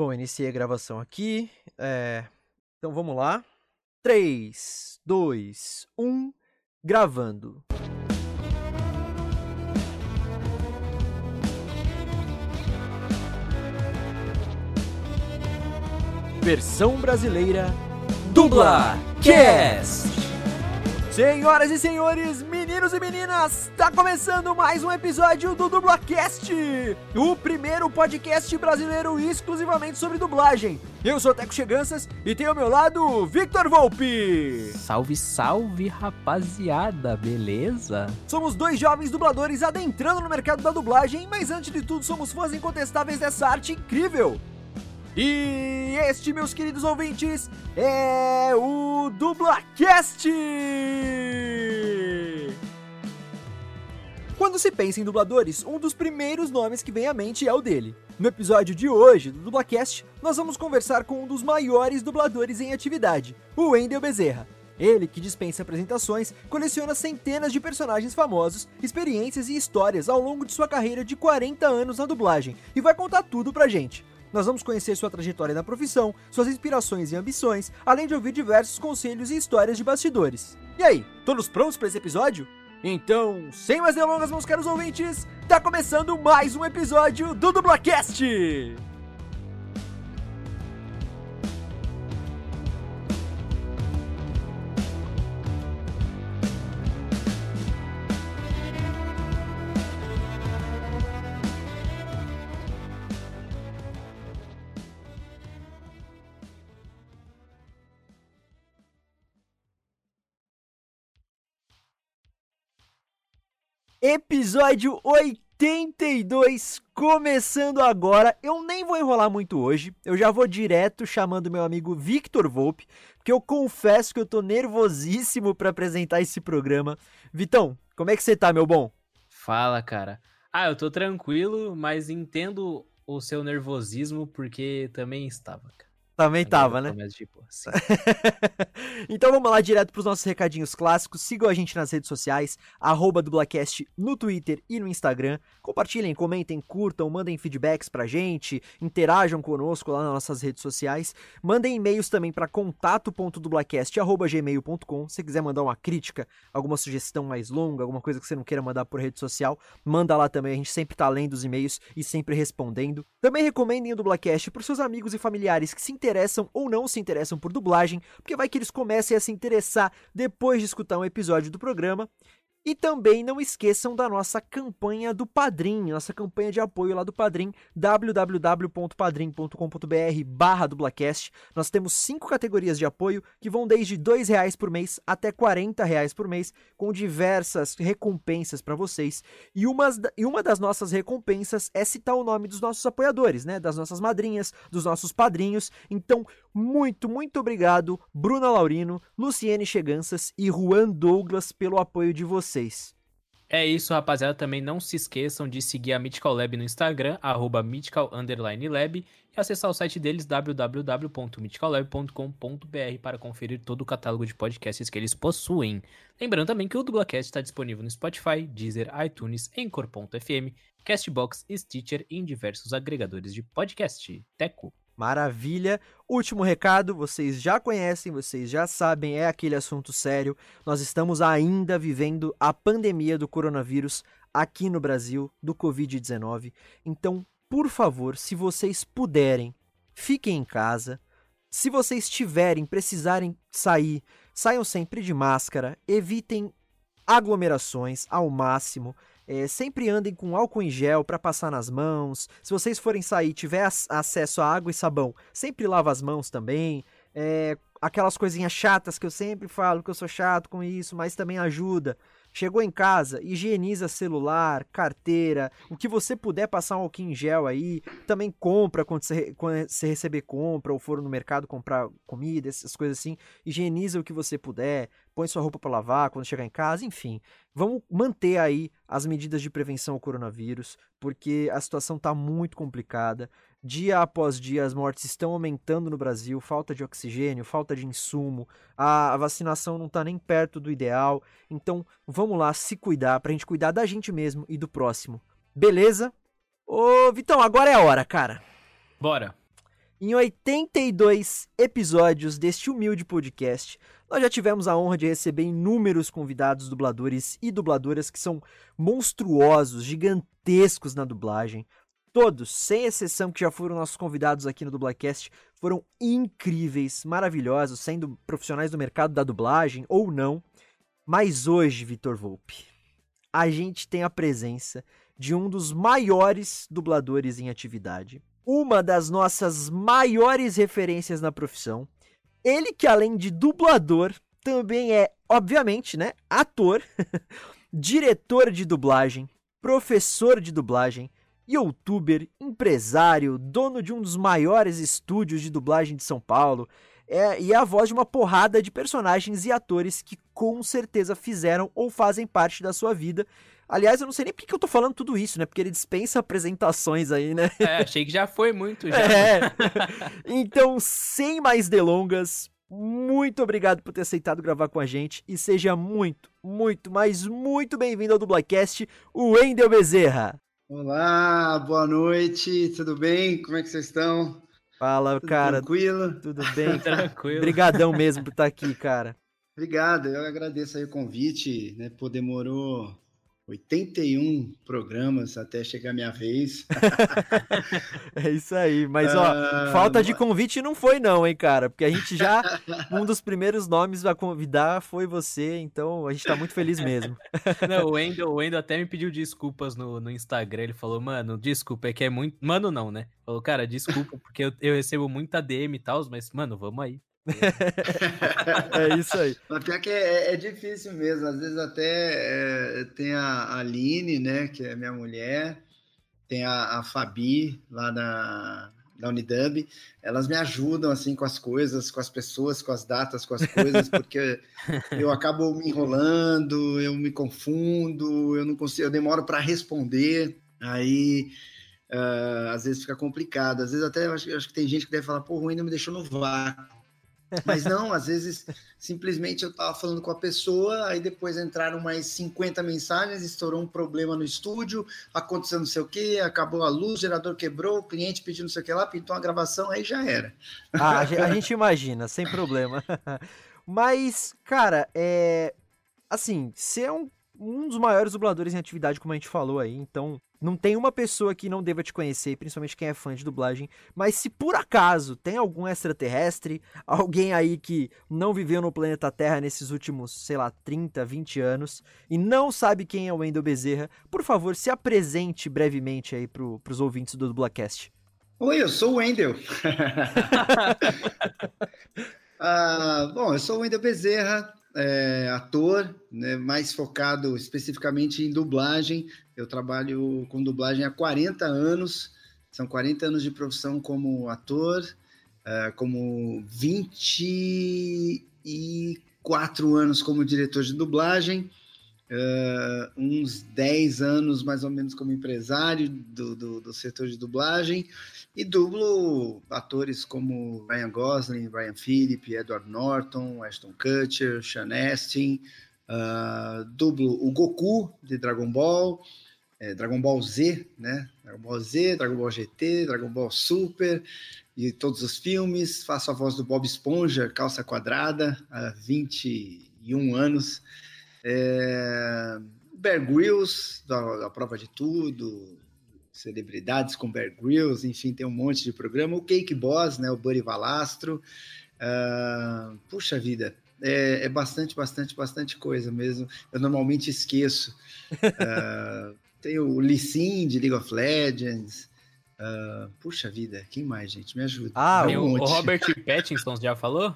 Bom, iniciei a gravação aqui. É... Então vamos lá. 3, 2, 1, gravando. Versão brasileira Dubla Cast! Senhoras e senhores, meninos e meninas, está começando mais um episódio do DublaCast, o primeiro podcast brasileiro exclusivamente sobre dublagem. Eu sou Teco Cheganças e tenho ao meu lado Victor Volpe. Salve, salve, rapaziada, beleza? Somos dois jovens dubladores adentrando no mercado da dublagem, mas antes de tudo somos fãs incontestáveis dessa arte incrível. E este, meus queridos ouvintes, é o DublaCast! Quando se pensa em dubladores, um dos primeiros nomes que vem à mente é o dele. No episódio de hoje do DublaCast, nós vamos conversar com um dos maiores dubladores em atividade, o Wendel Bezerra. Ele, que dispensa apresentações, coleciona centenas de personagens famosos, experiências e histórias ao longo de sua carreira de 40 anos na dublagem e vai contar tudo pra gente. Nós vamos conhecer sua trajetória na profissão, suas inspirações e ambições, além de ouvir diversos conselhos e histórias de bastidores. E aí, todos prontos para esse episódio? Então, sem mais delongas, meus caros ouvintes, tá começando mais um episódio do Dublacast! Episódio 82 começando agora. Eu nem vou enrolar muito hoje. Eu já vou direto chamando meu amigo Victor Volpe, porque eu confesso que eu tô nervosíssimo para apresentar esse programa. Vitão, como é que você tá, meu bom? Fala, cara. Ah, eu tô tranquilo, mas entendo o seu nervosismo porque também estava, cara. Também tava, né? Tipo, assim. então vamos lá direto para os nossos recadinhos clássicos. Sigam a gente nas redes sociais, arroba dublacast no Twitter e no Instagram. Compartilhem, comentem, curtam, mandem feedbacks pra gente, interajam conosco lá nas nossas redes sociais. Mandem e-mails também para contato.dublacast.gmail.com. Se quiser mandar uma crítica, alguma sugestão mais longa, alguma coisa que você não queira mandar por rede social, manda lá também. A gente sempre tá lendo os e-mails e sempre respondendo. Também recomendem o Dublacast para seus amigos e familiares que se interessam interessam ou não se interessam por dublagem, porque vai que eles comecem a se interessar depois de escutar um episódio do programa. E também não esqueçam da nossa campanha do Padrim, nossa campanha de apoio lá do Padrim, www.padrim.com.br barra dublacast. Nós temos cinco categorias de apoio que vão desde R$ reais por mês até R$ reais por mês, com diversas recompensas para vocês. E uma, e uma das nossas recompensas é citar o nome dos nossos apoiadores, né? Das nossas madrinhas, dos nossos padrinhos. Então, muito, muito obrigado, Bruna Laurino, Luciene Cheganças e Juan Douglas pelo apoio de vocês. É isso, rapaziada. Também não se esqueçam de seguir a Mythical Lab no Instagram, arroba mythical lab, e acessar o site deles, www.mythicallab.com.br, para conferir todo o catálogo de podcasts que eles possuem. Lembrando também que o Dublacast está disponível no Spotify, Deezer, iTunes, Anchor.fm, Castbox, Stitcher e em diversos agregadores de podcast. Teco. Maravilha. Último recado, vocês já conhecem, vocês já sabem, é aquele assunto sério. Nós estamos ainda vivendo a pandemia do coronavírus aqui no Brasil, do Covid-19. Então, por favor, se vocês puderem, fiquem em casa. Se vocês tiverem, precisarem sair, saiam sempre de máscara, evitem aglomerações ao máximo. É, sempre andem com álcool em gel para passar nas mãos. Se vocês forem sair tiver acesso a água e sabão, sempre lava as mãos também. É, aquelas coisinhas chatas que eu sempre falo que eu sou chato com isso, mas também ajuda. Chegou em casa, higieniza celular, carteira, o que você puder passar um álcool em gel aí. Também compra quando você, quando você receber compra ou for no mercado comprar comida, essas coisas assim. Higieniza o que você puder, põe sua roupa para lavar quando chegar em casa, enfim. Vamos manter aí as medidas de prevenção ao coronavírus, porque a situação está muito complicada. Dia após dia, as mortes estão aumentando no Brasil, falta de oxigênio, falta de insumo, a, vacinação não está nem perto do ideal. Então, vamos lá se cuidar, para a gente cuidar da gente mesmo e do próximo. Beleza? Ô, Vitão, agora é a hora, cara. Bora. Em 82 episódios deste humilde podcast, nós já tivemos a honra de receber inúmeros convidados dubladores e dubladoras que são monstruosos, gigantescos na dublagem. Todos, sem exceção, que já foram nossos convidados aqui no Dublacast, foram incríveis, maravilhosos, sendo profissionais do mercado da dublagem ou não. Mas hoje, Vitor Volpe, a gente tem a presença de um dos maiores dubladores em atividade, uma das nossas maiores referências na profissão. Ele que além de dublador, também é, obviamente, né, ator, diretor de dublagem, professor de dublagem, youtuber, empresário, dono de um dos maiores estúdios de dublagem de São Paulo, é, e é a voz de uma porrada de personagens e atores que com certeza fizeram ou fazem parte da sua vida. Aliás, eu não sei nem por que eu tô falando tudo isso, né? Porque ele dispensa apresentações aí, né? É, achei que já foi muito, já. É. Então, sem mais delongas, muito obrigado por ter aceitado gravar com a gente e seja muito, muito, mas muito bem-vindo ao Dublacast, o Wendel Bezerra. Olá, boa noite, tudo bem? Como é que vocês estão? Fala, Tudo cara. Tranquilo? Tudo bem? Tranquilo. Obrigadão mesmo por estar aqui, cara. Obrigado, eu agradeço aí o convite, né? Pô, demorou 81 programas até chegar a minha vez. É isso aí. Mas, ó, Ah, falta de convite não foi, não, hein, cara? Porque a gente já. Um dos primeiros nomes a convidar foi você, então a gente tá muito feliz mesmo. Não, o Wendel, o Wendel até me pediu desculpas no, no Instagram. Ele falou, mano, desculpa, é que é muito. Mano, não, né? Falou, cara, desculpa, porque eu, eu recebo muita DM e tal, mas, mano, vamos aí. É. Isso aí. Mas pior que é, é difícil mesmo, às vezes até é, tem a Aline, né, que é minha mulher, tem a, a Fabi lá da, da Unidub, elas me ajudam assim com as coisas, com as pessoas, com as datas, com as coisas, porque eu acabo me enrolando, eu me confundo, eu não consigo, eu demoro para responder, aí ah, às vezes fica complicado, às vezes até acho, acho que tem gente que deve falar, pô, o ainda me deixou no vácuo. Mas não, às vezes simplesmente eu tava falando com a pessoa, aí depois entraram mais 50 mensagens, estourou um problema no estúdio, aconteceu não sei o que, acabou a luz, gerador quebrou, o cliente pediu não sei o que lá, pintou uma gravação, aí já era. Ah, a gente imagina, sem problema. Mas, cara, é. Assim, você é um, um dos maiores dubladores em atividade, como a gente falou aí, então não tem uma pessoa que não deva te conhecer, principalmente quem é fã de dublagem. Mas se por acaso tem algum extraterrestre, alguém aí que não viveu no planeta Terra nesses últimos, sei lá, 30, 20 anos e não sabe quem é o Wendel Bezerra, por favor, se apresente brevemente aí pro, pros ouvintes do Dublacast. Oi, eu sou o Wendel. Ah, bom, eu sou o Wendel Bezerra, é, ator, né, mais focado especificamente em dublagem. Eu trabalho com dublagem há 40 anos, são 40 anos de profissão como ator, ah, como 24 anos como diretor de dublagem, ah, uns 10 anos mais ou menos como empresário do, do, do setor de dublagem. E dublo atores como Ryan Gosling, Ryan Phillip, Edward Norton, Ashton Kutcher, Sean Astin. Uh, dublo o Goku de Dragon Ball, é, Dragon Ball Z, né? Dragon Ball Z, Dragon Ball GT, Dragon Ball Super e todos os filmes. Faço a voz do Bob Esponja, calça quadrada, há 21 anos. É, Bear Grylls, da, da Prova de Tudo, celebridades com Bear Grylls, enfim, tem um monte de programa. O Cake Boss, né, o Buddy Valastro. Uh, puxa vida, é, é, bastante, bastante, bastante coisa mesmo. Eu normalmente esqueço. Uh, tem o Lee Sin de League of Legends. Uh, puxa vida, quem mais, gente? Me ajuda. Ah, Tem o, o Robert Pattinson, já falou?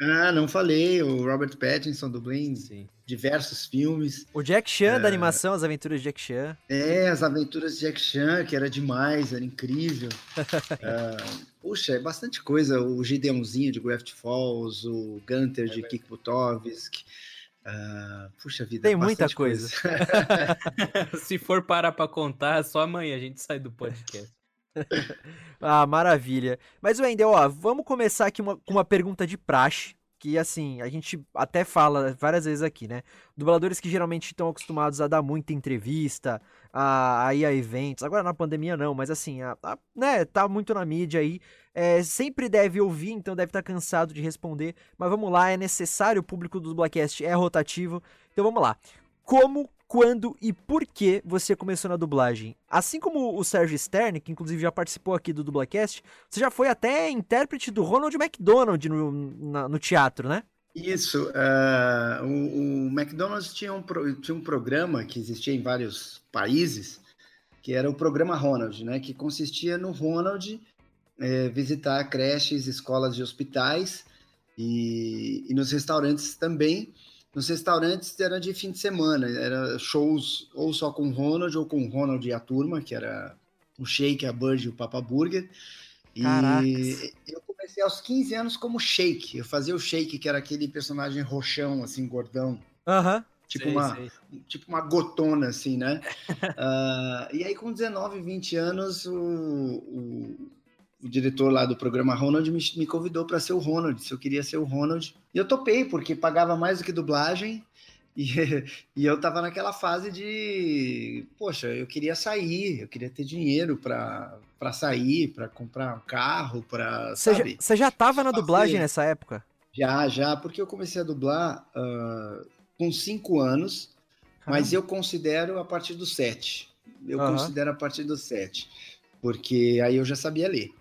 Ah, não falei. O Robert Pattinson dublou em Sim. diversos filmes. O Jack Chan É. da animação, as aventuras de Jack Chan. É, as aventuras de Jack Chan, que era demais, era incrível. Ah, puxa, é bastante coisa. O Gideonzinho de Gravity Falls, o Gunter de Kik Butovsk. Ah, puxa vida, Tem muita bastante coisa. Se for parar pra contar, só amanhã a gente sai do podcast. Ah, maravilha. Mas, Wendel, ó, vamos começar aqui uma- com uma pergunta de praxe. que assim, a gente até fala várias vezes aqui, né? Dubladores que geralmente estão acostumados a dar muita entrevista, a, a ir a eventos, agora na pandemia não, mas assim, a, a, né, tá muito na mídia aí, é, sempre deve ouvir, então deve estar tá cansado de responder, mas vamos lá, é necessário, o público do Blackcast é rotativo, então vamos lá. Como quando e por que você começou na dublagem. Assim como o Sérgio Stern, que inclusive já participou aqui do Dublacast, você já foi até intérprete do Ronald McDonald no, na, no teatro, né? Isso. Uh, o, o, McDonald's tinha um, tinha um programa que existia em vários países, que era o programa Ronald, né? Que consistia no Ronald é, visitar creches, escolas e hospitais e, e nos restaurantes também nos restaurantes era de fim de semana, era shows ou só com o Ronald ou com o Ronald e a turma, que era o Shake, a Bird e o Papa Burger. E Caracas. eu comecei aos 15 anos como Shake. Eu fazia o Shake, que era aquele personagem roxão, assim, gordão. Aham. Tipo, sei, uma, sei. tipo uma gotona, assim, né? uh, e aí, com 19, 20 anos, o, o, o diretor lá do programa Ronald me, me convidou para ser o Ronald, se eu queria ser o Ronald. E eu topei, porque pagava mais do que dublagem. E, e eu tava naquela fase de, poxa, eu queria sair, eu queria ter dinheiro para sair, para comprar um carro, para. Você já, já tava na dublagem nessa época? Já, já, porque eu comecei a dublar uh, com cinco anos, Caramba. mas eu considero a partir dos sete. Eu uhum. considero a partir dos sete, porque aí eu já sabia ler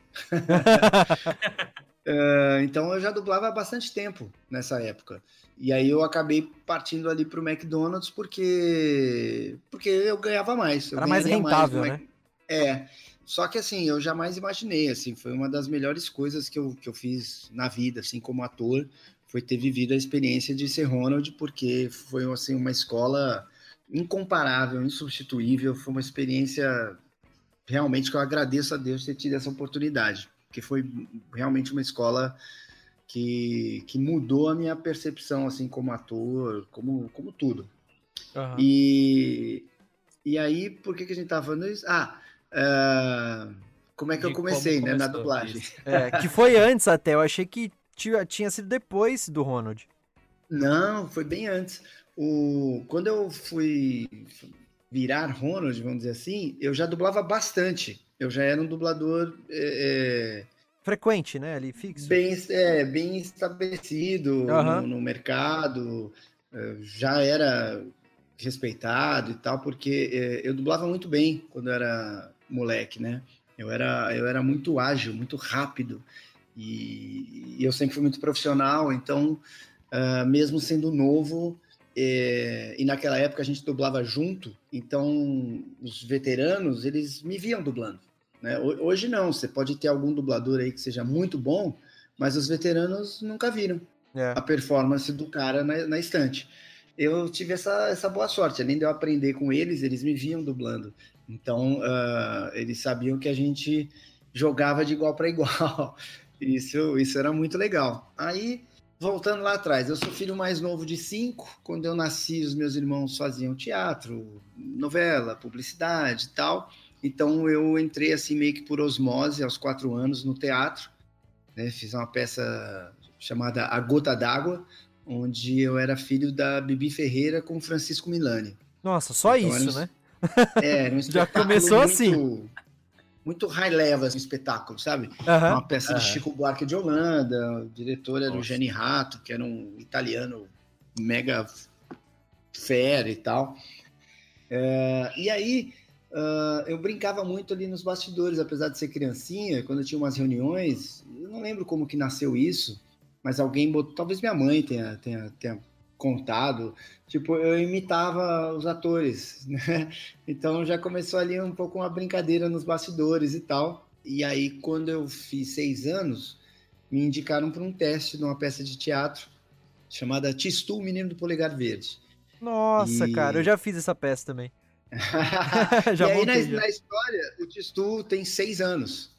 uh, então eu já dublava há bastante tempo nessa época. E aí eu acabei partindo ali para o McDonald's porque porque eu ganhava mais. Eu Era mais rentável, mais, né? É. Só que assim, eu jamais imaginei, assim, foi uma das melhores coisas que eu, que eu fiz na vida, assim, como ator, foi ter vivido a experiência de ser Ronald, porque foi, assim, uma escola incomparável, insubstituível, foi uma experiência realmente que eu agradeço a Deus ter tido essa oportunidade, porque foi realmente uma escola que, que mudou a minha percepção, assim, como ator, como, como tudo. Uhum. E, e aí, por que, que a gente tava falando isso? Ah, uh, como é que De eu comecei, né, na dublagem. É, que foi antes até, eu achei que tinha, tinha sido depois do Ronald. Não, foi bem antes. O, quando eu fui virar Ronald, vamos dizer assim, eu já dublava bastante. Eu já era um dublador. É, é Frequente, né? Ali fixo. Bem, é, bem estabelecido uhum. no, no, mercado, é, já era respeitado e tal, porque é, eu dublava muito bem quando eu era moleque, né? Eu era, eu era muito ágil, muito rápido, e, e eu sempre fui muito profissional, então, uh, mesmo sendo novo, é, e naquela época a gente dublava junto, então os veteranos eles me viam dublando. Né? Hoje não, você pode ter algum dublador aí que seja muito bom, mas os veteranos nunca viram é. a performance do cara na, na, estante. Eu tive essa, essa boa sorte, além de eu aprender com eles, eles me viam dublando. Então uh, eles sabiam que a gente jogava de igual para igual. Isso, isso era muito legal. Aí voltando lá atrás, eu sou filho mais novo de cinco. Quando eu nasci, os meus irmãos faziam teatro, novela, publicidade e tal. Então eu entrei assim meio que por osmose aos quatro anos no teatro. Né? Fiz uma peça chamada A Gota d'Água, onde eu era filho da Bibi Ferreira com Francisco Milani. Nossa, só então, isso, um, né? É, era um Já começou muito, assim muito high level assim, espetáculo, sabe? Uhum. Uma peça uhum. de Chico Buarque de Holanda, o diretor era Nossa. o Gianni Rato, que era um italiano mega fera e tal. É, e aí uh, eu brincava muito ali nos bastidores, apesar de ser criancinha, quando eu tinha umas reuniões, eu não lembro como que nasceu isso, mas alguém botou, talvez minha mãe tenha, tenha, tenha contado, tipo, eu imitava os atores, né? Então já começou ali um pouco uma brincadeira nos bastidores e tal. E aí, quando eu fiz seis anos, me indicaram para um teste de uma peça de teatro chamada Tistu, o Menino do Polegar Verde. Nossa, e... cara, eu já fiz essa peça também. já e aí, na, na, história, o Tistu tem seis anos.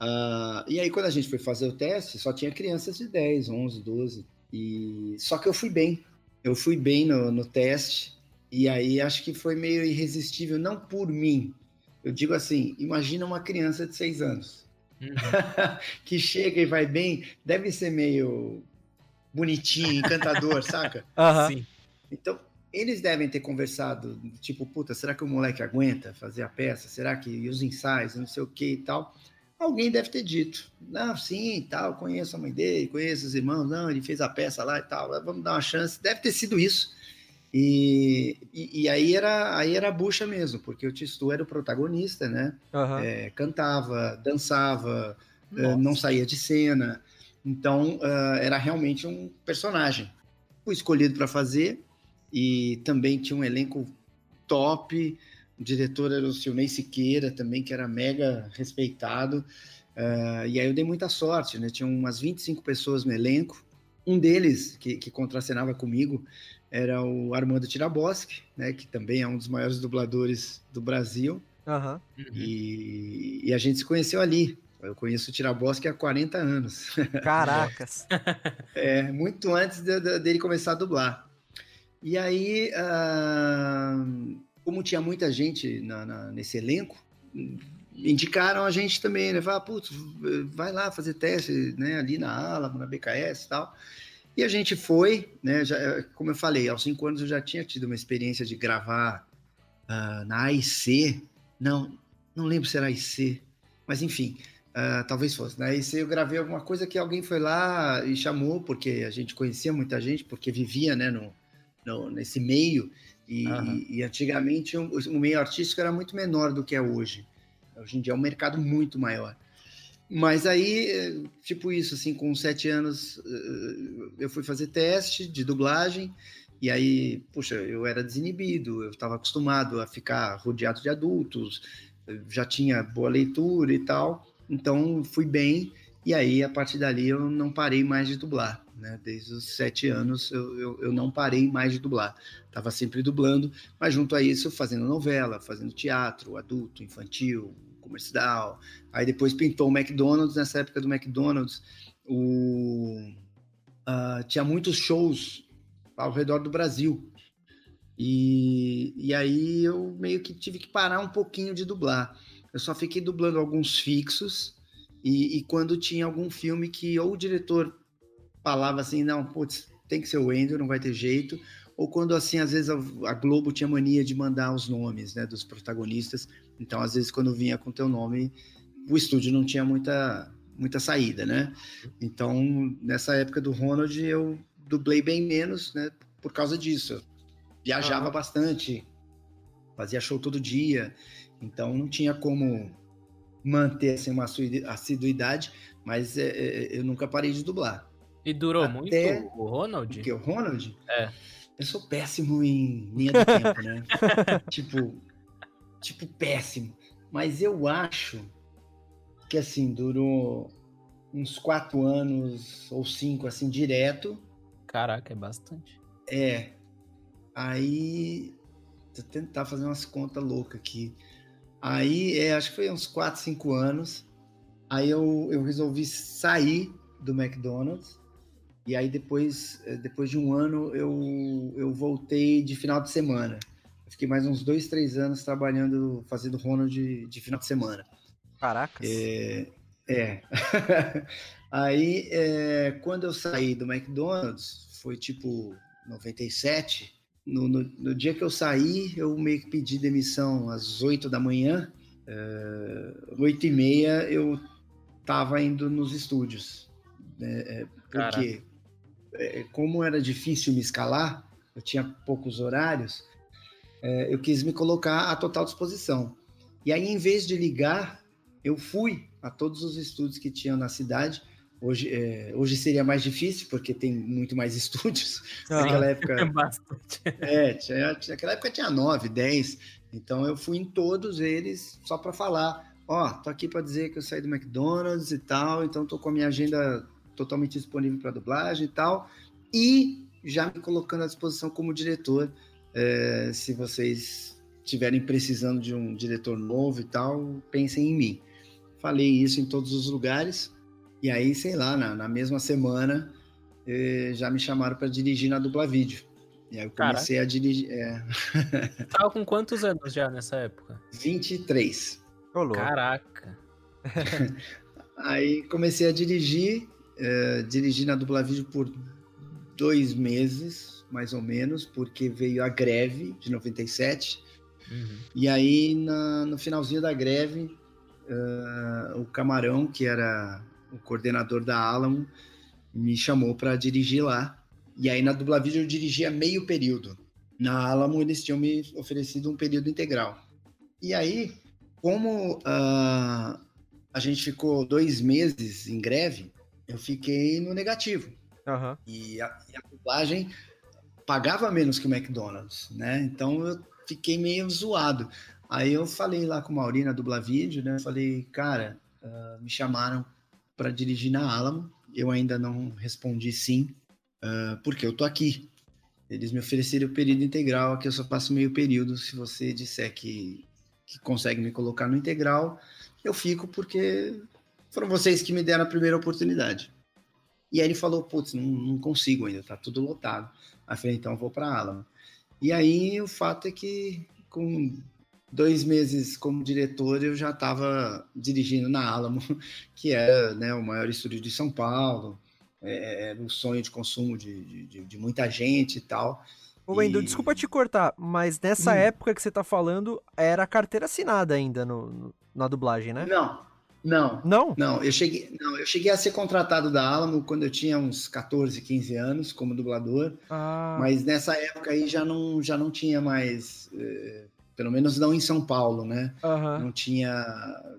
Uh, e aí, quando a gente foi fazer o teste, só tinha crianças de 10, 11, 12. E só que eu fui bem. Eu fui bem no, no teste. E aí acho que foi meio irresistível, não por mim. Eu digo assim, imagina uma criança de seis anos. Uhum. que chega e vai bem, deve ser meio bonitinho, encantador, saca? Aham. Sim. Então, eles devem ter conversado, tipo, puta, será que o moleque aguenta fazer a peça? Será que e os ensaios, não sei o que e tal? Alguém deve ter dito, não, sim, tal, conheço a mãe dele, conheço os irmãos, não, ele fez a peça lá e tal, vamos dar uma chance. Deve ter sido isso. E, e, e aí era aí era a bucha mesmo, porque o Tistu era o protagonista, né? Aham. É, cantava, dançava, Nossa. não saía de cena. Então, ah, era realmente um personagem. Fui escolhido para fazer e também tinha um elenco top. O diretor era o Silnei Siqueira, também, que era mega respeitado. Ah, e aí eu dei muita sorte, né? Tinha umas 25 pessoas no elenco. Um deles, que, que contracenava comigo, era o Armando Tiraboschi, né? Que também é um dos maiores dubladores do Brasil. Uhum. E, e a gente se conheceu ali. Eu conheço o Tiraboschi há 40 anos. Caracas. É, muito antes de- de- dele começar a dublar. E aí, ah, como tinha muita gente na- na- nesse elenco, indicaram a gente também, né? Falaram, putz, vai lá fazer teste, né? Ali na Alamo, na BKS e tal. E a gente foi, né? Já, como eu falei, aos cinco anos eu já tinha tido uma experiência de gravar ah, na AIC. Não, não lembro se era AIC, mas enfim, ah, talvez fosse. Na AIC eu gravei alguma coisa que alguém foi lá e chamou, porque a gente conhecia muita gente, porque vivia, né, no, no- nesse meio. E, Aham. e antigamente o, o meio artístico era muito menor do que é hoje. Hoje em dia é um mercado muito maior. Mas aí, eh, tipo isso, assim, com sete anos, eh, eu fui fazer teste de dublagem, e aí, puxa, eu era desinibido, eu estava acostumado a ficar rodeado de adultos, já tinha boa leitura e tal, então fui bem, e aí, a partir dali, eu não parei mais de dublar, né? Desde os sete anos, eu, eu, eu não parei mais de dublar. Estava sempre dublando, mas junto a isso, fazendo novela, fazendo teatro, adulto, infantil, comercial. Aí depois pintou o McDonald's, nessa época do McDonald's, o, ah, tinha muitos shows ao redor do Brasil. E, e aí eu meio que tive que parar um pouquinho de dublar. Eu só fiquei dublando alguns fixos, e, e quando tinha algum filme que ou o diretor falava assim, não, putz, tem que ser o Ender, não vai ter jeito, ou quando assim, às vezes a, Globo tinha mania de mandar os nomes, né, dos protagonistas, então às vezes quando vinha com teu nome, o estúdio não tinha muita muita saída, né? Então, nessa época do Ronald, eu dublei bem menos, né, por causa disso. Eu viajava Ah. bastante, fazia show todo dia, então não tinha como manter assim, uma assiduidade, mas é, eu nunca parei de dublar. E durou Até- muito o Ronald? Porque o Ronald, É. eu sou péssimo em linha do tempo, né? tipo, tipo, péssimo. Mas eu acho que, assim, durou uns quatro anos ou cinco, assim, direto. Caraca, é bastante. É. Aí, vou tentar fazer umas contas loucas aqui. Aí, é, acho que foi uns quatro, cinco anos. Aí eu, eu resolvi sair do McDonald's. E aí depois, eh, depois de um ano eu, eu voltei de final de semana. Eu fiquei mais uns dois, três anos trabalhando, fazendo Ronald de, de final de semana. Caracas. É. é. aí, é, quando eu saí do McDonald's, foi tipo 97. No, no, no dia que eu saí, eu meio que pedi demissão às 8 da manhã. É, 8 e meia eu tava indo nos estúdios. né, é, porque, é, como era difícil me escalar, eu tinha poucos horários, é, eu quis me colocar à total disposição. E aí, em vez de ligar, eu fui a todos os estúdios que tinham na cidade. Hoje, é, hoje seria mais difícil, porque tem muito mais estúdios. Aham. Naquela É época, bastante. é, tinha, naquela época tinha nove, dez. Então eu fui em todos eles só para falar, ó, tô aqui para dizer que eu saí do McDonald's e tal, então tô com a minha agenda totalmente disponível para dublagem e tal, e já me colocando à disposição como diretor, é, se vocês estiverem precisando de um diretor novo e tal, pensem em mim. Falei isso em todos os lugares, e aí, sei lá, na, na mesma semana eh, já me chamaram para dirigir na dupla vídeo. E aí eu comecei a dirigir. É, Tava com quantos anos já nessa época? 23. Ô, louco. Caraca. Aí comecei a dirigir, eh, dirigi na dupla vídeo por dois meses, mais ou menos, porque veio a greve de 97. Uhum. E aí, na, no finalzinho da greve, uh, o Camarão, que era o coordenador da Alamo, me chamou para dirigir lá. E aí, na Dublavídeo, eu dirigia meio período. Na Alamo, eles tinham me oferecido um período integral. E aí, como uh, a gente ficou dois meses em greve, eu fiquei no negativo. Uhum. E, a, e, a, dublagem pagava menos que o McDonald's, né? Então eu fiquei meio zoado. Aí eu falei lá com o Mauri na Dubla Vídeo, né? Falei, cara, uh, me chamaram para dirigir na Alamo. Eu ainda não respondi sim, uh, porque eu tô aqui. Eles me ofereceram o período integral, aqui eu só passo meio período. Se você disser que, que consegue me colocar no integral, eu fico porque foram vocês que me deram a primeira oportunidade. E aí ele falou, putz, não, não consigo ainda, tá tudo lotado. Aí eu falei, então eu vou para Alamo. E aí o fato é que com dois meses como diretor eu já estava dirigindo na Alamo, que é né, o maior estúdio de São Paulo, é, era um sonho de consumo de, de, de muita gente e tal. Ô, Wendel, e... desculpa te cortar, mas nessa hum. época que você tá falando, era carteira assinada ainda no, no, na dublagem, né? Não, não. Não? Não, eu cheguei, não, eu cheguei a ser contratado da Alamo quando eu tinha uns 14, 15 anos como dublador. Ah. Mas nessa época aí já não, já não tinha mais. Eh, pelo menos não em São Paulo, né? Uhum. Não tinha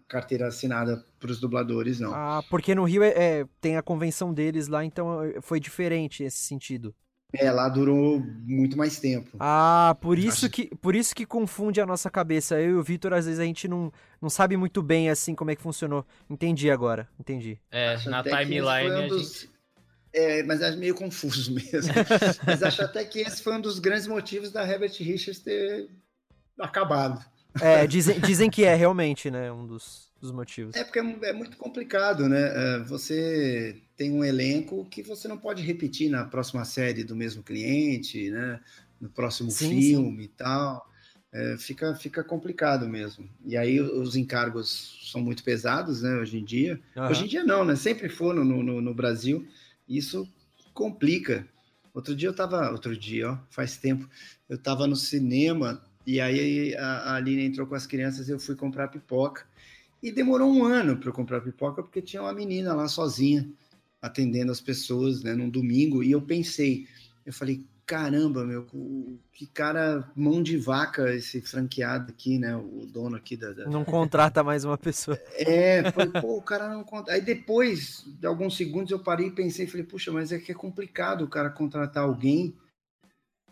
carteira assinada para os dubladores, não. Ah, porque no Rio é, é, tem a convenção deles lá, então eh, foi diferente nesse sentido. É, lá durou muito mais tempo. Ah, por isso, Acho... que, por isso que confunde a nossa cabeça. Eu e o Vitor, às vezes, a gente não, não sabe muito bem, assim, como é que funcionou. Entendi agora, entendi. É, Acho na timeline um dos... gente... É, mas é meio confuso mesmo. mas acho até que esse foi um dos grandes motivos da Herbert Richards ter acabado. É, dizem, dizem que é realmente, né, um dos, dos motivos. É porque é, é muito complicado, né? É, você tem um elenco que você não pode repetir na próxima série do mesmo cliente, né? No próximo sim, filme sim. e tal. É, fica, fica complicado mesmo. E aí os encargos são muito pesados, né? Hoje em dia. Uhum. Hoje em dia não, né? Sempre foram no, no, no, Brasil. Isso complica. Outro dia eu tava, outro dia, ó, faz tempo, eu tava no cinema e aí a, a Aline entrou com as crianças e eu fui comprar pipoca. E demorou um ano para eu comprar pipoca porque tinha uma menina lá sozinha atendendo as pessoas, né, num domingo, e eu pensei, eu falei, caramba, meu, que cara mão de vaca esse franqueado aqui, né, o dono aqui da... da... Não contrata mais uma pessoa. É, foi, pô, o cara não contrata. Aí depois de alguns segundos eu parei e pensei, falei, puxa, mas é que é complicado o cara contratar alguém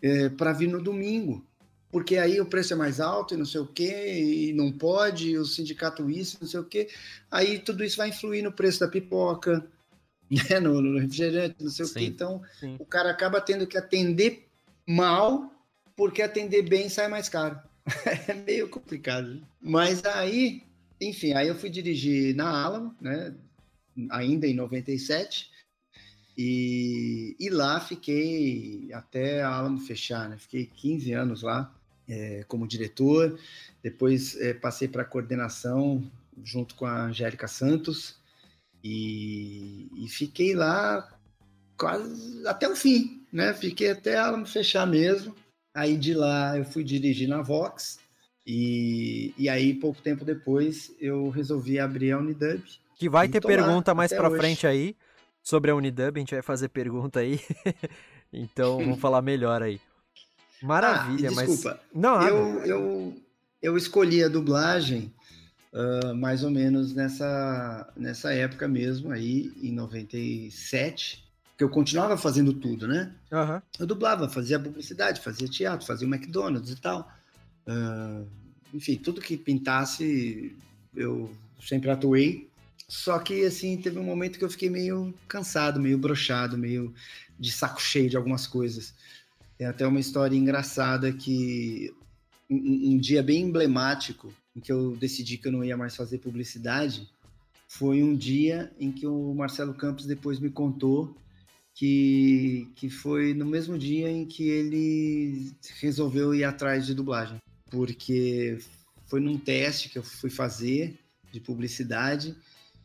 é, para vir no domingo porque aí o preço é mais alto e não sei o quê, e não pode, e o sindicato isso, não sei o quê. Aí tudo isso vai influir no preço da pipoca, né, no, no refrigerante, não sei sim, o que. Então, sim. o cara acaba tendo que atender mal, porque atender bem sai mais caro. é meio complicado. Mas aí, enfim, aí eu fui dirigir na Alamo, né, ainda em 97, e, e lá fiquei até a Alamo fechar, né? Fiquei 15 anos lá é, como diretor, depois é, passei para coordenação junto com a Angélica Santos, e, e fiquei lá quase até o fim, né? Fiquei até ela me fechar mesmo. Aí de lá eu fui dirigir na Vox e, e aí pouco tempo depois eu resolvi abrir a Unidub. Que vai ter pergunta mais para frente aí sobre a Unidub, a gente vai fazer pergunta aí. então vamos falar melhor aí. Maravilha, ah, desculpa. mas não, eu, eu eu escolhi a dublagem uh, mais ou menos nessa, nessa época mesmo, aí, em 97, que eu continuava fazendo tudo, né? Uhum. Eu dublava, fazia publicidade, fazia teatro, fazia o McDonald's e tal. Uh, enfim, tudo que pintasse, eu sempre atuei. Só que, assim, teve um momento que eu fiquei meio cansado, meio brochado, meio de saco cheio de algumas coisas. Tem até uma história engraçada que um, um dia bem emblemático em que eu decidi que eu não ia mais fazer publicidade, foi um dia em que o Marcelo Campos depois me contou que, que foi no mesmo dia em que ele resolveu ir atrás de dublagem. Porque foi num teste que eu fui fazer de publicidade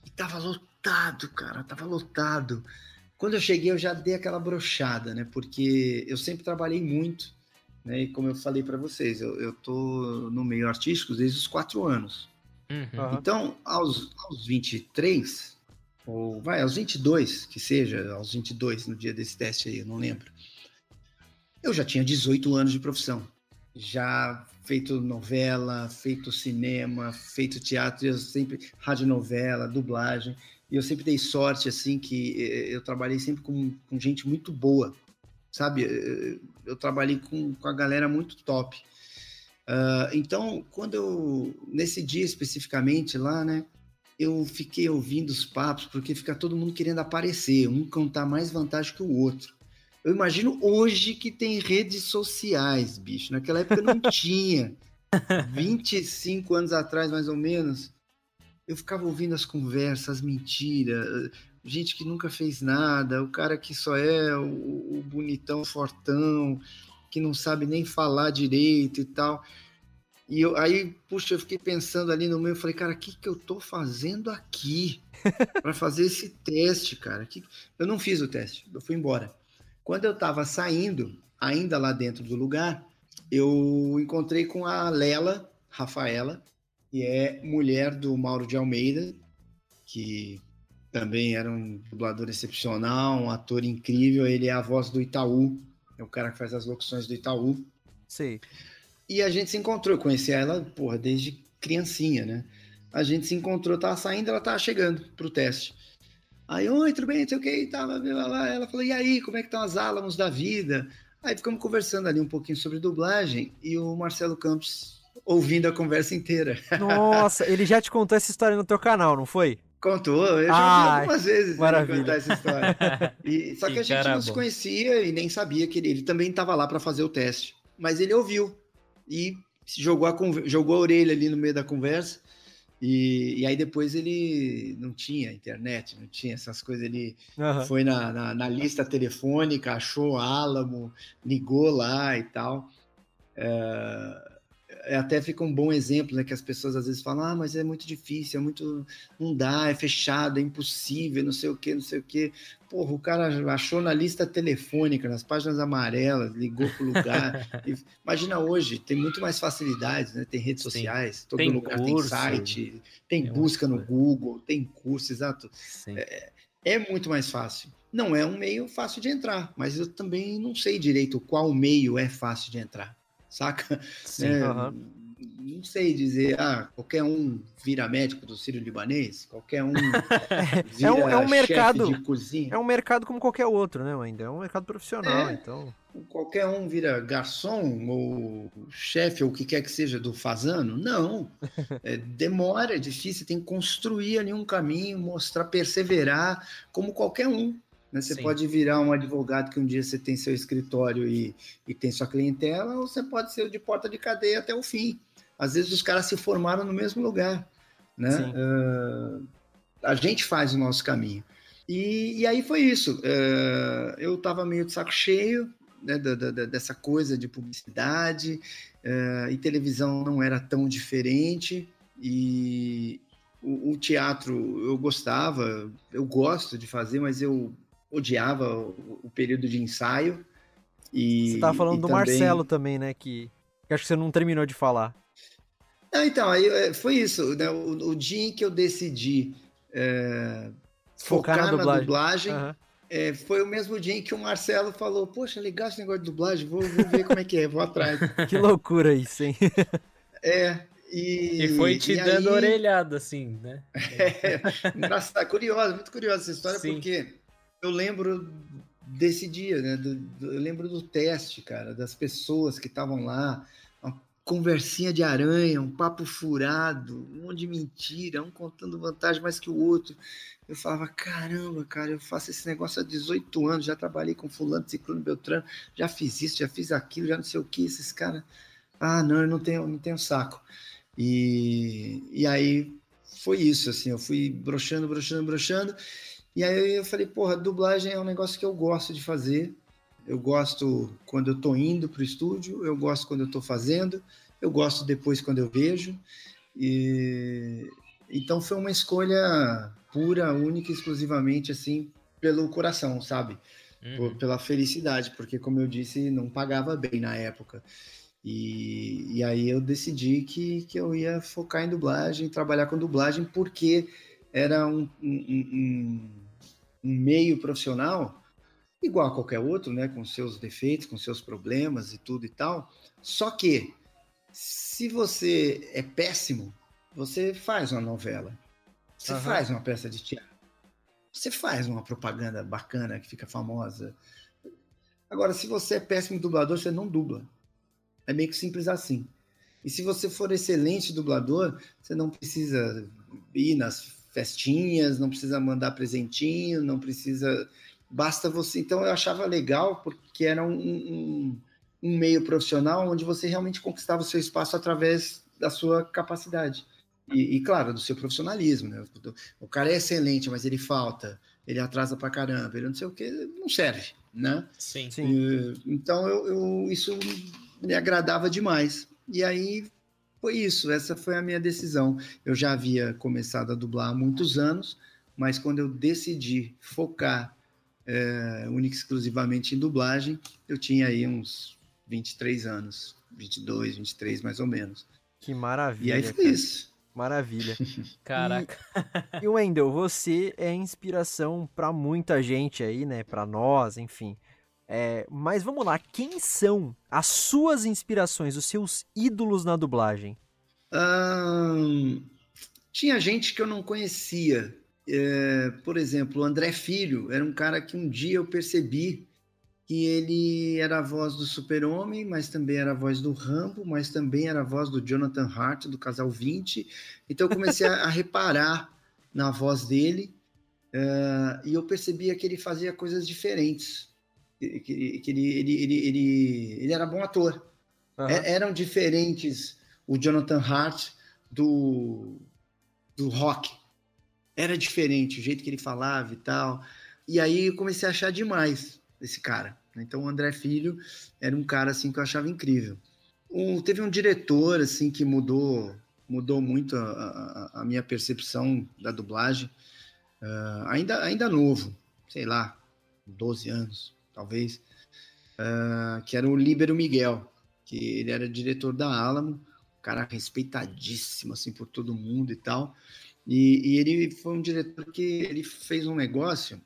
e tava lotado, cara, tava lotado. Quando eu cheguei, eu já dei aquela brochada, né? Porque eu sempre trabalhei muito, né? E como eu falei para vocês, eu, eu tô no meio artístico desde os quatro anos. Uhum. Então, aos, aos 23, ou vai, aos 22, que seja, aos 22 no dia desse teste aí, eu não lembro. Eu já tinha 18 anos de profissão. Já feito novela, feito cinema, feito teatro, eu sempre radionovela, dublagem. E eu sempre dei sorte, assim, que eu trabalhei sempre com, com gente muito boa, sabe? Eu trabalhei com, com a galera muito top. Uh, então, quando eu, nesse dia especificamente lá, né, eu fiquei ouvindo os papos, porque fica todo mundo querendo aparecer, um contar mais vantagem que o outro. Eu imagino hoje que tem redes sociais, bicho. Naquela época não tinha. 25 anos atrás, mais ou menos, eu ficava ouvindo as conversas, as mentiras, gente que nunca fez nada, o cara que só é o, o bonitão fortão, que não sabe nem falar direito e tal. E eu, aí, puxa, eu fiquei pensando ali no meio, eu falei, cara, o que, que eu tô fazendo aqui para fazer esse teste, cara? Que... Eu não fiz o teste, eu fui embora. Quando eu tava saindo, ainda lá dentro do lugar, eu encontrei com a Lela, Rafaela, que é mulher do Mauro de Almeida, que também era um dublador excepcional, um ator incrível. Ele é a voz do Itaú, é o cara que faz as locuções do Itaú. Sim. E a gente se encontrou, eu conheci ela, porra, desde criancinha, né? A gente se encontrou, tava saindo, ela tava chegando pro teste. Aí, oi, tudo bem, não sei o que, tava, ela falou, e aí, como é que estão as álamos da vida? Aí ficamos conversando ali um pouquinho sobre dublagem, e o Marcelo Campos ouvindo a conversa inteira. Nossa, ele já te contou essa história no teu canal, não foi? Contou, eu já ouvi algumas vezes maravilha. contar essa história. E, só que, que a gente não se conhecia e nem sabia que ele, ele também estava lá para fazer o teste. Mas ele ouviu e jogou a, jogou a orelha ali no meio da conversa. E, e aí depois ele não tinha internet, não tinha essas coisas. Ele uhum. foi na, na, na, lista telefônica, achou Álamo, ligou lá e tal. É, é, até fica um bom exemplo, né? Que as pessoas às vezes falam, ah, mas é muito difícil, é muito. não dá, é fechado, é impossível, não sei o que, não sei o que. Porra, o cara achou na lista telefônica, nas páginas amarelas, ligou pro lugar. imagina hoje, tem muito mais facilidades, né? Tem redes Sim. sociais, todo tem lugar curso, tem site, tem busca no Google, tem curso, exato. É, é muito mais fácil. Não é um meio fácil de entrar, mas eu também não sei direito qual meio é fácil de entrar saca? Sim, é, Não sei dizer, ah, qualquer um vira médico do Sírio Libanês, qualquer um vira é um, é um mercado de cozinha. É um mercado como qualquer outro, né, ainda é um mercado profissional, é, então. Qualquer um vira garçom ou chefe ou o que quer que seja do fazano? Não. É, demora, é difícil, tem que construir ali um caminho, mostrar, perseverar, como qualquer um. Né? Você Sim. pode virar um advogado que um dia você tem seu escritório e, e tem sua clientela, ou você pode ser de porta de cadeia até o fim. Às vezes os caras se formaram no mesmo lugar. Né? Uh, a gente faz o nosso caminho. E, e aí foi isso. Uh, eu estava meio de saco cheio né, da, da, dessa coisa de publicidade, uh, e televisão não era tão diferente. E o, o, teatro eu gostava, eu gosto de fazer, mas eu odiava o, o período de ensaio. E, você tava falando do também... Marcelo também, né? Que, que, acho que você não terminou de falar. Ah, então, aí é, foi isso. Né? O, o, dia em que eu decidi é, focar, focar, na dublagem, dublagem uhum. é, foi o mesmo dia em que o Marcelo falou: Poxa, legal esse negócio de dublagem, vou, vou ver como é que é, vou atrás. que loucura isso, hein? É, e, e, foi te e dando aí... orelhada, assim, né? É, engraçado, curioso, muito curiosa essa história, Sim. porque eu lembro desse dia, né? Do, do, eu lembro do teste, cara, das pessoas que estavam lá, uma conversinha de aranha, um papo furado, um monte de mentira, um contando vantagem mais que o outro. Eu falava, caramba, cara, eu faço esse negócio há 18 anos, já trabalhei com fulano, ciclone, beltrano, já fiz isso, já fiz aquilo, já não sei o que, esses caras... Ah, não, eu não tenho, não tenho saco. E, e aí foi isso, assim, eu fui broxando, broxando, broxando, e aí eu falei, porra, dublagem é um negócio que eu gosto de fazer. Eu gosto quando eu tô indo pro estúdio, eu gosto quando eu tô fazendo, eu gosto depois quando eu vejo. E então foi uma escolha pura, única, exclusivamente assim pelo coração, sabe? Uhum. Pela felicidade, porque, como eu disse, não pagava bem na época. E, e aí eu decidi que, que eu ia focar em dublagem, trabalhar com dublagem, porque era um, um, um, um meio profissional igual a qualquer outro, né, com seus defeitos, com seus problemas e tudo e tal. Só que se você é péssimo, você faz uma novela, você uhum. faz uma peça de teatro, você faz uma propaganda bacana que fica famosa. Agora, se você é péssimo dublador, você não dubla. É meio que simples assim. E se você for excelente dublador, você não precisa ir nas festinhas, não precisa mandar presentinho, não precisa basta você. Então eu achava legal porque era um, um, um, meio profissional onde você realmente conquistava o seu espaço através da sua capacidade. E, e claro, do seu profissionalismo. Né? O cara é excelente, mas ele falta, ele atrasa pra caramba, ele não sei o que, não serve. Né? Sim. Sim. E, então eu, eu, isso me agradava demais. E aí foi isso, essa foi a minha decisão. Eu já havia começado a dublar há muitos anos, mas quando eu decidi focar é, única e exclusivamente em dublagem, eu tinha aí uns 23 anos, 22, 23 mais ou menos. Que maravilha. E aí foi cara. isso. Maravilha. Caraca. E, e Wendel, você é inspiração para muita gente aí, né? Para nós, enfim. É, mas vamos lá, quem são as suas inspirações, os seus ídolos na dublagem? tinha gente que eu não conhecia, é, por exemplo, o André Filho era um cara que um dia eu percebi que ele era a voz do Super-Homem, mas também era a voz do Rambo, mas também era a voz do Jonathan Hart, do Casal 20. Então eu comecei a, a reparar na voz dele uh, e eu percebia que ele fazia coisas diferentes, que, que, ele, ele, ele, ele, ele, era bom ator. Uhum. É, eram diferentes o Jonathan Hart do, do rock era diferente, o jeito que ele falava e tal. E aí eu comecei a achar demais esse cara. Então o André Filho era um cara assim que eu achava incrível. Um, teve um diretor assim que mudou mudou muito a, a, a minha percepção da dublagem. Uh, ainda ainda novo, sei lá, 12 anos, talvez. Uh, que era o Líbero Miguel, que ele era diretor da Alamo, um cara respeitadíssimo assim por todo mundo e tal. E, e, ele foi um diretor que ele fez um negócio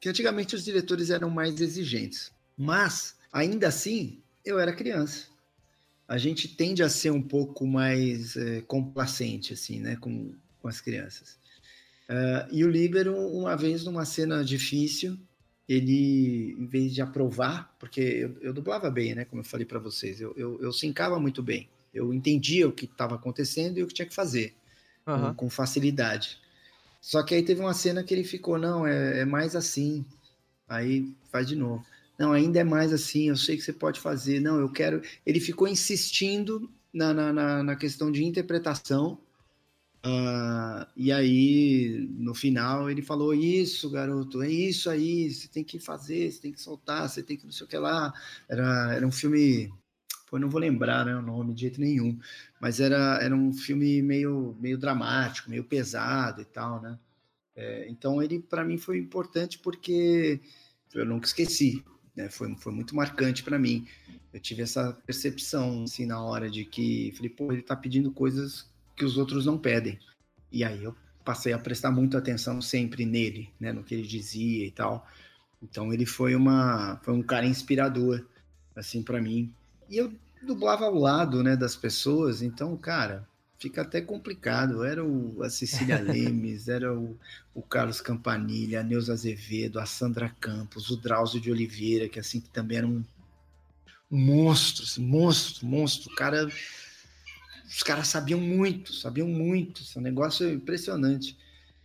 que antigamente os diretores eram mais exigentes, mas ainda assim eu era criança. A gente tende a ser um pouco mais é, complacente assim, né, com, com as crianças. Uh, e o Líbero, uma vez numa cena difícil, ele, em vez de aprovar, porque eu, eu dublava bem, né, como eu falei para vocês, eu, eu, eu sincava muito bem. Eu entendia o que estava acontecendo e o que tinha que fazer uhum. com, com, facilidade. Só que aí teve uma cena que ele ficou, não, é, é mais assim. Aí faz de novo. Não, ainda é mais assim, eu sei que você pode fazer. Não, eu quero. Ele ficou insistindo na, na, na, na questão de interpretação. Uh, e aí, no final, ele falou: Isso, garoto, é isso aí, você tem que fazer, você tem que soltar, você tem que não sei o que lá. Era, era um filme Pô, não vou lembrar né, o nome de jeito nenhum, mas era, era um filme meio, meio dramático, meio pesado e tal, né? É, então ele para mim foi importante porque eu nunca esqueci, né? Foi, foi muito marcante para mim. Eu tive essa percepção assim na hora de que falei, pô, ele tá pedindo coisas que os outros não pedem. E aí eu passei a prestar muita atenção sempre nele, né, no que ele dizia e tal. Então ele foi uma foi um cara inspirador assim para mim e eu dublava ao lado, né, das pessoas, então, cara, fica até complicado. Era o, a Cecília Lemes, era o, o Carlos Campanilha, a Neuza Azevedo, a Sandra Campos, o Drauzio de Oliveira, que assim, que também era um, monstro, assim, monstro, monstro. O cara, os caras sabiam muito, sabiam muito. Esse é negócio impressionante.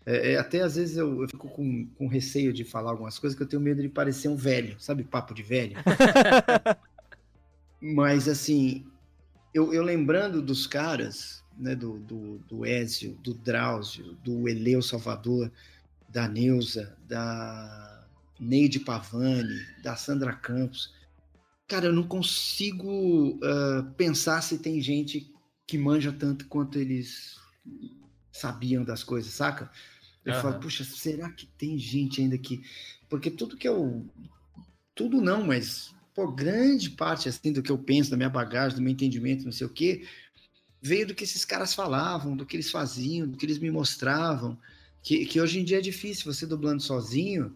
É, é, até às vezes eu, eu fico com, com receio de falar algumas coisas que eu tenho medo de parecer um velho, sabe? Papo de velho. Mas, assim, eu, eu lembrando dos caras, né, do, do, do Ézio, do Drauzio, do Eleu Salvador, da Neuza, da Neide Pavani, da Sandra Campos, cara, eu não consigo uh, pensar se tem gente que manja tanto quanto eles sabiam das coisas, saca? Eu uhum. falo, puxa, será que tem gente ainda que. Porque tudo que eu. Tudo não, mas pô, grande parte assim do que eu penso, da minha bagagem, do meu entendimento, não sei o quê, veio do que esses caras falavam, do que eles faziam, do que eles me mostravam. Que, que hoje em dia é difícil você dublando sozinho.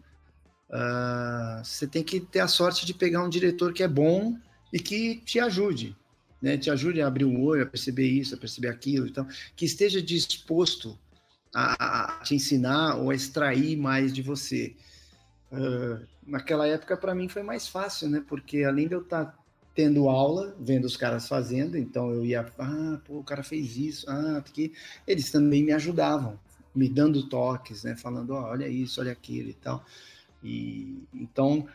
Uh, você tem que ter a sorte de pegar um diretor que é bom e que te ajude, né? Te ajude a abrir o olho, a perceber isso, a perceber aquilo, então, que esteja disposto a, a te ensinar ou a extrair mais de você. Uh, naquela época, para mim, foi mais fácil, né? Porque além de eu estar tá tendo aula, vendo os caras fazendo, então eu ia, ah, pô, o cara fez isso, ah, que eles também me ajudavam, me dando toques, né? Falando, oh, olha isso, olha aquilo e tal. E então,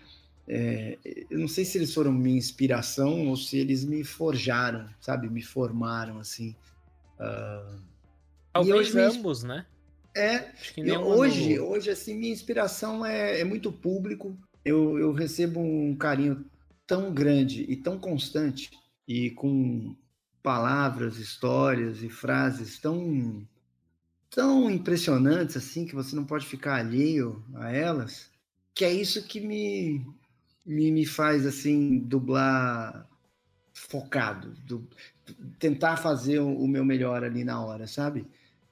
é, eu não sei se eles foram minha inspiração ou se eles me forjaram, sabe? Me formaram assim. Uh, Talvez ambos, né? É, hoje, no... hoje, assim, minha inspiração é, é muito público. Eu, eu recebo um carinho tão grande e tão constante e com palavras, histórias e frases tão tão impressionantes assim que você não pode ficar alheio a elas, que é isso que me me, me faz assim dublar focado, do, tentar fazer o, o meu melhor ali na hora, sabe?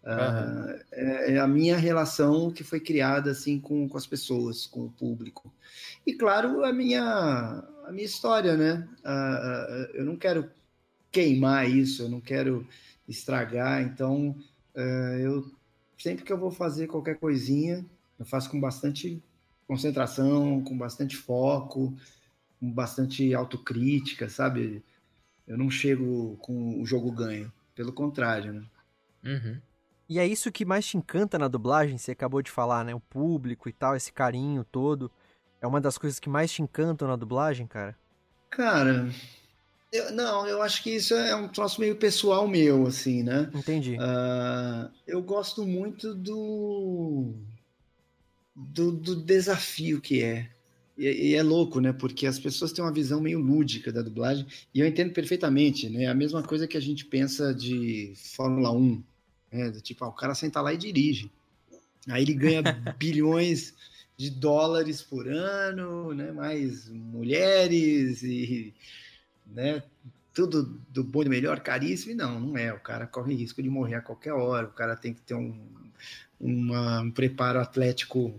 Uhum. É, é, a minha relação que foi criada assim com, com as pessoas, com o público. E claro, a minha, a minha história, né? Uh, eu não quero queimar isso, eu não quero estragar, então uh, eu sempre que eu vou fazer qualquer coisinha, eu faço com bastante concentração, com bastante foco, com bastante autocrítica, sabe? Eu não chego com o jogo ganho, pelo contrário, né? Uhum. E é isso que mais te encanta na dublagem, você acabou de falar, né? O público e tal, esse carinho todo. É uma das coisas que mais te encantam na dublagem, cara? Cara, eu, não, eu acho que isso é um troço meio pessoal meu, assim, né? Entendi. Uh, eu gosto muito do, do, do desafio que é. E, e, é louco, né? Porque as pessoas têm uma visão meio lúdica da dublagem, e eu entendo perfeitamente, né? A mesma coisa que a gente pensa de Fórmula 1, é, tipo, ah, o cara senta lá e dirige. Aí ele ganha bilhões de dólares por ano, né? Mais mulheres e, né? Tudo do bom e melhor, caríssimo. E não, não é. O cara corre risco de morrer a qualquer hora. O cara tem que ter um, uma, um preparo atlético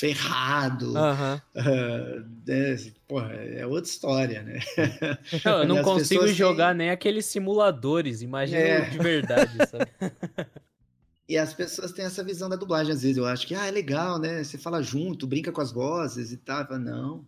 ferrado. Uhum. Uh, né? Porra, é outra história, né? Não, eu não consigo jogar têm... nem aqueles simuladores, imagina é. de verdade, sabe? E as pessoas têm essa visão da dublagem, às vezes. Eu acho que, ah, é legal, né? Você fala junto, brinca com as vozes e tal. Não.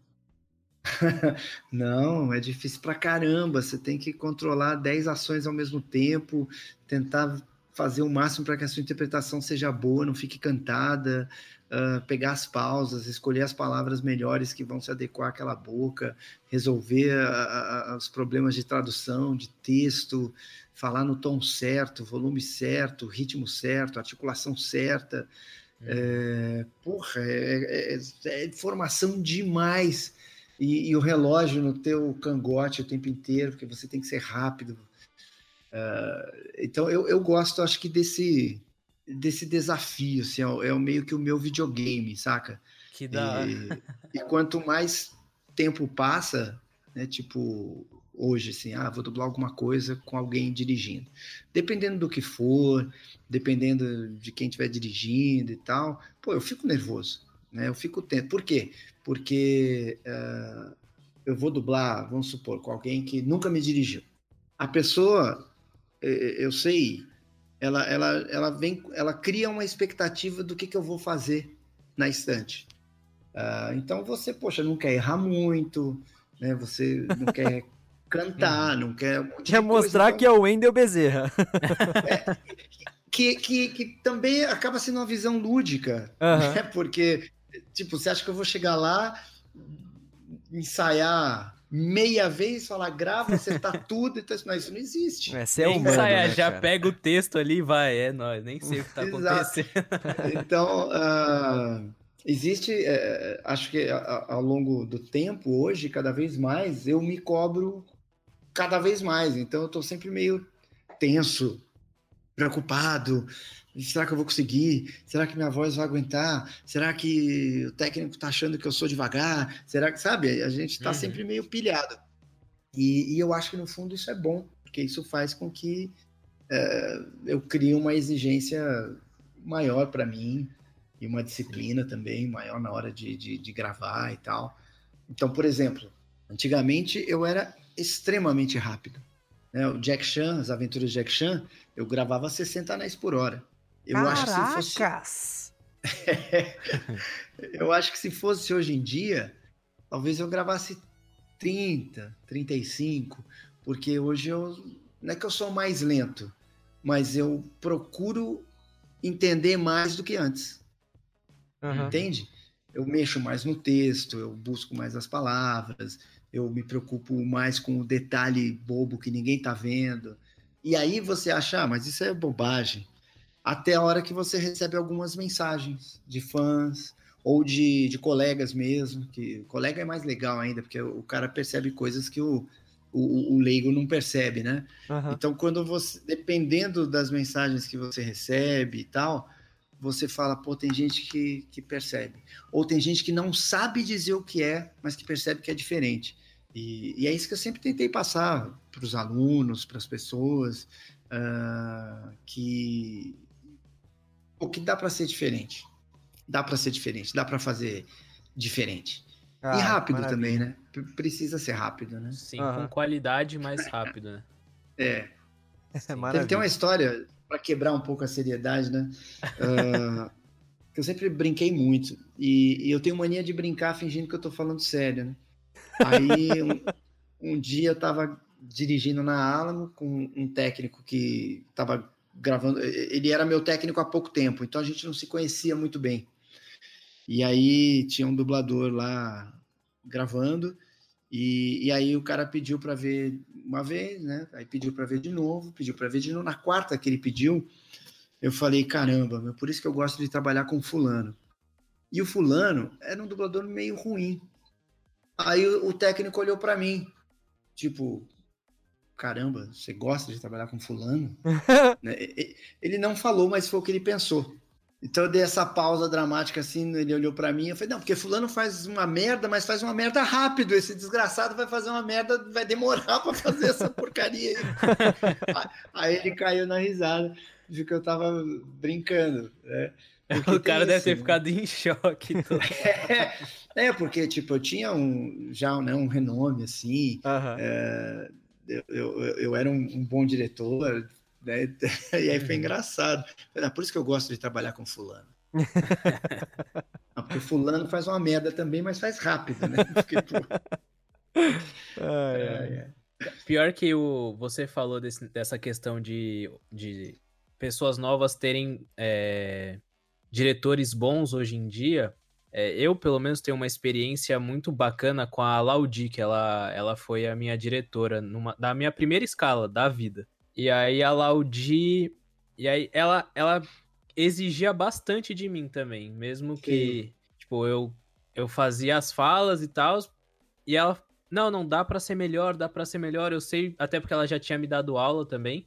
não, é difícil pra caramba. Você tem que controlar 10 ações ao mesmo tempo, tentar fazer o máximo para que a sua interpretação seja boa, não fique cantada, uh, pegar as pausas, escolher as palavras melhores que vão se adequar àquela boca, resolver a, a, os problemas de tradução, de texto, falar no tom certo, volume certo, ritmo certo, articulação certa. Hum. É, porra, é, é, é, informação demais. E, e, o relógio no teu cangote o tempo inteiro, porque você tem que ser rápido. Uh, então eu, eu gosto, acho que desse desse desafio, assim, é, é meio que o meu videogame, saca? Que da e, e quanto mais tempo passa, né, tipo hoje, assim, ah, vou dublar alguma coisa com alguém dirigindo. Dependendo do que for, dependendo de quem estiver dirigindo e tal, pô, eu fico nervoso, né? Eu fico tento. Por quê? Porque uh, eu vou dublar, vamos supor, com alguém que nunca me dirigiu. A pessoa, eu sei ela, ela, ela vem, ela cria uma expectativa do que, que eu vou fazer na estante. Uh, então você, poxa, não quer errar muito, né? Você não quer cantar, não quer. Um quer mostrar coisa, então... que é o Wendel Bezerra. É, que, que, que também acaba sendo uma visão lúdica, uhum. né? Porque, tipo, você acha que eu vou chegar lá, ensaiar meia vez, falar grava, acertar tudo, então não, isso não existe. É, você é humano, né, já cara? pega o texto ali e vai, é nós, nem sei o que tá acontecendo. então, uh, existe, uh, acho que ao longo do tempo, hoje, cada vez mais, eu me cobro cada vez mais, então eu tô sempre meio tenso, preocupado, Será que eu vou conseguir? Será que minha voz vai aguentar? Será que o técnico tá achando que eu sou devagar? Será que, sabe? A gente tá uhum. sempre meio pilhado. E, e, eu acho que no fundo isso é bom, porque isso faz com que é, eu crie uma exigência maior para mim e uma disciplina também maior na hora de, de, de gravar e tal. Então, por exemplo, antigamente eu era extremamente rápido. Né? O Jack Chan, as aventuras de Jack Chan, eu gravava 60 anéis por hora. Eu Caracas! acho que se fosse. eu acho que se fosse hoje em dia, talvez eu gravasse 30, 35, porque hoje eu. Não é que eu sou mais lento, mas eu procuro entender mais do que antes. Uhum. Entende? Eu mexo mais no texto, eu busco mais as palavras, eu me preocupo mais com o detalhe bobo que ninguém tá vendo. E aí você acha, ah, mas isso é bobagem. Até a hora que você recebe algumas mensagens de fãs ou de, de colegas mesmo, que o colega é mais legal ainda, porque o cara percebe coisas que o, o, o leigo não percebe, né? Uhum. Então, quando você, dependendo das mensagens que você recebe e tal, você fala, pô, tem gente que, que percebe. Ou tem gente que não sabe dizer o que é, mas que percebe que é diferente. E, e é isso que eu sempre tentei passar para os alunos, para as pessoas, uh, que o que dá para ser diferente. Dá para ser diferente, dá para fazer diferente. Ah, e rápido maravilha. também, né? Precisa ser rápido, né? Sim, uhum. com qualidade mais rápido, né? É. é tem uma história para quebrar um pouco a seriedade, né? Uh, que eu sempre brinquei muito. E, e, eu tenho mania de brincar fingindo que eu tô falando sério, né? Aí um, um dia eu tava dirigindo na Alamo com um técnico que tava gravando. Ele era meu técnico há pouco tempo, então a gente não se conhecia muito bem. E aí tinha um dublador lá gravando. E, e aí o cara pediu para ver uma vez, né? Aí pediu para ver de novo, pediu para ver de novo. Na quarta que ele pediu, eu falei: caramba, meu, por isso que eu gosto de trabalhar com Fulano. E o Fulano era um dublador meio ruim. Aí o técnico olhou para mim, tipo, caramba, você gosta de trabalhar com fulano? Né, ele não falou, mas foi o que ele pensou. Então eu dei essa pausa dramática assim, ele olhou para mim, eu falei, não, porque fulano faz uma merda, mas faz uma merda rápido, esse desgraçado vai fazer uma merda, vai demorar para fazer essa porcaria aí. aí ele caiu na risada, viu que eu tava brincando, né? o cara deve ter né? ficado em choque. é, é, porque, tipo, eu tinha um, já né, um renome, assim, uhum. é, eu, eu, eu, era um, um, bom diretor, né? E aí foi uhum. engraçado. É por isso que eu gosto de trabalhar com fulano. Não, porque fulano faz uma merda também, mas faz rápido, né? Porque, é, é. Pior que o, você falou desse, dessa questão de, de pessoas novas terem é, diretores bons hoje em dia, é, eu, pelo menos, tenho uma experiência muito bacana com a Laudi, que ela, ela foi a minha diretora numa, da minha primeira escala da vida. E aí a Laudi. E aí ela, ela exigia bastante de mim também, mesmo que, Sim. tipo, eu, eu fazia as falas e tal, e ela, não, não dá para ser melhor, dá para ser melhor, eu sei, até porque ela já tinha me dado aula também.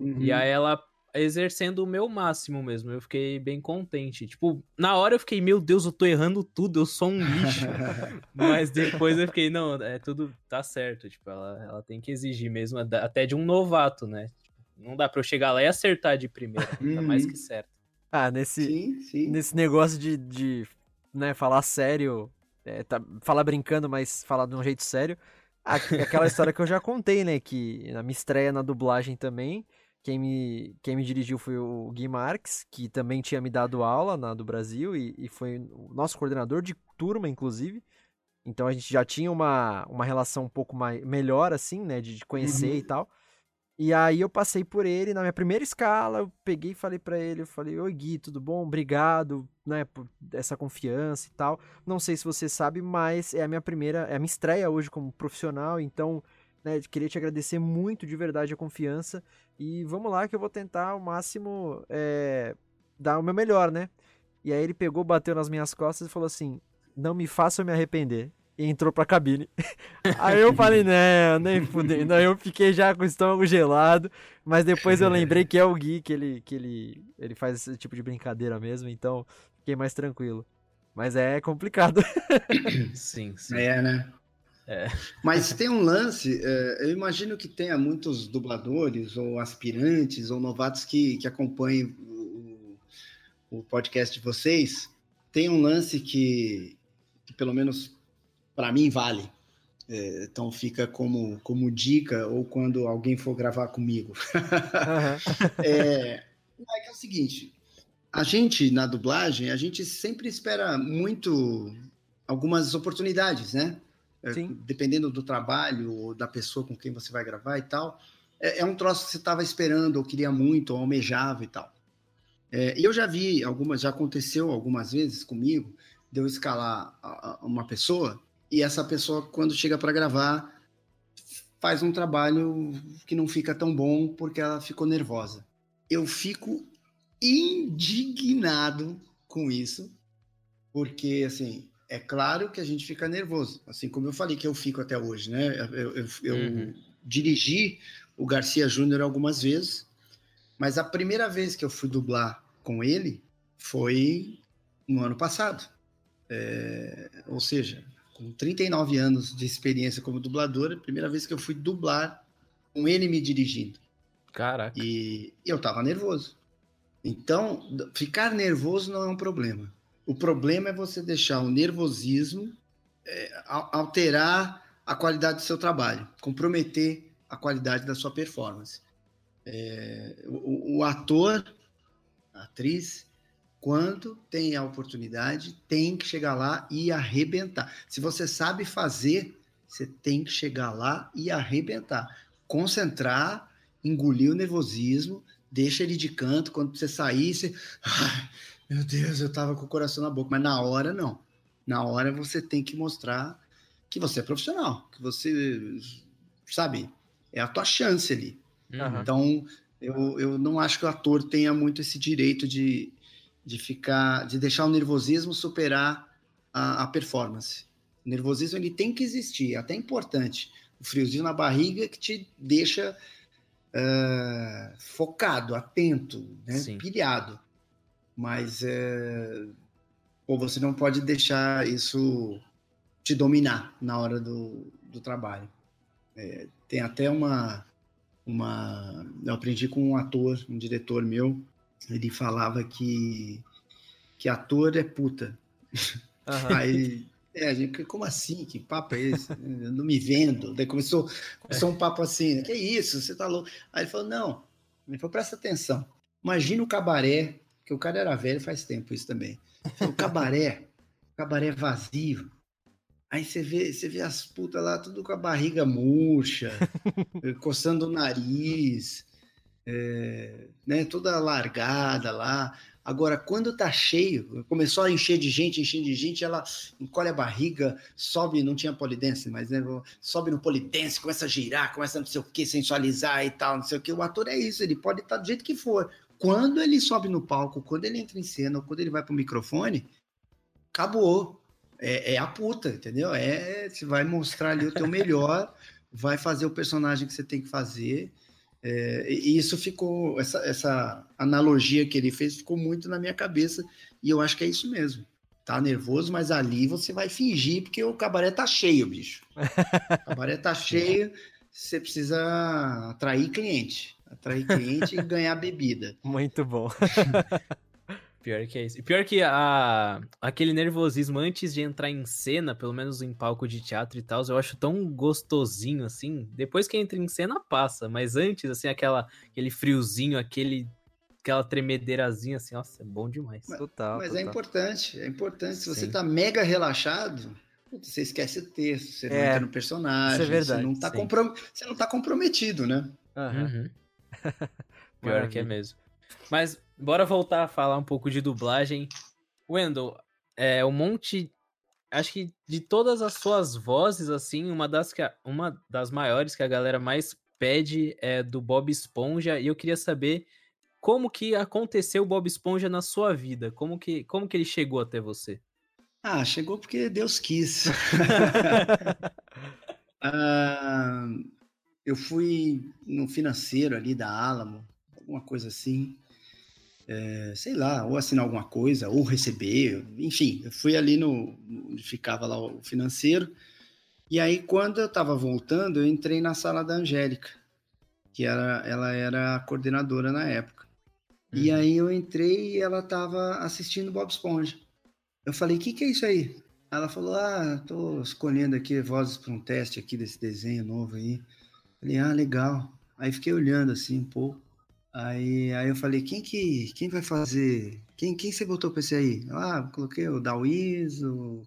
Uhum. E aí ela exercendo o meu máximo mesmo. Eu fiquei bem contente. Tipo, na hora eu fiquei, meu Deus, eu tô errando tudo, eu sou um lixo. Mas depois eu fiquei, não, é tudo tá certo. Tipo, ela, ela tem que exigir mesmo, até de um novato, né? Tipo, não dá pra eu chegar lá e acertar de primeira, tá mais que certo. Ah, nesse, sim, sim. nesse negócio de, de né, falar sério, é, tá, falar brincando, mas falar de um jeito sério. Aquela história que eu já contei, né? Que na minha estreia na dublagem também, quem me, quem me dirigiu foi o Gui Marques, que também tinha me dado aula na do Brasil e, e foi o nosso coordenador de turma, inclusive. Então a gente já tinha uma, uma relação um pouco mais, melhor, assim, né, de, de conhecer uhum. e tal. E aí eu passei por ele na minha primeira escala, eu peguei e falei para ele, eu falei, oi Gui, tudo bom? Obrigado, né, por essa confiança e tal. Não sei se você sabe, mas é a minha primeira, é a minha estreia hoje como profissional, então né? Queria te agradecer muito de verdade a confiança. E vamos lá que eu vou tentar ao máximo é, dar o meu melhor, né? E aí ele pegou, bateu nas minhas costas e falou assim: Não me faça me arrepender. e entrou pra cabine. Aí eu falei, não, nem fudendo. Aí eu fiquei já com o estômago gelado, mas depois eu lembrei que é o Gui, que ele, que ele, ele faz esse tipo de brincadeira mesmo, então fiquei mais tranquilo. Mas é complicado. Sim, sim. É, né? É. Mas tem um lance, é, eu imagino que tenha muitos dubladores, ou aspirantes, ou novatos que, que acompanhem o, o podcast de vocês. Tem um lance que, que pelo menos para mim, vale. É, então fica como, como dica, ou quando alguém for gravar comigo. Uhum. é, é é o seguinte, a gente, na dublagem, a gente sempre espera muito algumas oportunidades, né? É, Sim. Dependendo do trabalho ou da pessoa com quem você vai gravar e tal. É, é um troço que você estava esperando, ou queria muito, ou almejava e tal. É, e eu já vi algumas, já aconteceu algumas vezes comigo, de eu escalar uma pessoa e essa pessoa, quando chega para gravar, faz um trabalho que não fica tão bom porque ela ficou nervosa. Eu fico indignado com isso, porque, assim, é claro que a gente fica nervoso, assim como eu falei que eu fico até hoje, né? Eu, eu, eu uhum. dirigi o Garcia Júnior algumas vezes, mas a primeira vez que eu fui dublar com ele foi no ano passado. É, ou seja, com 39 anos de experiência como dubladora, primeira vez que eu fui dublar com ele me dirigindo. Caraca. E eu tava nervoso. Então, ficar nervoso não é um problema. O problema é você deixar o nervosismo é, alterar a qualidade do seu trabalho, comprometer a qualidade da sua performance. É, o, o ator, a atriz, quando tem a oportunidade, tem que chegar lá e arrebentar. Se você sabe fazer, você tem que chegar lá e arrebentar. Concentrar, engolir o nervosismo, deixa ele de canto. Quando você sair, você. Meu Deus, eu tava com o coração na boca. Mas na hora, não. Na hora você tem que mostrar que você é profissional, que você, sabe, é a tua chance ali. Uhum. Então, eu, eu não acho que o ator tenha muito esse direito de de ficar, de deixar o nervosismo superar a, a performance. O nervosismo ele tem que existir, é até importante. O friozinho na barriga que te deixa uh, focado, atento, né? pilhado. Mas ou você não pode deixar isso te dominar na hora do, do trabalho. É, tem até uma, uma. Eu aprendi com um ator, um diretor meu, ele falava que, que ator é puta. Uhum. Aí, é, gente, como assim? Que papo é esse? Eu não me vendo. Daí começou, começou um papo assim, que isso, você tá louco. Aí ele falou, não, ele falou, presta atenção. Imagina o cabaré, que o cara era velho faz tempo isso também. O cabaré, cabaré vazio. Aí você vê, você vê as putas lá, tudo com a barriga murcha, coçando o nariz, é, né, toda largada lá. Agora, quando tá cheio, começou a encher de gente, encher de gente, ela encolhe a barriga, sobe, não tinha polidense, mas né, sobe no polidense, começa a girar, começa não sei o que, sensualizar e tal, não sei o que. O ator é isso, ele pode estar tá do jeito que for. Quando ele sobe no palco, quando ele entra em cena, ou quando ele vai pro microfone, acabou. É, é a puta, entendeu? É, você vai mostrar ali o teu melhor, vai fazer o personagem que você tem que fazer é, e isso ficou, essa, essa analogia que ele fez ficou muito na minha cabeça, e eu acho que é isso mesmo. Tá nervoso, mas ali você vai fingir, porque o cabaré tá cheio, bicho. O cabaré tá cheio, você precisa atrair cliente. Atrair cliente e ganhar bebida. Muito bom. Pior que é isso. E pior que a, aquele nervosismo antes de entrar em cena, pelo menos em palco de teatro e tal, eu acho tão gostosinho assim. Depois que entra em cena, passa. Mas antes, assim, aquela, aquele friozinho, aquele, aquela tremedeirazinha, assim, nossa, é bom demais. Mas, total. Mas é total. é importante, é importante. Se você Sim. tá mega relaxado, você esquece o texto, você é, não entra no personagem. Isso é verdade. Você não tá, comprom você não tá comprometido, né? Uhum. Pior que é mesmo. Mas bora voltar a falar um pouco de dublagem. Wendell, é um monte. Acho que de todas as suas vozes, assim, uma das, que, uma das maiores que a galera mais pede é do Bob Esponja. E eu queria saber como que aconteceu o Bob Esponja na sua vida? Como que, como que ele chegou até você? Ah, chegou porque Deus quis. Ah, eu fui no financeiro ali da Alamo, alguma coisa assim. É, sei lá, ou assinar alguma coisa, ou receber, enfim, eu fui ali no. onde ficava lá o financeiro. E aí, quando eu estava voltando, eu entrei na sala da Angélica, que era, ela era a coordenadora na época. E Uhum. aí eu entrei e ela estava assistindo Bob Esponja. Eu falei, o que, que é isso aí? Ela falou, ah, tô escolhendo aqui vozes para um teste aqui desse desenho novo aí. Falei, ah, legal. Aí fiquei olhando assim um pouco. Aí, aí eu falei, quem que quem vai fazer? Quem, quem você botou para esse aí? Ah, coloquei o Dawiz, o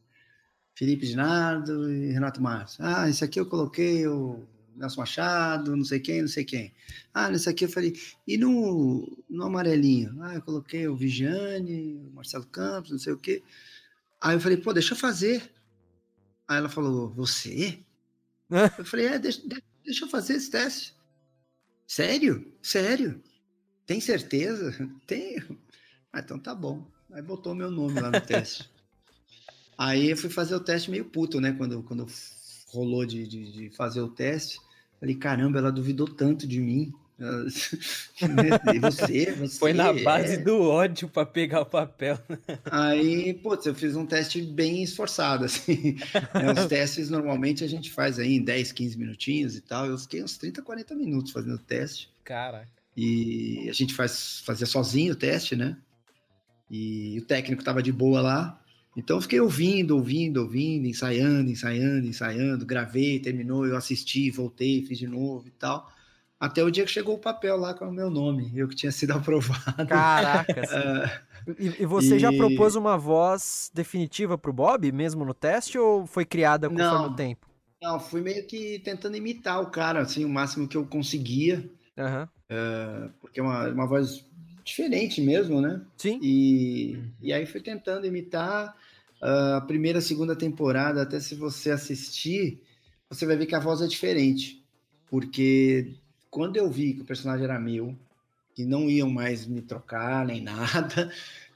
Felipe Ginardo e Renato Marques. Ah, esse aqui eu coloquei o Nelson Machado, não sei quem, não sei quem. Ah, nesse aqui eu falei, e no, no amarelinho? Ah, eu coloquei o Vigiane, o Marcelo Campos, não sei o quê. Aí eu falei, pô, deixa eu fazer. Aí ela falou, você? Eu falei, é, deixa, de- deixa eu fazer esse teste. Sério? Sério? Tem certeza? Tenho. Ah, então tá bom. Aí botou meu nome lá no teste. Aí eu fui fazer o teste meio puto, né? Quando, quando rolou de, de, de fazer o teste. Falei, caramba, ela duvidou tanto de mim. E você, você. Foi na base é. do ódio pra pegar o papel. Aí, putz, eu fiz um teste bem esforçado, assim. Né, Os testes normalmente a gente faz aí em 10, 15 minutinhos e tal. Eu fiquei uns 30, 40 minutos fazendo o teste. Caraca. E a gente faz, fazia sozinho o teste, né? E o técnico tava de boa lá. Então eu fiquei ouvindo, ouvindo, ouvindo, ensaiando, ensaiando, ensaiando. Gravei, terminou, eu assisti, voltei, fiz de novo e tal. Até o dia que chegou o papel lá com o meu nome, eu que tinha sido aprovado. Caraca. assim. Ah, E, e você já e- propôs uma voz definitiva pro Bob, mesmo no teste, ou foi criada conforme Não. o tempo? Não, fui meio que tentando imitar o cara, assim, o máximo que eu conseguia, Aham. porque é uma, uma voz diferente mesmo, né? Sim. E, Uhum. e aí fui tentando imitar ah, a primeira, segunda temporada, até se você assistir, você vai ver que a voz é diferente. Porque quando eu vi que o personagem era meu, que não iam mais me trocar nem nada,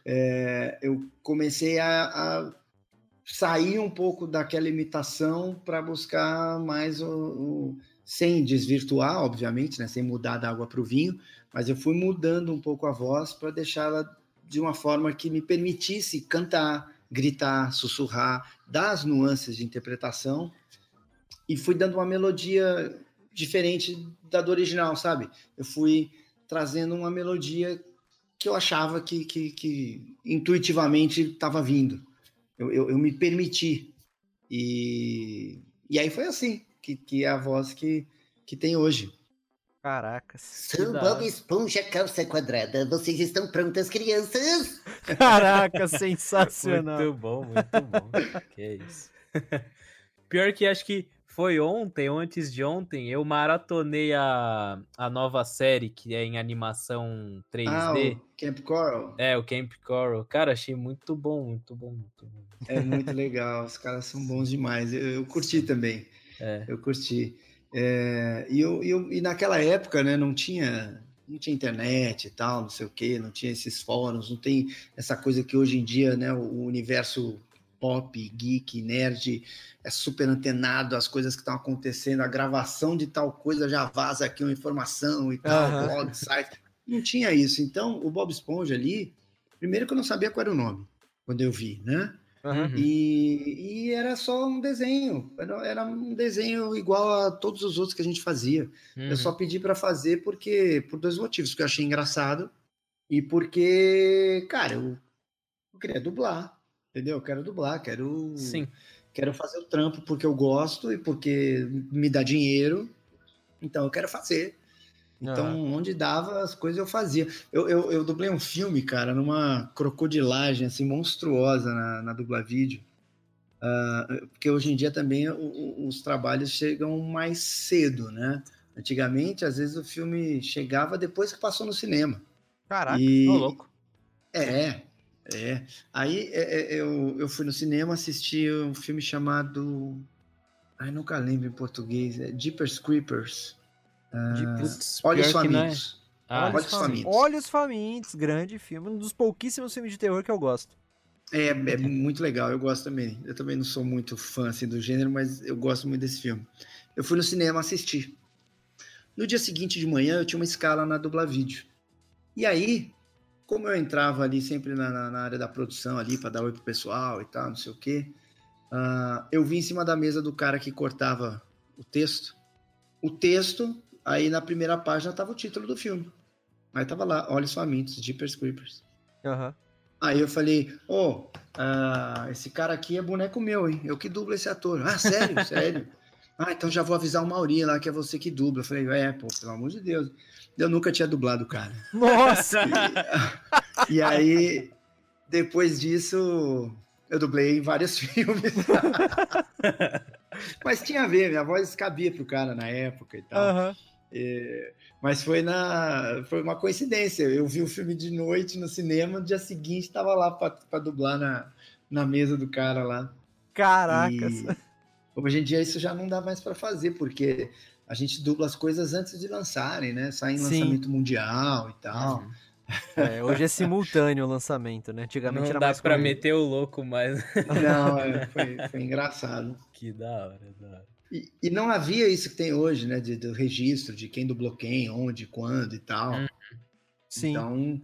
é, eu comecei a, a sair um pouco daquela imitação para buscar mais o, o- sem desvirtuar, obviamente, né, sem mudar da água para o vinho, mas eu fui mudando um pouco a voz para deixá-la de uma forma que me permitisse cantar, gritar, sussurrar, dar as nuances de interpretação e fui dando uma melodia diferente da do original, sabe? Eu fui trazendo uma melodia que eu achava que, que, que intuitivamente estava vindo. Eu, eu, eu me permiti. E, e aí foi assim, que, que é a voz que, que tem hoje. Caracas. Da Bob. Esponja Calça Quadrada. Vocês estão prontas, crianças? Caraca, sensacional. Muito bom, muito bom. que é isso. Pior que acho que foi ontem, ou antes de ontem, eu maratonei a, a nova série que é em animação 3D. Ah, o Camp Coral É, o Camp Coral. Cara, achei muito bom, muito bom, muito bom. é muito legal. Os caras são bons demais. Eu, eu curti também. É. Eu curti. É, e, eu, eu- e naquela época, né, não tinha, não tinha internet e tal, não sei o quê, não tinha esses fóruns, não tem essa coisa que hoje em dia, né, o universo pop, geek, nerd é super antenado às coisas que estão acontecendo, a gravação de tal coisa já vaza aqui uma informação e tal, Aham. blog, site. Não tinha isso. Então, o Bob Esponja ali, primeiro que eu não sabia qual era o nome quando eu vi, né? Uhum. E, e era só um desenho, era, era um desenho igual a todos os outros que a gente fazia. Eu Uhum. só pedi para fazer porque por dois motivos, porque eu achei engraçado e porque, cara, eu, eu queria dublar, entendeu? Eu quero dublar, quero Sim. quero fazer o trampo porque eu gosto e porque me dá dinheiro. Então eu quero fazer. Então, Aham. onde dava as coisas eu fazia. Eu, eu, eu dublei um filme, cara, numa crocodilagem assim monstruosa na, na Dublavídeo. Ah, porque hoje em dia também o- o- os trabalhos chegam mais cedo, né? Antigamente, às vezes o filme chegava depois que passou no cinema. Caraca. E, Ô, louco. é, é. Aí é, é, eu, eu fui no cinema assistir um filme chamado. Ai, nunca lembro em português. É Jeepers Creepers. De Putz, Olhos é- Famintos. Ah, Olhos Famintos. Olhos Famintos, grande filme, um dos pouquíssimos filmes de terror que eu gosto. É, é muito legal, eu gosto também. Eu também não sou muito fã assim, do gênero, mas eu gosto muito desse filme. Eu fui no cinema assistir. No dia seguinte de manhã, eu tinha uma escala na dubla vídeo. E aí, como eu entrava ali sempre na, na, na área da produção ali para dar oi pro pessoal e tal, não sei o quê, uh, eu vi em cima da mesa do cara que cortava o texto. O texto, aí na primeira página tava o título do filme. Aí tava lá, Olhos Famintos, Jeepers Creepers. Aham. Aí eu falei, ô, oh, uh, esse cara aqui é boneco meu, hein? Eu que dublo esse ator. Ah, sério? sério? Ah, então já vou avisar o Mauri lá que é você que dubla. Eu falei, é, pô, pelo amor de Deus. Eu nunca tinha dublado o cara. Nossa! E, e aí, depois disso, eu dublei em vários filmes. Mas tinha a ver, minha voz cabia pro cara na época e tal. Aham. É, mas foi na foi uma coincidência. Eu vi o filme de noite no cinema, no dia seguinte estava lá para dublar na, na mesa do cara lá. Caracas. E hoje em dia isso já não dá mais para fazer, porque a gente dubla as coisas antes de lançarem, né? Sai em Sim. lançamento mundial e tal. É, hoje é simultâneo o lançamento, né? Antigamente Não era dá mais pra meter o louco mais. Não, é, foi, foi engraçado. que da hora, da hora. E, e não havia isso que tem hoje, né? De, do registro de quem dublou quem, onde, quando e tal. Hum. Sim. Então,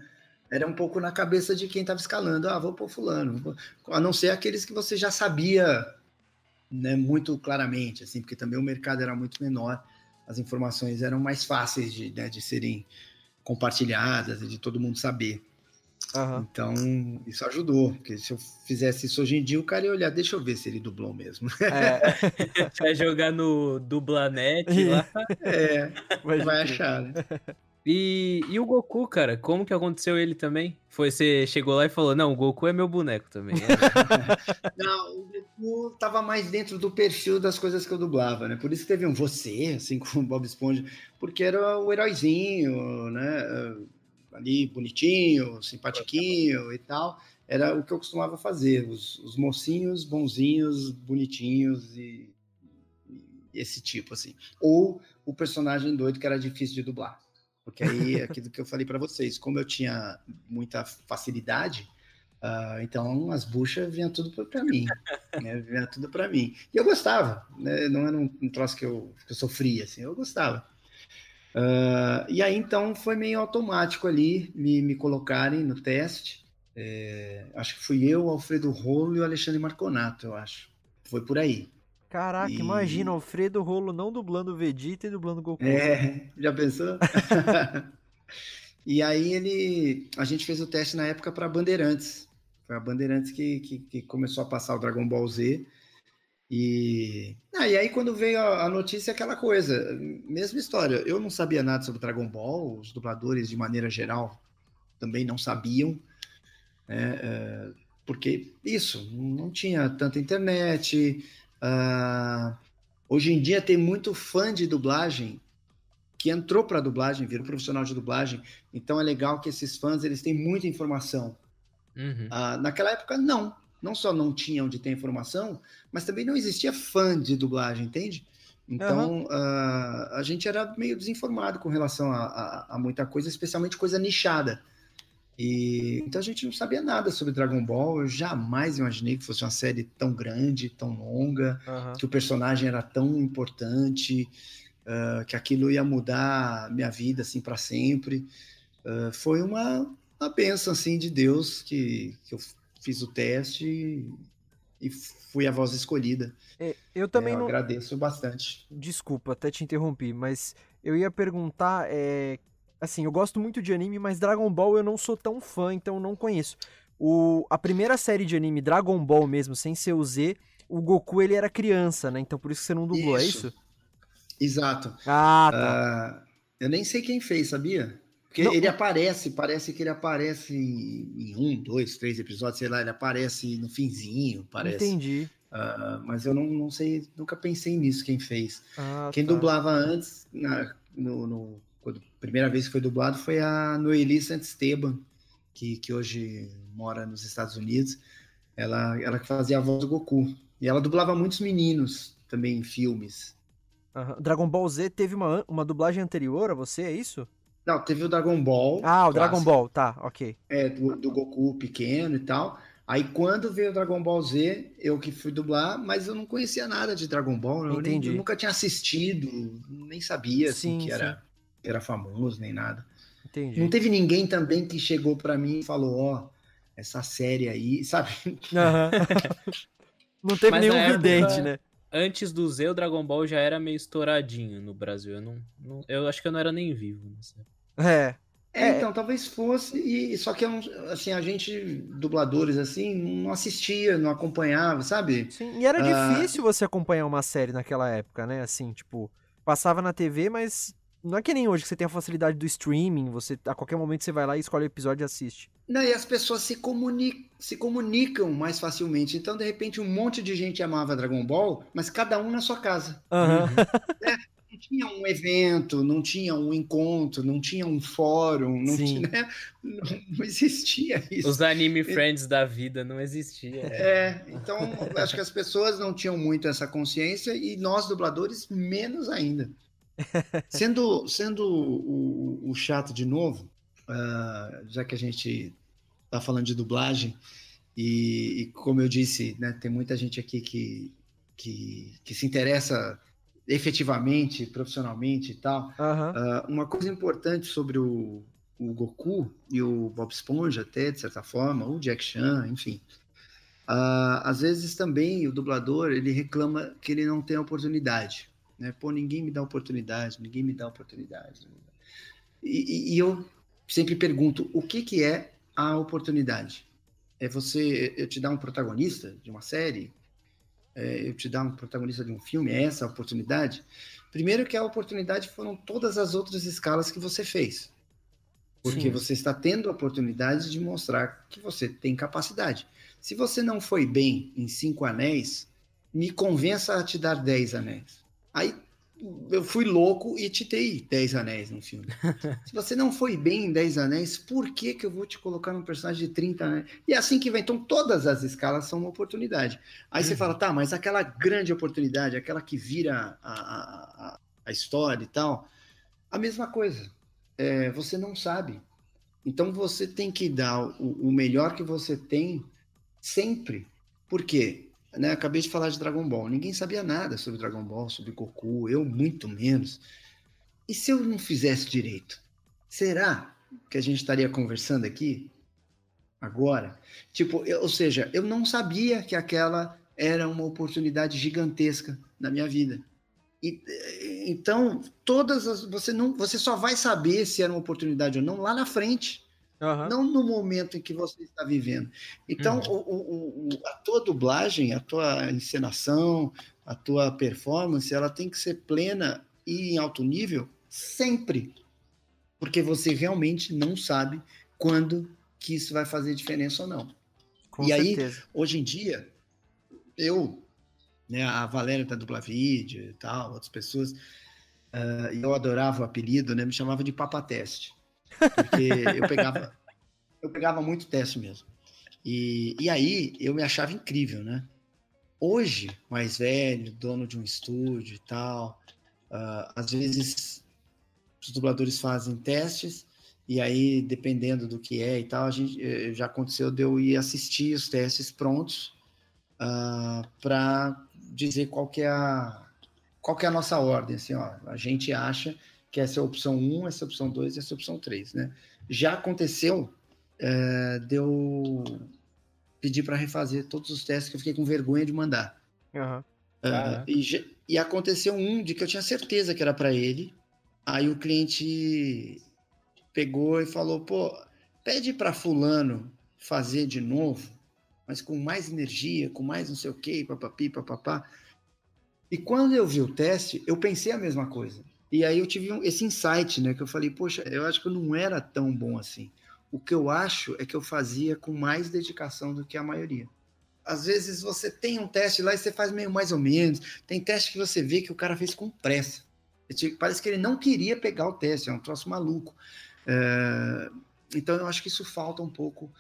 era um pouco na cabeça de quem estava escalando. Ah, vou pôr fulano. vou A não ser aqueles que você já sabia né, muito claramente, assim, porque também o mercado era muito menor. As informações eram mais fáceis de, né, de serem compartilhadas e de todo mundo saber. Aham. Então, isso ajudou. Porque se eu fizesse isso hoje em dia, o cara ia olhar, deixa eu ver se ele dublou mesmo. É, Vai jogar no Dublanet lá. É, vai crer. achar, né? E, e o Goku, cara, como que aconteceu ele também? Foi, você chegou lá e falou, não, o Goku é meu boneco também. Não, o Goku tava mais dentro do perfil das coisas que eu dublava, né? Por isso que teve um você, assim como o Bob Esponja, porque era o heróizinho, né? Ali bonitinho, simpatiquinho e tal. Era o que eu costumava fazer, os, os mocinhos bonzinhos, bonitinhos e, e esse tipo, assim. Ou o personagem doido que era difícil de dublar. Porque aí, é aquilo que eu falei para vocês, como eu tinha muita facilidade, ah, então as buchas vinham tudo para mim, né? Vinha tudo para mim. E eu gostava, né? Não era um, um troço que eu, que eu sofria, assim, eu gostava. Ah, e aí então foi meio automático ali me, me colocarem no teste. É, acho que fui eu, Alfredo Rolo e o Alexandre Marconato, eu acho. Foi por aí. Caraca, E- imagina, Alfredo Rolo não dublando Vegeta e dublando Goku. É, já pensou? e aí ele, a gente fez o teste na época para Bandeirantes. Foi a Bandeirantes que, que, que começou a passar o Dragon Ball Z. E, ah, e aí quando veio a, a notícia, aquela coisa, mesma história. Eu não sabia nada sobre Dragon Ball, os dubladores de maneira geral também não sabiam, né? é, porque isso, não tinha tanta internet. Ah, hoje em dia tem muito fã de dublagem que entrou para dublagem, virou profissional de dublagem. Então é legal que esses fãs eles têm muita informação. Uhum. Ah, naquela época, não. Não só não tinha onde ter informação, mas também não existia fã de dublagem, entende? Então, ah, a gente era meio desinformado com relação a, a- a muita coisa, especialmente coisa nichada. E, então a gente não sabia nada sobre Dragon Ball. Eu jamais imaginei que fosse uma série tão grande, tão longa Aham. que o personagem era tão importante, ah, que aquilo ia mudar minha vida assim para sempre. Ah, foi uma, uma benção assim de Deus que, que eu fiz o teste e, e fui a voz escolhida. É, Eu também É, eu não. agradeço bastante. Desculpa, até te interrompi, mas eu ia perguntar, é... assim, eu gosto muito de anime, mas Dragon Ball eu não sou tão fã, então eu não conheço. O... A primeira série de anime, Dragon Ball mesmo, sem ser o Z, o Goku ele era criança, né? Então por isso que você não dublou, é isso? Exato. Ah, tá. Ah, eu nem sei quem fez, sabia? Porque Não, ele aparece, parece que ele aparece em um, dois, três episódios, sei lá, ele aparece no finzinho, parece. Entendi. Ah, mas eu não, não sei, nunca pensei nisso quem fez. Ah, Quem tá. dublava antes, na, no, no- quando a primeira vez que foi dublado, foi a Noeli Santisteban, que, que hoje mora nos Estados Unidos. Ela, ela que fazia a voz do Goku. E ela dublava muitos meninos também em filmes. Aham. Dragon Ball Z teve uma, uma dublagem anterior a você, é isso? Não, teve o Dragon Ball. Ah, o Dragon clássico, Ball, tá, ok. É, do, do Goku pequeno e tal. Aí quando veio o Dragon Ball Z, eu que fui dublar, mas eu não conhecia nada de Dragon Ball, eu, nem, eu nunca tinha assistido, nem sabia assim, Sim, que era, era famoso, nem nada. Entendi. Não teve ninguém também que chegou pra mim e falou, ó, essa série aí, sabe? Aham. Não teve Mas nenhum época- vidente, né? Antes do Z, o Dragon Ball já era meio estouradinho no Brasil. Eu, não, não- eu acho que eu não era nem vivo. É. É, É. então, talvez fosse, e só que assim, a gente, dubladores assim, não assistia, não acompanhava, sabe? Sim, e era Ah. difícil você acompanhar uma série naquela época, né? Assim, tipo, passava na TV, mas não é que nem hoje que você tem a facilidade do streaming, você a qualquer momento você vai lá e escolhe o episódio e assiste. Não, e as pessoas se, comuni se comunicam mais facilmente. Então, de repente, um monte de gente amava Dragon Ball, mas cada um na sua casa. Aham. Não tinha um evento, não tinha um encontro, não tinha um fórum, não, Sim. tinha, né? não, não existia isso. Os anime friends da vida não existia. É, então acho que as pessoas não tinham muito essa consciência e nós dubladores menos ainda. Sendo, sendo o, o chato de novo, ah, já que a gente está falando de dublagem e, e como eu disse, né, tem muita gente aqui que, que, que se interessa efetivamente, profissionalmente e tal. Aham. Ah, uma coisa importante sobre o, o Goku e o Bob Esponja, até de certa forma, o Jack Chan, enfim. Ah, às vezes também o dublador ele reclama que ele não tem oportunidade. Né? Pô, ninguém me dá oportunidade, ninguém me dá oportunidade. E, e- e eu sempre pergunto: o que, que é a oportunidade? É você, eu te dar um protagonista de uma série? É, eu te dar um protagonista de um filme? É essa a oportunidade? Primeiro que a oportunidade foram todas as outras escalas que você fez. Porque Sim. você está tendo a oportunidade de mostrar que você tem capacidade. Se você não foi bem em cinco anéis, me convença a te dar dez anéis. Aí eu fui louco e te dei dez anéis no filme. Se você não foi bem em dez anéis, por que, que eu vou te colocar num personagem de 30 anéis? E é assim que vai. Então, todas as escalas são uma oportunidade. Aí você Uhum. fala, tá, mas aquela grande oportunidade, aquela que vira a, a, a- a história e tal, a mesma coisa. É, você não sabe. Então você tem que dar o, o melhor que você tem sempre. Por quê? Né, acabei de falar de Dragon Ball. Ninguém sabia nada sobre Dragon Ball, sobre Goku, eu muito menos. E se eu não fizesse direito? Será que a gente estaria conversando aqui agora? Tipo, eu- ou seja, eu não sabia que aquela era uma oportunidade gigantesca na minha vida. E, eh, então, todas as você não, você só vai saber se era uma oportunidade ou não lá na frente, Aham. não no momento em que você está vivendo. Então, Uhum. o- o- o- a tua dublagem, a tua encenação, a tua performance, ela tem que ser plena e em alto nível sempre, porque você realmente não sabe quando que isso vai fazer diferença ou não. Com e aí, certeza. Hoje em dia, eu, né, a Valéria da Dublavídeo e tal, outras pessoas, ah, eu adorava o apelido, né, me chamava de Papa Teste, porque eu pegava, eu pegava muito teste mesmo. E, e aí eu me achava incrível, né? Hoje, mais velho, dono de um estúdio e tal, ah, às vezes os dubladores fazem testes e aí, dependendo do que é e tal, a gente, eh, já aconteceu de eu ir assistir os testes prontos para dizer qual que, é a, qual que é a nossa ordem. Assim, ó, a gente acha que essa é a opção 1, essa é a opção 2 e essa é a opção 3. Né? Já aconteceu eh, de eu pedir para refazer todos os testes que eu fiquei com vergonha de mandar. Ah, Caraca. e, e aconteceu um de que eu tinha certeza que era para ele. Aí o cliente pegou e falou: pô, pede para Fulano fazer de novo, mas com mais energia, com mais não sei o que, papapi, papapá. E quando eu vi o teste, eu pensei a mesma coisa. E aí eu tive esse insight, né? Que eu falei: poxa, eu acho que eu não era tão bom assim. O que eu acho é que eu fazia com mais dedicação do que a maioria às vezes você tem um teste lá e você faz meio mais ou menos. Tem teste que você vê que o cara fez com pressa. É tipo, Parece que ele não queria pegar o teste, é um troço maluco. É, Então eu acho que isso falta um pouco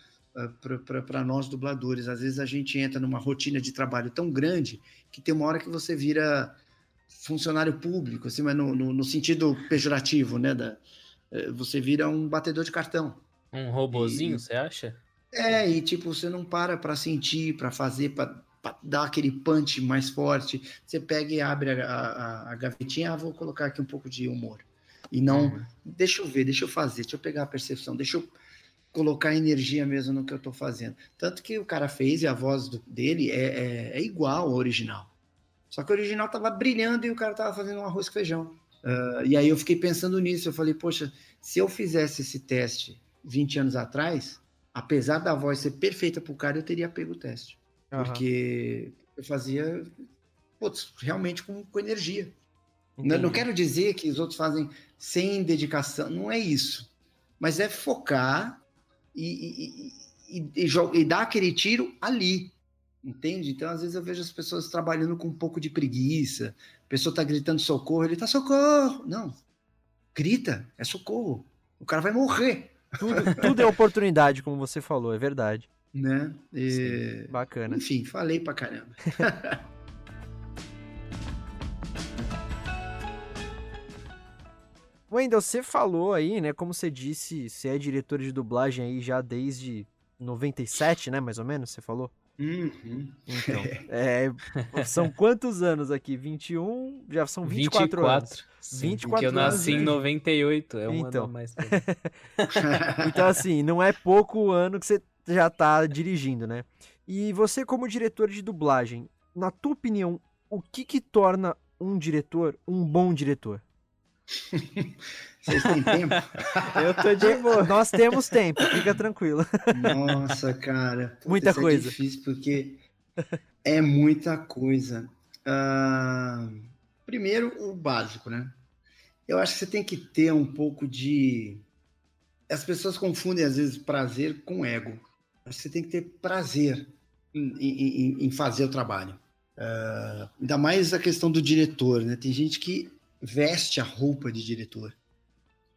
para nós dubladores. Às vezes a gente entra numa rotina de trabalho tão grande que tem uma hora que você vira funcionário público, assim, mas no, no- no sentido pejorativo, né? Da, eh, você vira um batedor de cartão. Um robozinho, E- você acha? É, e tipo, você não para para sentir, para fazer, para dar aquele punch mais forte. Você pega e abre a, a, a gavetinha, ah, vou colocar aqui um pouco de humor. E não, uhum. deixa eu ver, deixa eu fazer, deixa eu pegar a percepção, deixa eu colocar energia mesmo no que eu estou fazendo. Tanto que o cara fez e a voz do, dele é, é, é, igual ao original. Só que o original tava brilhando e o cara tava fazendo um arroz com feijão. Uh, e aí eu fiquei pensando nisso, eu falei, poxa, se eu fizesse esse teste 20 anos atrás, apesar da voz ser perfeita pro cara, eu teria pego o teste. Uhum. Porque eu fazia putz, realmente com, com energia. Não, não, quero dizer que os outros fazem sem dedicação, não é isso. Mas é focar e, e, e, e, dar aquele tiro ali. Entende? Então, às vezes, eu vejo as pessoas trabalhando com um pouco de preguiça. A pessoa tá gritando socorro, ele tá socorro. Não. Grita, é socorro. O cara vai morrer. Tudo, tudo é oportunidade, como você falou, é verdade. Né? E... Sim, bacana. Enfim, falei pra caramba. Wendel, você falou aí, né? Como você disse, você é diretor de dublagem aí já desde 97, né? Mais ou menos, você falou? Uhum. Então, é, são quantos anos aqui? 21? Já são 24, 24 anos. Sim, 24 eu nasci anos, em 98, é um então. ano mais. então, assim, não é pouco ano que você já tá dirigindo, né? E você, como diretor de dublagem, na tua opinião, o que que torna um diretor um bom diretor? Vocês têm tempo? Eu tô de boa. Nós temos tempo, fica tranquilo. Nossa, cara. Puta, muita coisa. É difícil porque é muita coisa. Uh, primeiro, o básico, né? Eu acho que você tem que ter um pouco de. As pessoas confundem às vezes prazer com ego. Acho que você tem que ter prazer em, em, em fazer o trabalho. Uh, ainda mais a questão do diretor, né? Tem gente que veste a roupa de diretor.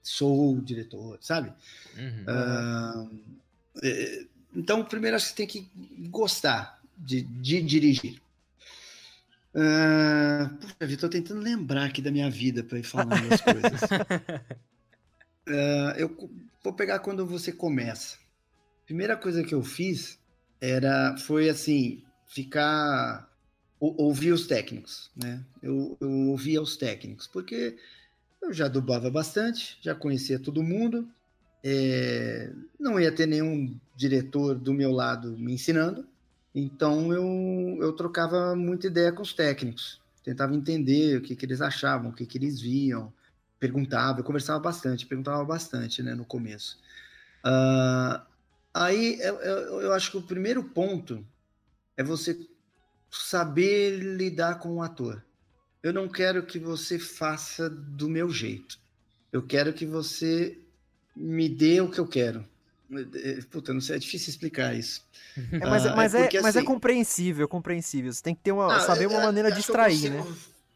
Sou diretor, sabe? Uhum. Uh, então, primeiro acho que tem que gostar de, de dirigir. Uh, puxa vida, tô tentando lembrar aqui da minha vida para ir falando as coisas. uh, eu vou pegar quando você começa. Primeira coisa que eu fiz era foi assim ficar ouvir os técnicos, né? Eu, eu ouvia os técnicos, porque eu já dublava bastante, já conhecia todo mundo, é, não ia ter nenhum diretor do meu lado me ensinando, então eu, eu trocava muita ideia com os técnicos, tentava entender o que, que eles achavam, o que, que eles viam, perguntava, eu conversava bastante, perguntava bastante né, no começo. Uh, aí eu, eu, eu acho que o primeiro ponto é você saber lidar com o ator. Eu não quero que você faça do meu jeito. Eu quero que você me dê o que eu quero. Puta, não sei, é difícil explicar isso. É, mas, ah, mas, é, porque, é, mas é assim, é compreensível, compreensível. Você tem que ter uma, saber uma é, maneira de extrair, né?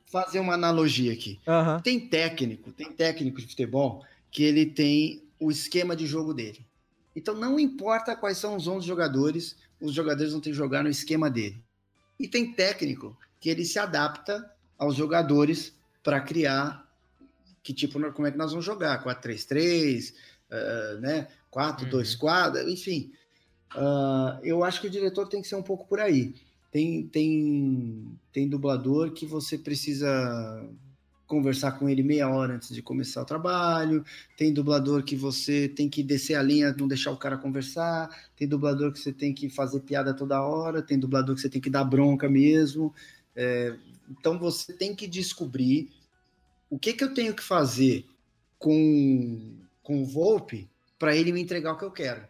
Fazer uma analogia aqui. Uhum. Tem técnico, tem técnico de futebol que ele tem o esquema de jogo dele. Então não importa quais são os 11 jogadores, os jogadores vão ter que jogar no esquema dele. E tem técnico que ele se adapta aos jogadores para criar que tipo, como é que nós vamos jogar? 4-3-3, uh, né? 4-2-4, uhum. enfim. Uh, eu acho que o diretor tem que ser um pouco por aí. Tem, tem, tem dublador que você precisa conversar com ele meia hora antes de começar o trabalho, tem dublador que você tem que descer a linha, não deixar o cara conversar, tem dublador que você tem que fazer piada toda hora, tem dublador que você tem que dar bronca mesmo. É, então você tem que descobrir o que, que eu tenho que fazer com, com o Volpe para ele me entregar o que eu quero.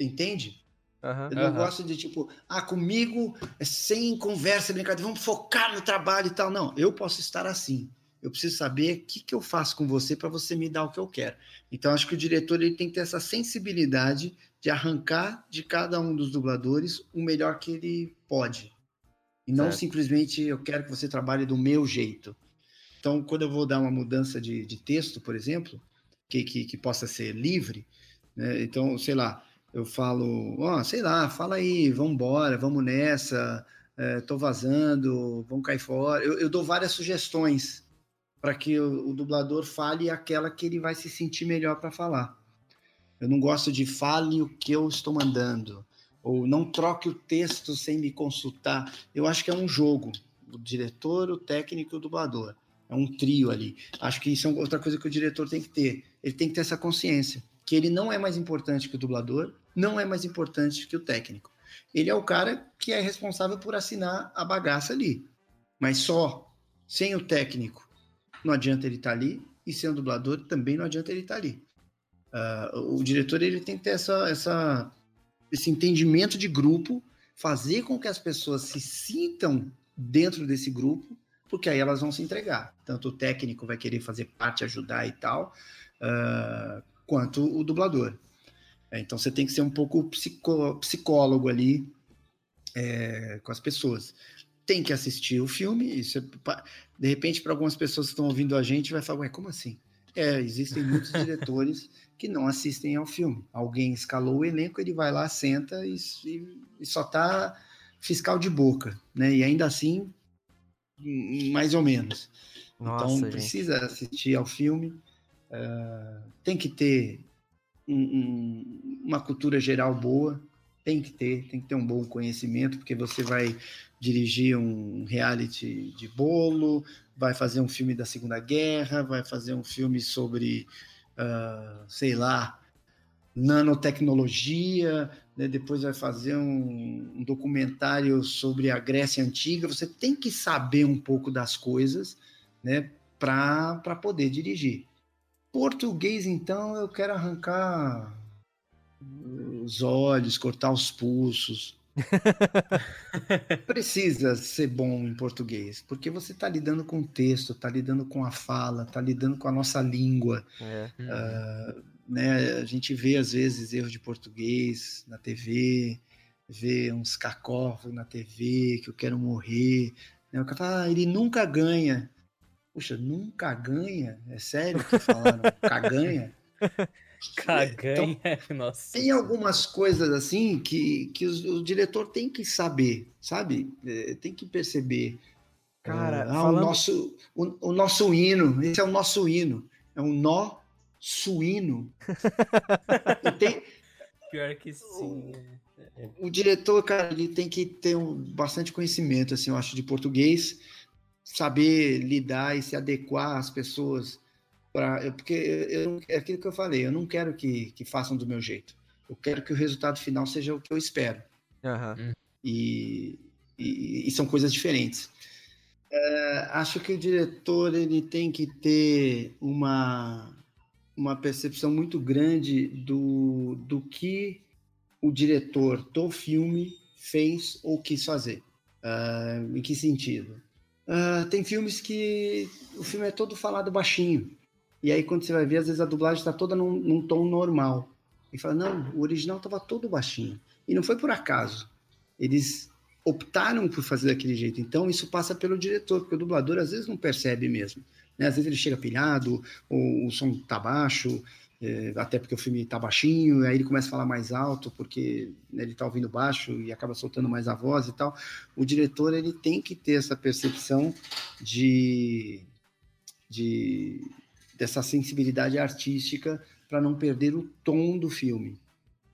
Entende? Uhum, eu não uhum. gosto de tipo, ah, comigo é sem conversa, brincadeira, vamos focar no trabalho e tal. Não, eu posso estar assim eu preciso saber o que, que eu faço com você para você me dar o que eu quero. Então, acho que o diretor ele tem que ter essa sensibilidade de arrancar de cada um dos dubladores o melhor que ele pode. E não simplesmente eu quero que você trabalhe do meu jeito. Então, quando eu vou dar uma mudança de, de texto, por exemplo, que, que, que possa ser livre, né? então, sei lá, eu falo, ó, oh, sei lá, fala aí, vamos embora, vamos nessa, é, tô vazando, vamos cair fora. Eu, eu dou várias sugestões para que o, dublador fale aquela que ele vai se sentir melhor para falar. Eu não gosto de fale o que eu estou mandando. Ou não troque o texto sem me consultar. Eu acho que é um jogo. O diretor, o técnico e o dublador. É um trio ali. Acho que isso é outra coisa que o diretor tem que ter. Ele tem que ter essa consciência. Que ele não é mais importante que o dublador, não é mais importante que o técnico. Ele é o cara que é responsável por assinar a bagaça ali. Mas só, sem o técnico, não adianta ele estar tá ali. E sem o dublador, também não adianta ele estar tá ali. Uh, o diretor ele tem que ter essa, essa, esse entendimento de grupo, fazer com que as pessoas se sintam dentro desse grupo, porque aí elas vão se entregar. Tanto o técnico vai querer fazer parte, ajudar e tal, uh, quanto o dublador. É, então você tem que ser um pouco psicó psicólogo ali é, com as pessoas. Tem que assistir o filme. Isso é, de repente, para algumas pessoas que estão ouvindo a gente, vai falar: Ué, como assim? É, existem muitos diretores que não assistem ao filme. Alguém escalou o elenco, ele vai lá, senta e, e, só tá fiscal de boca, né? E ainda assim, mais ou menos. Nossa, então gente. precisa assistir ao filme. Uh, tem que ter um, um, uma cultura geral boa, tem que ter, tem que ter um bom conhecimento, porque você vai dirigir um reality de bolo, vai fazer um filme da Segunda Guerra, vai fazer um filme sobre uh, sei lá, nanotecnologia, né? depois vai fazer um, um, documentário sobre a Grécia Antiga. Você tem que saber um pouco das coisas né? para poder dirigir. Português, então, eu quero arrancar os olhos, cortar os pulsos. Precisa ser bom em português, porque você está lidando com o texto, está lidando com a fala, está lidando com a nossa língua. É. Uh, né? A gente vê, às vezes, erros de português na TV, vê uns cacófagos na TV, que eu quero morrer. Né? O cara fala, ah, ele nunca ganha. Puxa, nunca ganha? É sério que falaram? Caganha? Caganha, então, nossa. Tem algumas coisas assim que, que o, o diretor tem que saber, sabe? É, tem que perceber. Cara, ah, falando... o, nosso, o, o, nosso hino, esse é o nosso hino. É um nó suíno. tem... Pior que sim. O, o, diretor, cara, ele tem que ter um, bastante conhecimento, assim, eu acho, de português, saber lidar e se adequar às pessoas Pra, porque eu, é aquilo que eu falei, eu não quero que, que façam do meu jeito. Eu quero que o resultado final seja o que eu espero. Uhum. E, e, e, são coisas diferentes. É, acho que o diretor ele tem que ter uma, uma percepção muito grande do, do que o diretor do filme fez ou quis fazer. Uh, em que sentido? Uh, tem filmes que o filme é todo falado baixinho. E aí, quando você vai ver, às vezes a dublagem está toda num, num, tom normal. E fala, não, o original estava todo baixinho. E não foi por acaso. Eles optaram por fazer daquele jeito. Então, isso passa pelo diretor, porque o dublador às vezes não percebe mesmo. Né? Às vezes ele chega pilhado, ou o som tá baixo, é, até porque o filme tá baixinho, aí ele começa a falar mais alto, porque né, ele tá ouvindo baixo e acaba soltando mais a voz e tal. O diretor, ele tem que ter essa percepção de... de dessa sensibilidade artística para não perder o tom do filme.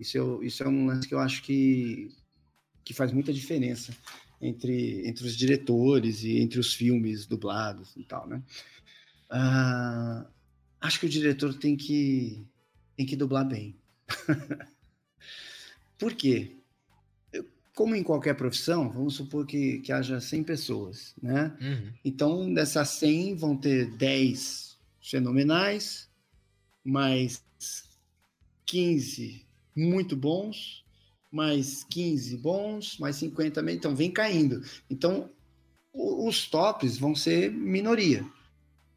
Isso é, isso é um lance que eu acho que, que faz muita diferença entre, entre os diretores e entre os filmes dublados e tal, né? Uh, acho que o diretor tem que, tem que dublar bem. Por quê? Como em qualquer profissão, vamos supor que, que haja 100 pessoas, né? Uhum. Então, dessas 100 vão ter 10 fenomenais, mais 15 muito bons, mais 15 bons, mais 50 também, então vem caindo. Então, os tops vão ser minoria.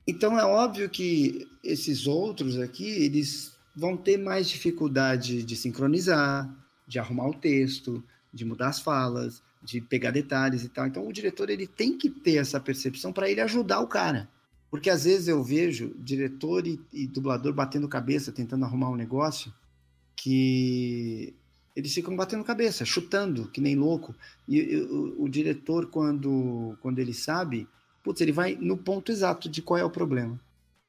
Então é óbvio que esses outros aqui, eles vão ter mais dificuldade de sincronizar, de arrumar o texto, de mudar as falas, de pegar detalhes e tal. Então o diretor ele tem que ter essa percepção para ele ajudar o cara. Porque às vezes eu vejo diretor e, e, dublador batendo cabeça, tentando arrumar um negócio, que eles ficam batendo cabeça, chutando, que nem louco. E, e o, o, diretor, quando, quando ele sabe, putz, ele vai no ponto exato de qual é o problema.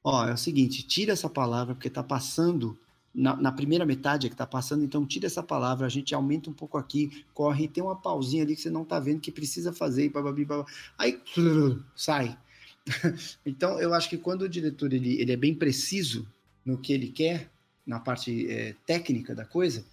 Ó, é o seguinte, tira essa palavra porque está passando na, na primeira metade que está passando, então tira essa palavra, a gente aumenta um pouco aqui, corre, tem uma pausinha ali que você não está vendo que precisa fazer, e bababi, bababi, aí sai. então, eu acho que quando o diretor ele, ele é bem preciso no que ele quer, na parte é, técnica da coisa,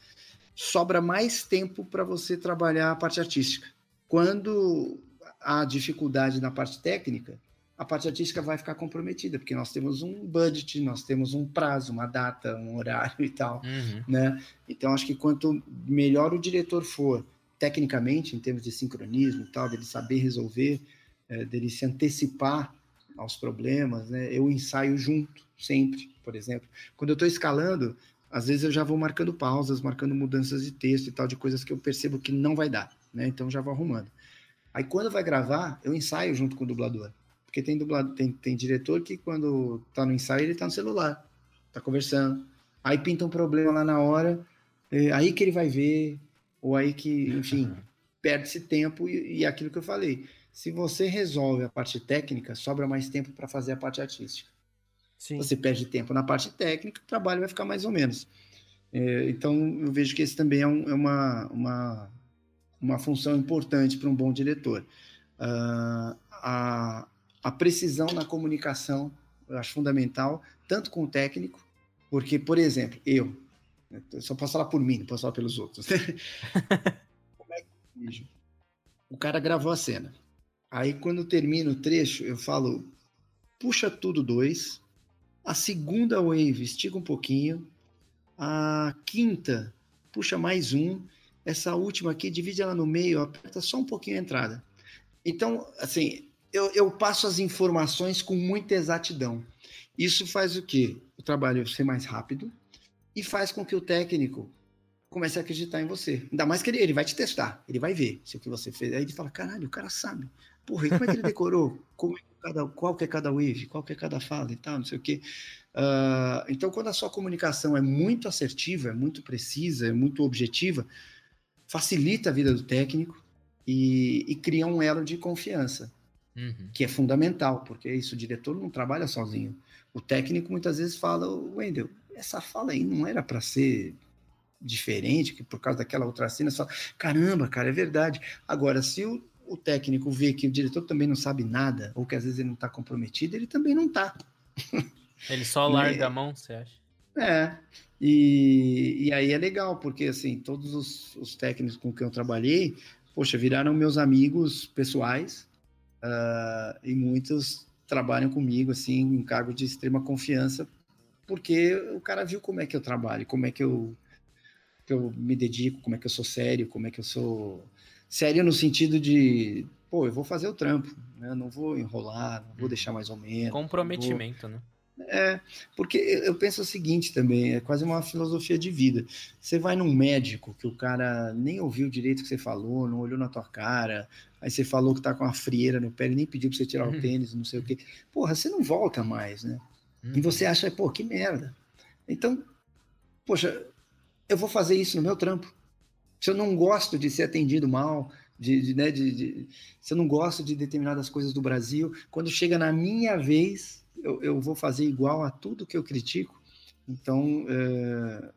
sobra mais tempo para você trabalhar a parte artística. Quando há dificuldade na parte técnica, a parte artística vai ficar comprometida, porque nós temos um budget, nós temos um prazo, uma data, um horário e tal, uhum. né? Então, acho que quanto melhor o diretor for, tecnicamente, em termos de sincronismo e tal, dele saber resolver, é, dele se antecipar aos problemas, né? Eu ensaio junto, sempre, por exemplo. Quando eu estou escalando, às vezes eu já vou marcando pausas, marcando mudanças de texto e tal, de coisas que eu percebo que não vai dar, né? Então, já vou arrumando. Aí, quando vai gravar, eu ensaio junto com o dublador. Porque tem dublado, tem, tem diretor que quando tá no ensaio, ele tá no celular, tá conversando. Aí pinta um problema lá na hora, é, aí que ele vai ver, ou aí que, enfim, perde-se tempo e, e aquilo que eu falei. Se você resolve a parte técnica, sobra mais tempo para fazer a parte artística. Sim. Você perde tempo na parte técnica, o trabalho vai ficar mais ou menos. É, então, eu vejo que esse também é, um, é uma, uma, uma função importante para um bom diretor. Uh, a, a precisão na comunicação, eu acho fundamental, tanto com o técnico, porque, por exemplo, eu, eu só posso falar por mim, não posso falar pelos outros. Como é que eu vejo? O cara gravou a cena. Aí, quando termina o trecho, eu falo, puxa tudo dois, a segunda wave estica um pouquinho, a quinta puxa mais um, essa última aqui divide ela no meio, aperta só um pouquinho a entrada. Então, assim, eu, eu passo as informações com muita exatidão. Isso faz o quê? O trabalho ser mais rápido e faz com que o técnico comece a acreditar em você. Ainda mais que ele, ele vai te testar, ele vai ver se o que você fez. Aí ele fala: caralho, o cara sabe. Porra, e como é que ele decorou? Como é cada, qual que é cada wave? Qual que é cada fala e tal, não sei o quê. Uh, então, quando a sua comunicação é muito assertiva, é muito precisa, é muito objetiva, facilita a vida do técnico e, e cria um elo de confiança uhum. que é fundamental, porque isso, o diretor não trabalha sozinho. O técnico muitas vezes fala, Wendel, essa fala aí não era para ser diferente, que por causa daquela outra cena, só caramba, cara, é verdade. Agora, se o, o técnico vê que o diretor também não sabe nada, ou que às vezes ele não está comprometido, ele também não está. Ele só larga é, a mão, você acha? É, e, e aí é legal, porque assim, todos os, os técnicos com quem eu trabalhei, poxa, viraram meus amigos pessoais, Uh, e muitos trabalham comigo, assim, em cargo de extrema confiança, porque o cara viu como é que eu trabalho, como é que eu, que eu me dedico, como é que eu sou sério, como é que eu sou. Sério no sentido de, pô, eu vou fazer o trampo, né? não vou enrolar, não vou uhum. deixar mais ou menos. Comprometimento, vou... né? É, porque eu penso o seguinte também, é quase uma filosofia de vida. Você vai num médico que o cara nem ouviu direito o que você falou, não olhou na tua cara, aí você falou que tá com uma frieira no pé, ele nem pediu pra você tirar o uhum. tênis, não sei o quê. Porra, você não volta mais, né? E você uhum. acha, pô, que merda. Então, poxa, eu vou fazer isso no meu trampo. Se eu não gosto de ser atendido mal, de, de, né, de, de, se eu não gosto de determinadas coisas do Brasil, quando chega na minha vez, eu, eu vou fazer igual a tudo que eu critico. Então, é,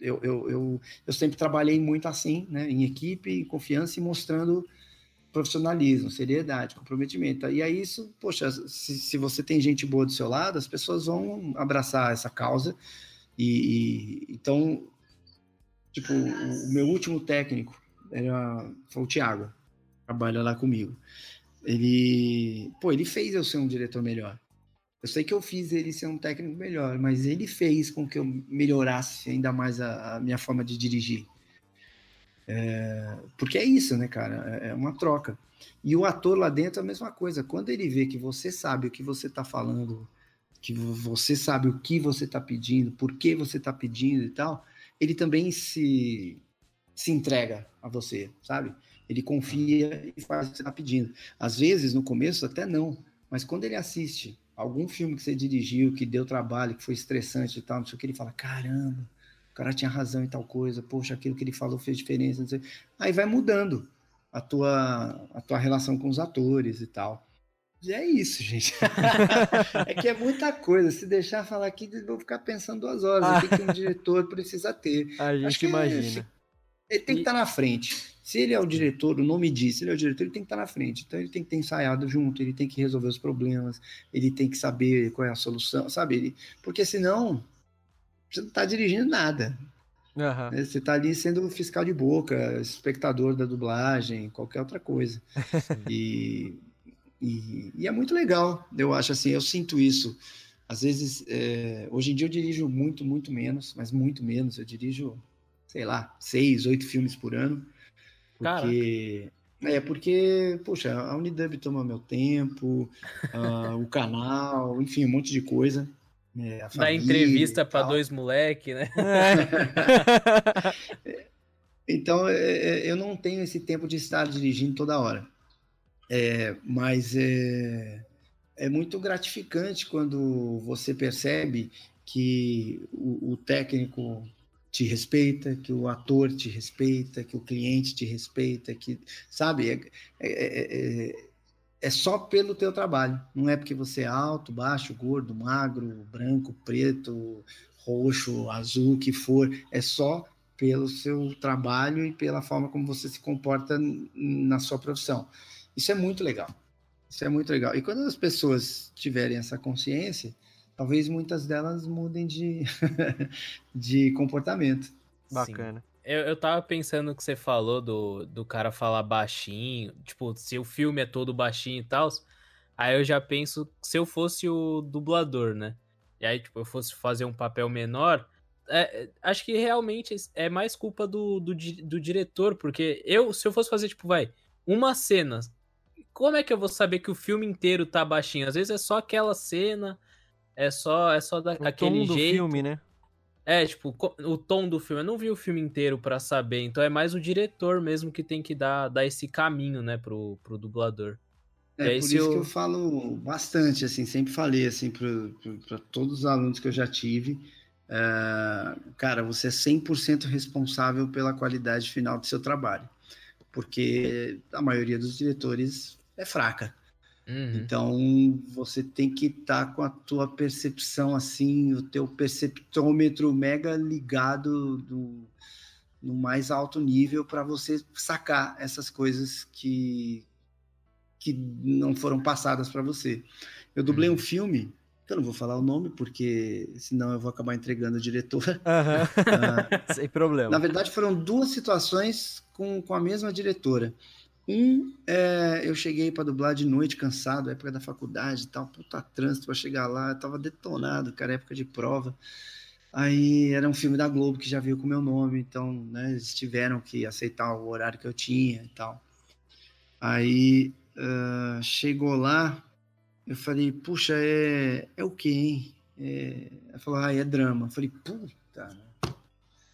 eu, eu, eu, eu, sempre trabalhei muito assim, né, em equipe, em confiança e mostrando profissionalismo, seriedade, comprometimento. E aí isso, poxa, se, se você tem gente boa do seu lado, as pessoas vão abraçar essa causa. E, e então, tipo, o, meu último técnico era, foi o Thiago, trabalha lá comigo. Ele, pô, ele fez eu ser um diretor melhor. Eu sei que eu fiz ele ser um técnico melhor, mas ele fez com que eu melhorasse ainda mais a, a minha forma de dirigir. É, porque é isso, né, cara? É, é uma troca. E o ator lá dentro é a mesma coisa. Quando ele vê que você sabe o que você está falando, que você sabe o que você está pedindo, por que você está pedindo e tal, ele também se, se entrega a você, sabe? Ele confia e faz o que você está pedindo. Às vezes, no começo, até não. Mas quando ele assiste algum filme que você dirigiu, que deu trabalho, que foi estressante e tal, não sei o que, ele fala, caramba, o cara tinha razão em tal coisa, poxa, aquilo que ele falou fez diferença, Aí vai mudando a tua, a tua relação com os atores e tal. E é isso, gente. é que é muita coisa. Se deixar falar aqui, vou ficar pensando duas horas. O que, que um diretor precisa ter? A gente Acho que imagina. Ele tem que E- estar na frente. Se ele é o diretor, o nome diz, se ele é o diretor, ele tem que estar na frente. Então ele tem que ter ensaiado junto, ele tem que resolver os problemas, ele tem que saber qual é a solução, sabe? Ele- porque senão você não está dirigindo nada. Né? Você está ali sendo fiscal de boca, espectador da dublagem, qualquer outra coisa. E, e, e é muito legal, eu acho assim, eu sinto isso. Às vezes, é, hoje em dia eu dirijo muito, muito menos, mas muito menos. Eu dirijo, sei lá, seis, oito filmes por ano. Porque. É, porque, poxa, a Unidub toma meu tempo, ah, o canal, enfim, um monte de coisa. a Dá família entrevista tal. dois moleque, né? É. Então, é, é, eu não tenho esse tempo de estar dirigindo toda hora. É, mas é, é muito gratificante quando você percebe que o, o técnico te respeita, que o ator te respeita, que o cliente te respeita, que sabe é, é, é- é- é só pelo teu trabalho, não é porque você é alto, baixo, gordo, magro, branco, preto, roxo, azul, que for, é só pelo seu trabalho e pela forma como você se comporta na sua profissão. Isso é muito legal. Isso é muito legal. E quando as pessoas tiverem essa consciência, talvez muitas delas mudem de, de comportamento. Bacana. Eu, eu tava pensando que você falou do, do cara falar baixinho, tipo, se o filme é todo baixinho e tal, aí eu já penso se eu fosse o dublador, né? E aí, tipo, eu fosse fazer um papel menor, é, é, acho que realmente é mais culpa do, do, do diretor, porque eu, se eu fosse fazer, tipo, vai, uma cena, como é que eu vou saber que o filme inteiro tá baixinho? Às vezes é só aquela cena, é só, é só O daquele tom do jeito. filme, né? É, tipo, o tom do filme. Eu não vi o filme inteiro pra saber, então é mais o diretor mesmo que tem que dar, dar esse caminho, né, pro, pro dublador. É por isso eu- que eu falo bastante, assim, sempre falei assim para todos os alunos que eu já tive, é, cara, você é 100% responsável pela qualidade final do seu trabalho, porque a maioria dos diretores é fraca. Uhum. Então você tem que estar com a tua percepção assim, o teu perceptômetro mega ligado do, no mais alto nível para você sacar essas coisas que, que não foram passadas para você. Eu dublei um filme, eu não vou falar o nome, porque senão eu vou acabar entregando o diretor. Aham. Ah, Sem problema. na verdade, foram duas situações com, com a mesma diretora. Um, é, eu cheguei para dublar de noite, cansado, época da faculdade e tal, puta trânsito para chegar lá, eu tava detonado, cara, época de prova. Aí era um filme da Globo que já veio com meu nome, então, né, eles tiveram que aceitar o horário que eu tinha e tal. Aí ah, chegou lá, eu falei, puxa, é, é o quê, hein? É, ela falou, ah, é drama. Eu falei, puta, né?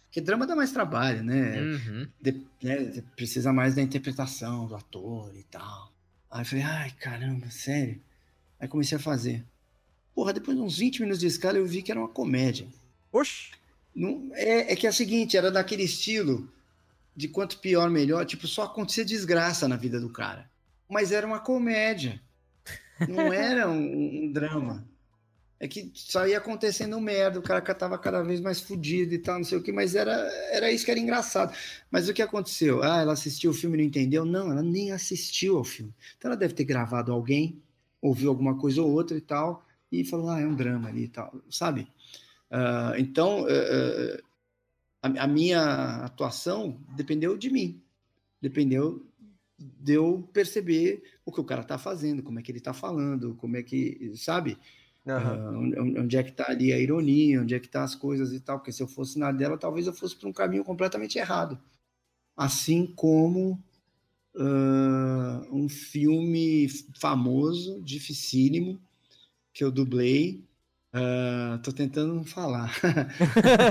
Porque drama dá mais trabalho, né? Uhum. De- né, Precisa mais da interpretação do ator e tal. Aí eu falei, ai, caramba, sério? Aí comecei a fazer. Porra, depois de uns 20 minutos de escala, eu vi que era uma comédia. Oxi. Não, é, é que é o seguinte, era daquele estilo de quanto pior, melhor. Tipo, só acontecia desgraça na vida do cara. Mas era uma comédia. Não era um, um drama. É que só ia acontecendo merda, o cara tava cada vez mais fudido e tal, não sei o que, mas era, era isso que era engraçado. Mas o que aconteceu? Ah, ela assistiu o filme e não entendeu? Não, ela nem assistiu ao filme. Então ela deve ter gravado alguém, ouviu alguma coisa ou outra e tal, e falou, ah, é um drama ali e tal, sabe? Ah, então, eh, a, a minha atuação dependeu de mim, dependeu de eu perceber o que o cara tá fazendo, como é que ele tá falando, como é que, sabe? Aham. Ah, onde, é que tá ali a ironia, onde é que tá as coisas e tal, porque se eu fosse na dela, talvez eu fosse para um caminho completamente errado. Assim como ah, um filme famoso, dificílimo, que eu dublei, ah, tô tentando não falar.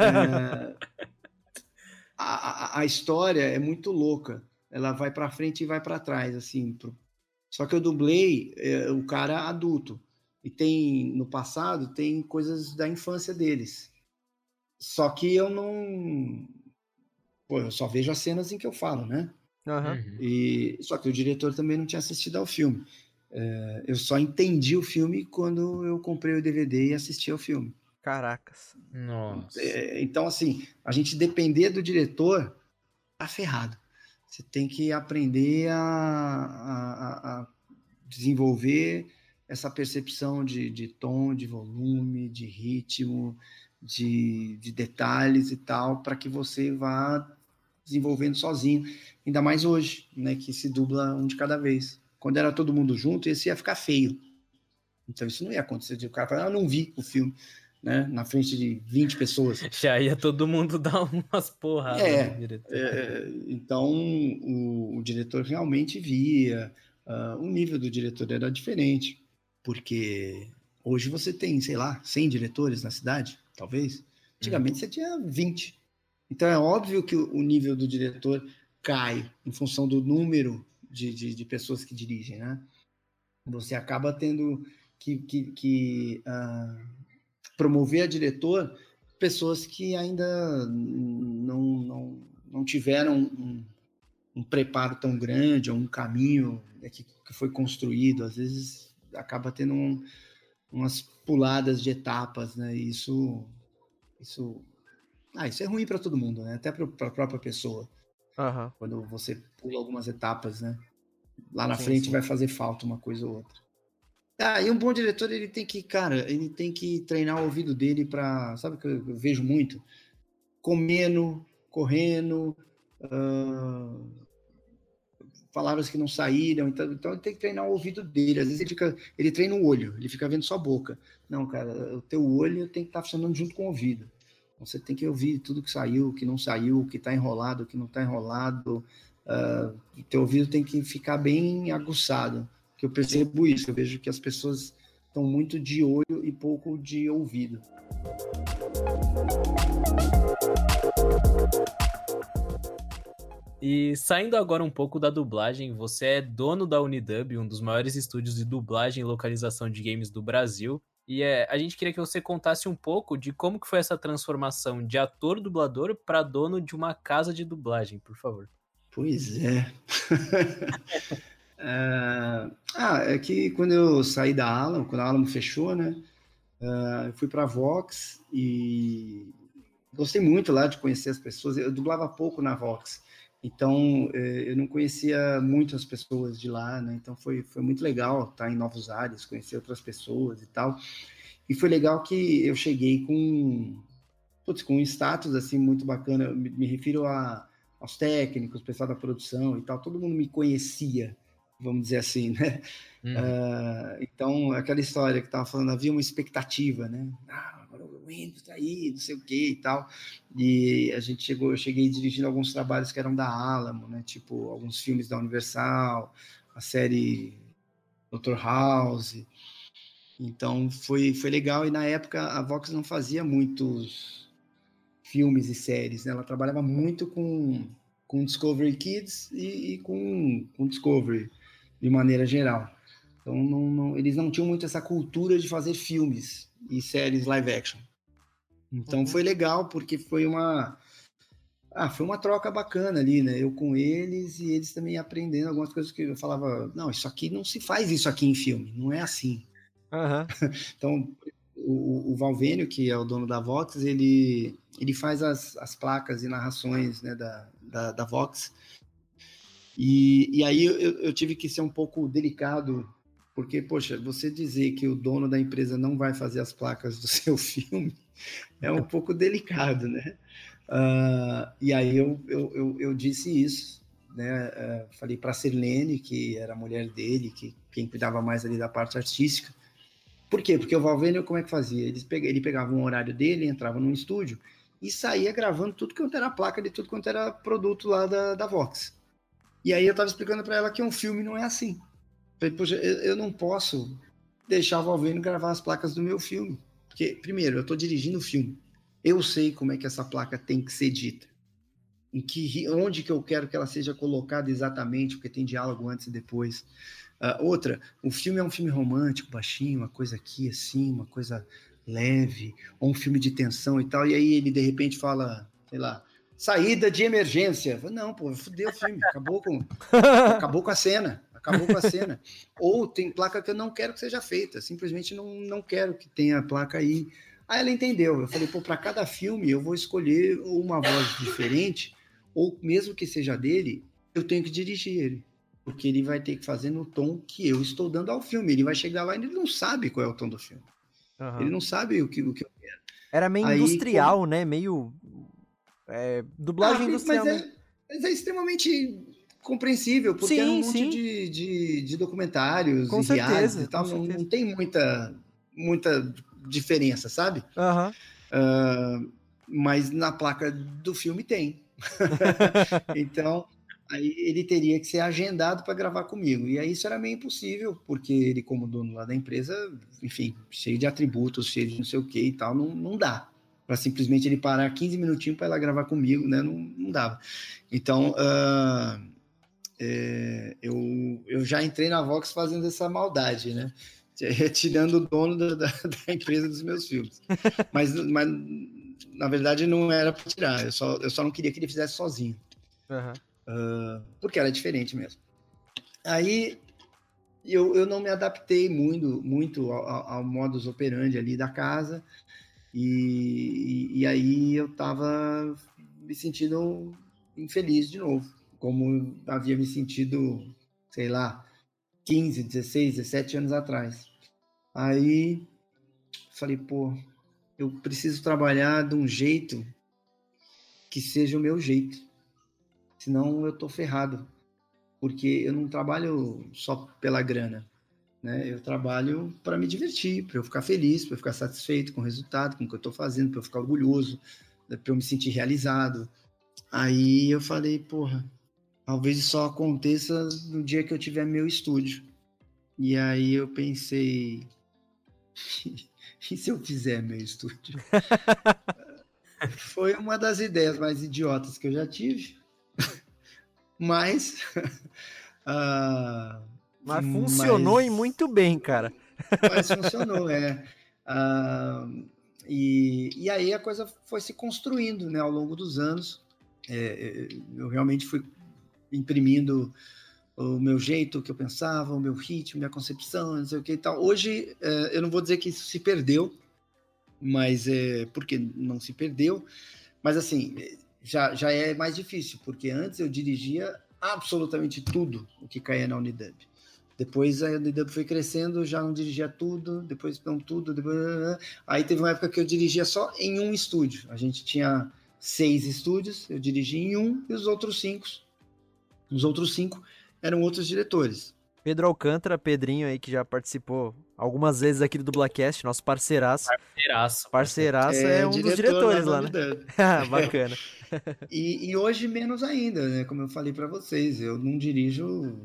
Ah, a, a- a história é muito louca. Ela vai para frente e vai para trás, assim. pro- Só que eu dublei eh, o cara adulto. E tem, no passado, tem coisas da infância deles. Só que eu não. Pô, eu só vejo as cenas em que eu falo, né? Uhum. E, só que o diretor também não tinha assistido ao filme. É, eu só entendi o filme quando eu comprei o DVD e assisti ao filme. Caracas. Nossa. É, então, assim, a gente depender do diretor, tá ferrado. Você tem que aprender a, a, a desenvolver essa percepção de, de tom, de volume, de ritmo, de, de detalhes e tal, para que você vá desenvolvendo sozinho. Ainda mais hoje, né, que se dubla um de cada vez. Quando era todo mundo junto, esse ia ficar feio. Então isso não ia acontecer. O cara fala, ah, não vi o filme, né? Na frente de 20 pessoas. Já ia todo mundo dar umas porradas. É, diretor. É, então o, o diretor realmente via. ah, o nível do diretor era diferente. Porque hoje você tem, sei lá, 100 diretores na cidade, talvez. Antigamente você tinha 20. Então é óbvio que o o nível do diretor cai em função do número de, de, de pessoas que dirigem, né? Você acaba tendo que, que, que, ah, promover a diretor pessoas que ainda não, não, não tiveram um, um preparo tão grande ou um caminho né, que, que foi construído. Às vezes acaba tendo um- umas puladas de etapas, né? E isso, isso, ah, isso é ruim para todo mundo, né? Até para a própria pessoa Aham. quando você pula algumas etapas, né? Lá na Sim, frente sim. vai fazer falta uma coisa ou outra. Ah, e um bom diretor, ele tem que, cara, ele tem que treinar o ouvido dele para, sabe que eu vejo muito? Comendo, correndo, ah, palavras que não saíram, então, então ele tem que treinar o ouvido dele. Às vezes ele fica, ele treina o olho, ele fica vendo só a boca. Não, cara, o teu olho tem que estar funcionando junto com o ouvido. Você tem que ouvir tudo que saiu, que não saiu, que está enrolado, que não está enrolado. O teu ouvido tem que ficar bem aguçado. Que eu percebo isso, eu vejo que as pessoas estão muito de olho e pouco de ouvido. E saindo agora um pouco da dublagem, você é dono da Unidub, um dos maiores estúdios de dublagem e localização de games do Brasil. E é, a gente queria que você contasse um pouco de como que foi essa transformação de ator dublador para dono de uma casa de dublagem, por favor. Pois é. É, ah, é que quando eu saí da Alamo, quando a Alamo fechou, né? ah, eu fui para Vox e gostei muito lá de conhecer as pessoas. Eu dublava pouco na Vox, então eh, eu não conhecia muito as pessoas de lá, né? Então foi, foi muito legal estar em novos ares, conhecer outras pessoas e tal. E foi legal que eu cheguei com, putz, com um status assim muito bacana. Eu Me, me refiro a, aos técnicos, pessoal da produção e tal. Todo mundo me conhecia, vamos dizer assim, né? Uhum. Ah, então, aquela história que estava falando, havia uma expectativa, né? Ah, agora o Windows tá aí, não sei o que e tal. E a gente chegou, eu cheguei dirigindo alguns trabalhos que eram da Alamo, né? Tipo, alguns filmes da Universal, a série Dr. House. Então, foi, foi legal. E na época, a Vox não fazia muitos filmes e séries, né? Ela trabalhava muito com, com Discovery Kids e, e com, com Discovery, de maneira geral. Então, não- não- eles não tinham muito essa cultura de fazer filmes e séries live action. Então, Uhum. foi legal, porque foi uma... Ah, foi uma troca bacana ali, né? Eu com eles e eles também aprendendo algumas coisas que eu falava, não, isso aqui não se faz isso aqui em filme, não é assim. Aham. Então, o, o Valvênio, que é o dono da Vox, ele, ele faz as, as placas e narrações né, da, da, da Vox. E, e aí eu, eu tive que ser um pouco delicado, porque, poxa, você dizer que o dono da empresa não vai fazer as placas do seu filme é um pouco delicado, né? Ah, e aí eu, eu, eu, eu disse isso, né? Ah, falei para a Sirlene, que era a mulher dele, que quem cuidava mais ali da parte artística, por quê? Porque o Valvênio, como é que fazia? Eles pega- ele pegava um horário dele, entrava num estúdio e saía gravando tudo quanto era placa de tudo quanto era produto lá da, da Vox. E aí eu tava explicando para ela que um filme não é assim. Falei, poxa, eu, eu não posso deixar o Valvênio gravar as placas do meu filme. Porque, primeiro, eu tô dirigindo o filme. Eu sei como é que essa placa tem que ser dita. Em que, onde que eu quero que ela seja colocada exatamente, porque tem diálogo antes e depois. Ah, outra, o filme é um filme romântico, baixinho, uma coisa aqui assim, uma coisa leve, ou um filme de tensão e tal, e aí ele de repente fala, sei lá, saída de emergência. Não, pô, fudeu o filme, acabou com, acabou com a cena. acabou com a cena. Ou tem placa que eu não quero que seja feita, simplesmente não, não quero que tenha placa aí. Aí ela entendeu. Eu falei, pô, para cada filme eu vou escolher uma voz diferente, ou mesmo que seja dele, eu tenho que dirigir ele. Porque ele vai ter que fazer no tom que eu estou dando ao filme. Ele vai chegar lá e ele não sabe qual é o tom do filme. Uhum. Ele não sabe o que, o que eu quero. Era meio Aí, industrial, como... né? Meio. É, dublagem ah, industrial. Mas é, mas é extremamente compreensível, porque sim, é um monte de, de, de, documentários com e certeza, e tal. Não, não, tem muita, muita diferença, sabe? Uhum. Uh, mas na placa do filme tem. então, aí ele teria que ser agendado para gravar comigo. E aí isso era meio impossível, porque ele, como dono lá da empresa, enfim, cheio de atributos, cheio de não sei o que e tal, não, não dá. Para simplesmente ele parar 15 minutinhos para ela gravar comigo, né? Não, não dava. Então, uh, é, eu, eu já entrei na Vox fazendo essa maldade, né? Tirando o dono da, da, da empresa dos meus filmes. Mas, mas na verdade, não era para tirar. Eu só, eu só não queria que ele fizesse sozinho. Uhum. Uh, porque era diferente mesmo. Aí eu, eu não me adaptei muito, muito ao, ao modus operandi ali da casa. E, e, e aí eu tava me sentindo infeliz de novo, como havia me sentido, sei lá, 15, 16, 17 anos atrás. Aí falei, pô, eu preciso trabalhar de um jeito que seja o meu jeito. Senão eu tô ferrado. Porque eu não trabalho só pela grana. Né? Eu trabalho para me divertir, para eu ficar feliz, para eu ficar satisfeito com o resultado, com o que eu estou fazendo, para eu ficar orgulhoso, né? para eu me sentir realizado. Aí eu falei, porra, talvez isso só aconteça no dia que eu tiver meu estúdio. E aí eu pensei, e se eu fizer meu estúdio? Foi uma das ideias mais idiotas que eu já tive, mas. uh, mas funcionou mas, e muito bem, cara. Mas funcionou, é. Uh, e, e aí a coisa foi se construindo né, ao longo dos anos. É, é, eu realmente fui imprimindo o meu jeito, o que eu pensava, o meu ritmo, minha concepção, não sei o que e tal. Hoje, é, eu não vou dizer que isso se perdeu, mas é porque não se perdeu, mas assim, já, já é mais difícil, porque antes eu dirigia absolutamente tudo o que caía na Unidub. Depois a Unidub foi crescendo, já não dirigia tudo, depois não tudo, depois... aí teve uma época que eu dirigia só em um estúdio. A gente tinha seis estúdios, eu dirigi em um e os outros cinco, os outros cinco eram outros diretores. Pedro Alcântara, Pedrinho aí, que já participou algumas vezes aqui do Dublacast, nosso parceiraço. Parceiraço. Parceiraço é, é um dos diretores lá, né? Bacana. e, e, hoje menos ainda, né? Como eu falei para vocês, eu não dirijo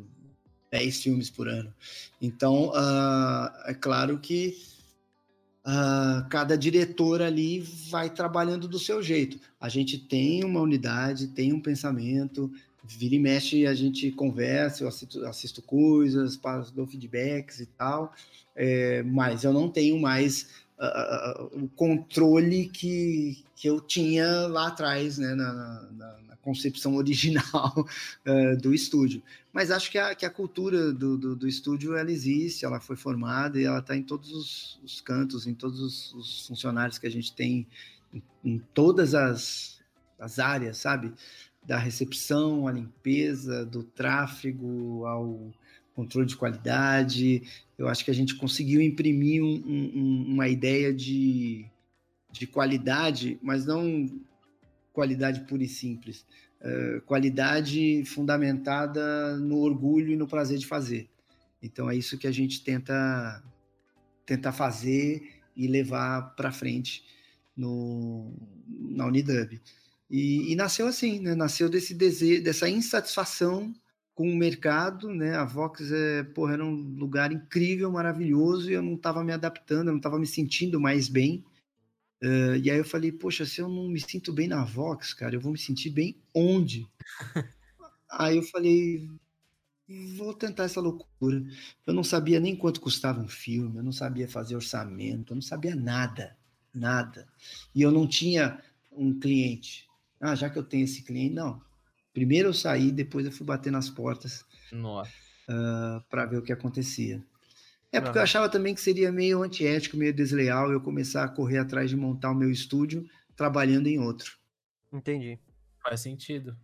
10 filmes por ano. Então, uh, é claro que uh, cada diretor ali vai trabalhando do seu jeito. A gente tem uma unidade, tem um pensamento, vira e mexe a gente conversa, eu assisto, assisto coisas, passo, dou feedbacks e tal, é, mas eu não tenho mais uh, o controle que, que eu tinha lá atrás, né, na, na, concepção original uh, do estúdio. Mas acho que a, que a cultura do, do, do, estúdio ela existe, ela foi formada e ela está em todos os, os, cantos, em todos os, os, funcionários que a gente tem, em, em todas as, as áreas, sabe? da recepção à limpeza, do tráfego ao controle de qualidade. Eu acho que a gente conseguiu imprimir um, um, uma ideia de, de qualidade, mas não qualidade pura e simples. Uh, qualidade fundamentada no orgulho e no prazer de fazer. Então é isso que a gente tenta, tenta fazer e levar para frente no, na Unidub. E, e, nasceu assim, né? Nasceu desse desejo, dessa insatisfação com o mercado, né? A Vox é, porra, era um lugar incrível, maravilhoso, e eu não estava me adaptando, eu não estava me sentindo mais bem. Uh, e aí eu falei, poxa, se eu não me sinto bem na Vox, cara, eu vou me sentir bem onde? aí eu falei, vou tentar essa loucura. Eu não sabia nem quanto custava um filme, eu não sabia fazer orçamento, eu não sabia nada, nada. E eu não tinha um cliente. Ah, já que eu tenho esse cliente, não. Primeiro eu saí, depois eu fui bater nas portas. Uh, para ver o que acontecia. É porque Aham. eu achava também que seria meio antiético, meio desleal eu começar a correr atrás de montar o meu estúdio trabalhando em outro. Entendi. Faz sentido.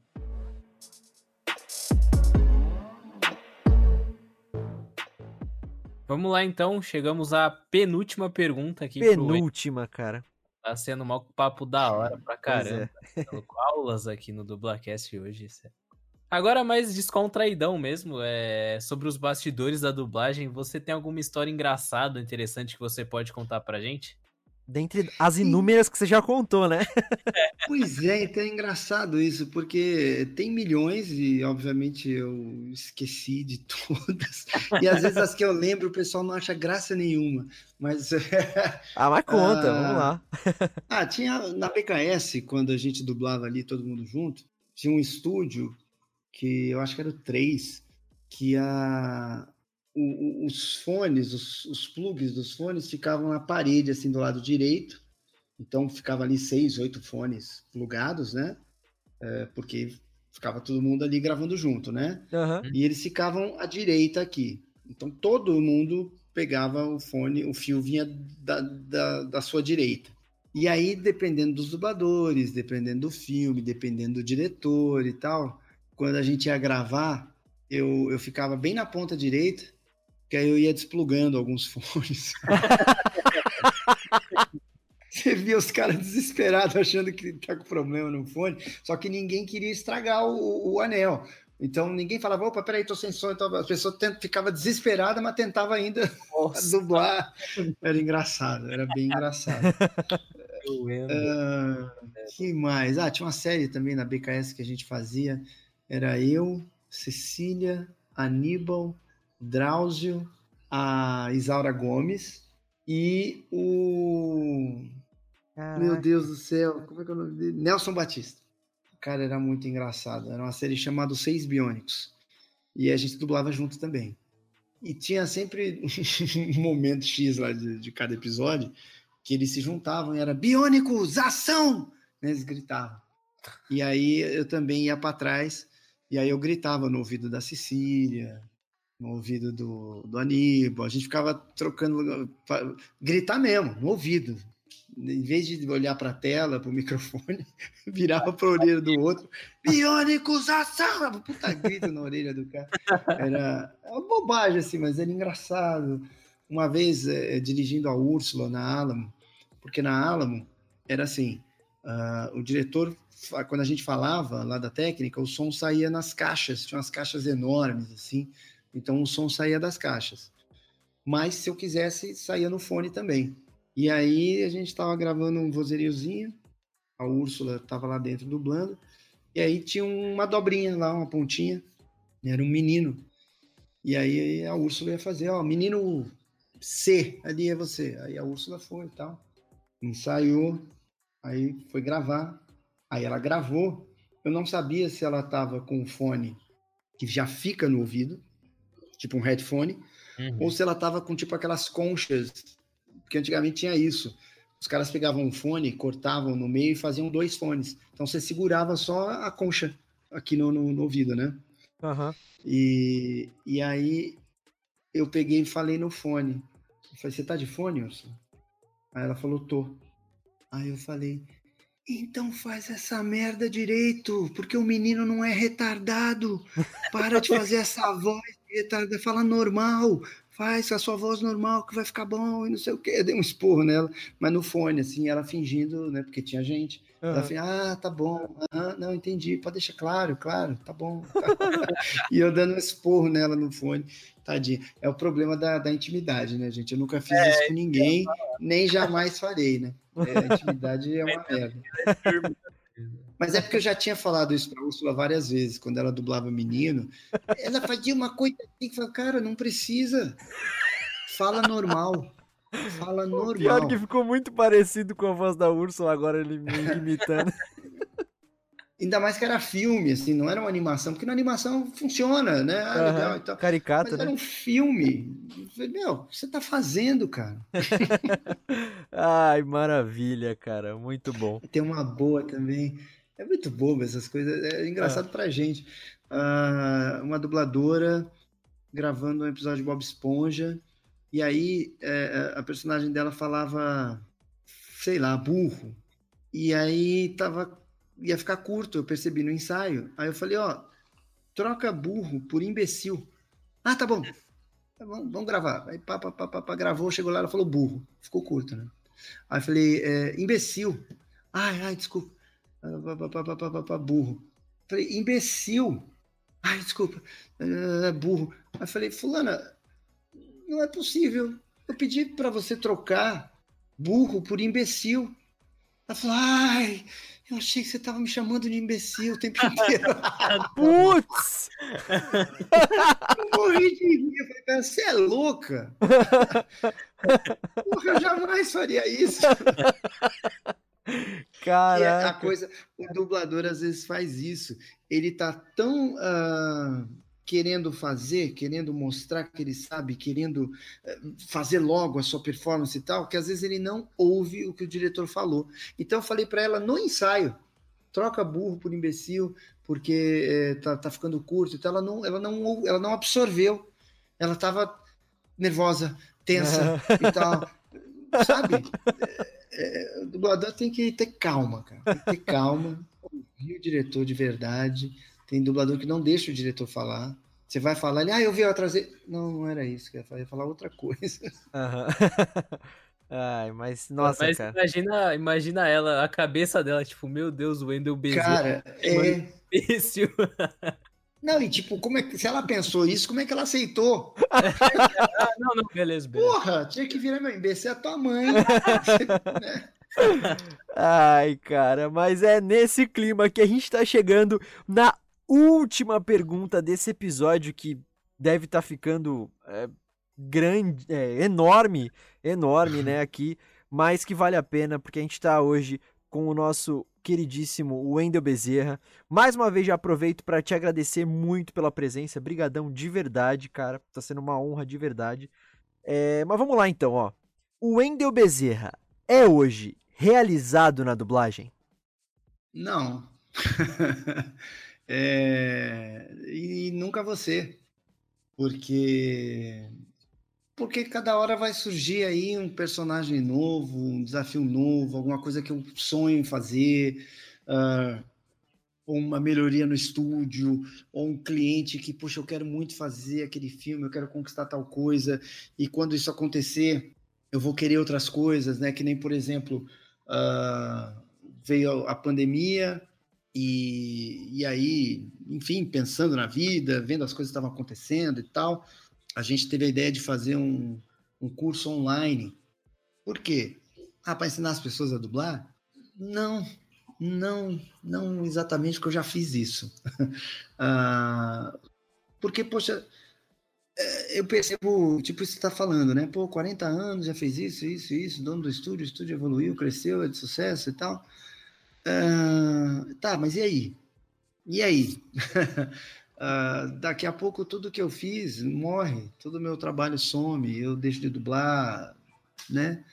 Vamos lá então, chegamos à penúltima pergunta aqui. Penúltima, cara. Tá sendo um papo da hora pra Pois caramba. é. Tô com aulas aqui no Dublacast hoje. isso é- Agora mais descontraidão mesmo, é sobre os bastidores da dublagem. Você tem alguma história engraçada, interessante que você pode contar pra gente? Dentre as inúmeras que você já contou, né? Pois é, então é engraçado isso, porque tem milhões e, obviamente, eu esqueci de todas. E às vezes as que eu lembro o pessoal não acha graça nenhuma. Mas. Ah, mas conta, Ah. vamos lá. ah, tinha na PKS, quando a gente dublava ali todo mundo junto, tinha um estúdio que eu acho que era o 3, que a. o- o- os fones, os, os plugs dos fones ficavam na parede, assim, do lado direito. Então ficava ali seis, oito fones plugados, né? É, porque ficava todo mundo ali gravando junto, né? Aham. E eles ficavam à direita aqui. Então todo mundo pegava o fone, o fio vinha da, da, da sua direita. E aí, dependendo dos dubladores, dependendo do filme, dependendo do diretor e tal, quando a gente ia gravar, eu, eu ficava bem na ponta direita, que aí eu ia desplugando alguns fones. Você via os caras desesperados achando que tá com problema no fone, só que ninguém queria estragar o, o anel. Então ninguém falava, opa, peraí, tô sem som. Então a pessoa tent- ficava desesperada, mas tentava ainda dublar. Era engraçado, era bem engraçado. Ah, que mais? Ah, tinha uma série também na BKS que a gente fazia. Era eu, Cecília, Aníbal, Drauzio, a Isaura Gomes e o. Meu Caraca. Deus do céu, como é que é o nome dele? Nelson Batista. O cara era muito engraçado. Era uma série chamada Seis Biônicos. E a gente dublava junto também. E tinha sempre um momento X lá de, de cada episódio que eles se juntavam e era Biônicos, ação! Né, Eles gritavam. E aí eu também ia para trás e aí eu gritava no ouvido da Cecília, no ouvido do, do Aníbal. A gente ficava trocando, gritar mesmo, no ouvido. Em vez de olhar para a tela, para o microfone, virava para a orelha do outro. Biônicos, ação! Puta grito na orelha do cara. Era é uma bobagem, assim, mas era engraçado. Uma vez, eh, dirigindo a Úrsula na Alamo, porque na Alamo era assim, ah, o diretor, quando a gente falava lá da técnica, o som saía nas caixas, tinha umas caixas enormes, assim, então o som saía das caixas. Mas se eu quisesse, saía no fone também. E aí a gente estava gravando um vozeiriozinho, a Úrsula estava lá dentro dublando, e aí tinha uma dobrinha lá, uma pontinha, era um menino. E aí a Úrsula ia fazer, ó, menino C, ali é você. Aí a Úrsula foi e tal, ensaiou, aí foi gravar, aí ela gravou. Eu não sabia se ela estava com um fone que já fica no ouvido, tipo um headphone, Uhum. ou se ela tava com tipo aquelas conchas, porque antigamente tinha isso. Os caras pegavam um fone, cortavam no meio e faziam dois fones. Então você segurava só a concha aqui no, no- no ouvido, né? Aham. E, e aí eu peguei e falei no fone. Eu falei, você tá de fone, Ursula? Aí ela falou, tô. Aí eu falei, então faz essa merda direito, porque o menino não é retardado. Para de fazer essa voz de retardado, fala normal. Faz a sua voz normal que vai ficar bom e não sei o quê. Eu dei um esporro nela, mas no fone, assim, ela fingindo, né? Porque tinha gente. Ela aham. falou, ah, tá bom. Ah, não, entendi. Pode deixar claro, claro, tá bom. e eu dando um esporro nela no fone. Tadinha. É o problema da, da intimidade, né, gente? Eu nunca fiz isso com ninguém, nem jamais farei, né? É, a intimidade é uma merda. Mas é porque eu já tinha falado isso pra Úrsula várias vezes, quando ela dublava menino. Ela fazia uma coisa assim que falava, cara, não precisa. Fala normal. Fala normal. Pior que ficou muito parecido com a voz da Úrsula, agora ele me imitando. Ainda mais que era filme, assim, não era uma animação, porque na animação funciona, né? Ah, legal Aham. e tal. Caricata, Mas era né? um filme. Meu, o que você tá fazendo, cara? Ai, maravilha, cara. Muito bom. Tem uma boa também. É muito bobo essas coisas. É engraçado pra gente. Ah, uma dubladora gravando um episódio de Bob Esponja, e aí é, a personagem dela falava, sei lá, burro. E aí tava, ia ficar curto, eu percebi no ensaio. Aí eu falei, ó, troca burro por imbecil. Ah, tá bom. Tá bom, vamos gravar. Aí pá, pá, pá, pá, pá, gravou, chegou lá, ela falou burro. Ficou curto, né? Aí eu falei, é, imbecil. Ai, ai, desculpa. Pá, pá, pá, pá, pá, pá, burro. Falei, imbecil. Ai, desculpa. É, burro. Aí eu falei, fulana, não é possível. Eu pedi para você trocar burro por imbecil. Ela falou, ai, eu achei que você tava me chamando de imbecil o tempo inteiro. Putz! eu morri de rir. Eu falei, você é louca? Porra, eu jamais faria isso. Caraca. a coisa, o dublador às vezes faz isso. Ele tá tão uh, querendo fazer, querendo mostrar que ele sabe, querendo uh, fazer logo a sua performance e tal, que às vezes ele não ouve o que o diretor falou. Então eu falei para ela no ensaio, troca burro por imbecil, porque é, tá, tá ficando curto. Então ela não, ela não, ela não absorveu. Ela tava nervosa, tensa e tal, sabe? É, o dublador tem que ter calma, cara. Tem que ter calma, ouvir o diretor de verdade. Tem dublador que não deixa o diretor falar. Você vai falar, ele, ah, eu vi eu trazer. Não, não era isso, que eu ia falar outra coisa. Uhum. Ai, mas, nossa, mas cara. Imagina, imagina ela, a cabeça dela, tipo, meu Deus, o Wendel Bezerra. Cara, é... Difícil. Não, e tipo, como é que, se ela pensou isso, como é que ela aceitou? ah, não, não, beleza, beleza. Porra, tinha que virar meu imbecil é a tua mãe. Ai, cara, mas é nesse clima que a gente tá chegando na última pergunta desse episódio que deve estar tá ficando é, grande, é, enorme, enorme, né, aqui, mas que vale a pena porque a gente tá hoje com o nosso queridíssimo Wendel Bezerra. Mais uma vez já aproveito para te agradecer muito pela presença, brigadão de verdade, cara, tá sendo uma honra de verdade. É, mas vamos lá então, ó. O Wendel Bezerra é hoje realizado na dublagem? Não. é... E nunca você. Porque porque cada hora vai surgir aí um personagem novo, um desafio novo, alguma coisa que eu sonho em fazer, uh, uma melhoria no estúdio, ou um cliente que, poxa, eu quero muito fazer aquele filme, eu quero conquistar tal coisa, e quando isso acontecer, eu vou querer outras coisas, né? Que nem, por exemplo, uh, veio a pandemia, e, e aí, enfim, pensando na vida, vendo as coisas que estavam acontecendo e tal, a gente teve a ideia de fazer um, um curso online. Por quê? Ah, para ensinar as pessoas a dublar? Não, não, não exatamente, porque eu já fiz isso. ah, porque, poxa, é, eu percebo, tipo, você está falando, né? Pô, 40 anos, já fez isso, isso, isso, dono do estúdio, o estúdio evoluiu, cresceu, é de sucesso e tal. Ah, tá, mas e aí? E aí? Uh, daqui a pouco tudo que eu fiz morre, todo o meu trabalho some, eu deixo de dublar, né?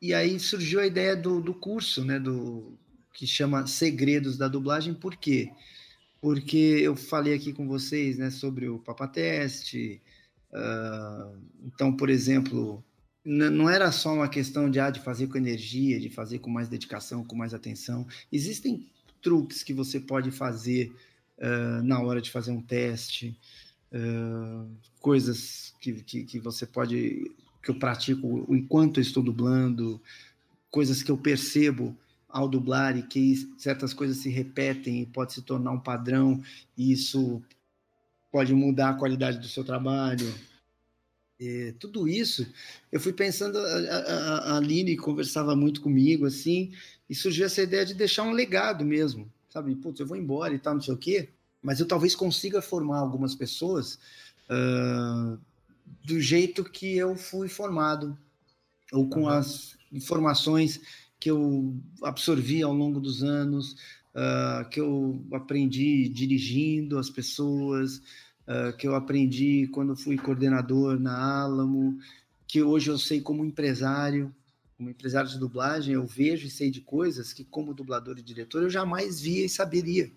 E aí surgiu a ideia do, do curso, né? Do que chama Segredos da Dublagem, por quê? Porque eu falei aqui com vocês, né, sobre o Papateste. Uh, então, por exemplo, não era só uma questão de, ah, de fazer com energia, de fazer com mais dedicação, com mais atenção. Existem truques que você pode fazer uh, na hora de fazer um teste, uh, coisas que, que, que, você pode, que eu pratico enquanto eu estou dublando, coisas que eu percebo ao dublar e que certas coisas se repetem e pode se tornar um padrão, e isso pode mudar a qualidade do seu trabalho. E tudo isso, eu fui pensando, a, a, a Aline conversava muito comigo, assim, e surgiu essa ideia de deixar um legado mesmo, sabe? Putz, eu vou embora e tal, não sei o quê, mas eu talvez consiga formar algumas pessoas uh, do jeito que eu fui formado, ou com uhum. as informações que eu absorvi ao longo dos anos, uh, que eu aprendi dirigindo as pessoas, uh, que eu aprendi quando fui coordenador na Alamo, que hoje eu sei como empresário, como empresário de dublagem, eu vejo e sei de coisas que, como dublador e diretor, eu jamais via e saberia.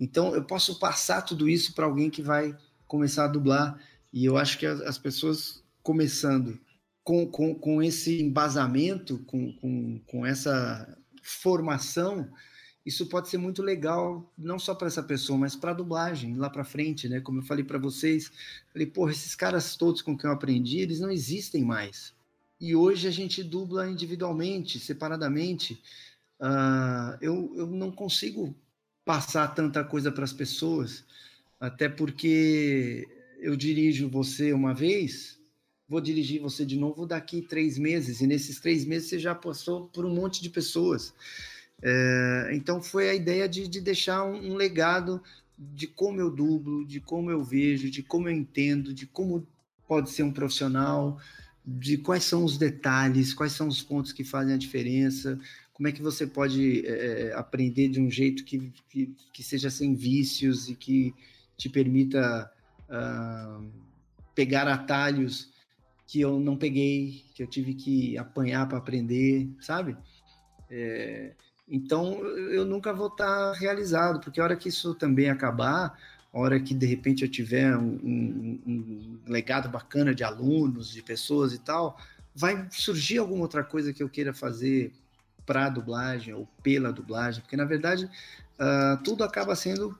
Então, eu posso passar tudo isso para alguém que vai começar a dublar E eu acho que as, as pessoas começando com, com, com esse embasamento, com, com, com essa formação, isso pode ser muito legal, não só para essa pessoa, mas para a dublagem lá para frente, né? Como eu falei para vocês, falei, porra, esses caras todos com quem eu aprendi, eles não existem mais. E hoje a gente dubla individualmente, separadamente. Uh, eu, eu não consigo passar tanta coisa para as pessoas, até porque eu dirijo você uma vez, vou dirigir você de novo daqui três meses, e nesses três meses você já passou por um monte de pessoas. É, então foi a ideia de, de deixar um, um, legado de como eu dublo, de como eu vejo, de como eu entendo, de como pode ser um profissional, de quais são os detalhes, quais são os pontos que fazem a diferença, como é que você pode é, aprender de um jeito que, que, que, seja sem vícios e que te permita uh, pegar atalhos que eu não peguei, que eu tive que apanhar para aprender, sabe? É, então, eu nunca vou estar realizado, porque a hora que isso também acabar, a hora que de repente eu tiver um, um, um legado bacana de alunos, de pessoas e tal, vai surgir alguma outra coisa que eu queira fazer para dublagem ou pela dublagem, porque na verdade uh, tudo acaba sendo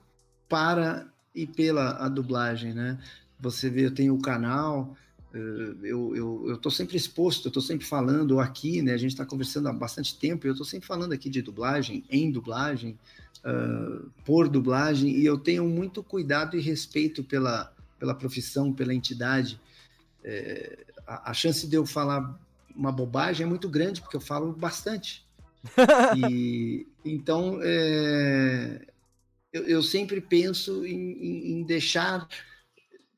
para e pela a dublagem, né? Você vê, eu tenho o canal, eu, eu, eu tô sempre exposto, eu tô sempre falando aqui, né? A gente está conversando há bastante tempo, eu tô sempre falando aqui de dublagem, em dublagem, uh, por dublagem, e eu tenho muito cuidado e respeito pela, pela profissão, pela entidade. É, a, a, chance de eu falar uma bobagem é muito grande, porque eu falo bastante. e então é, eu, eu, sempre penso em, em, em deixar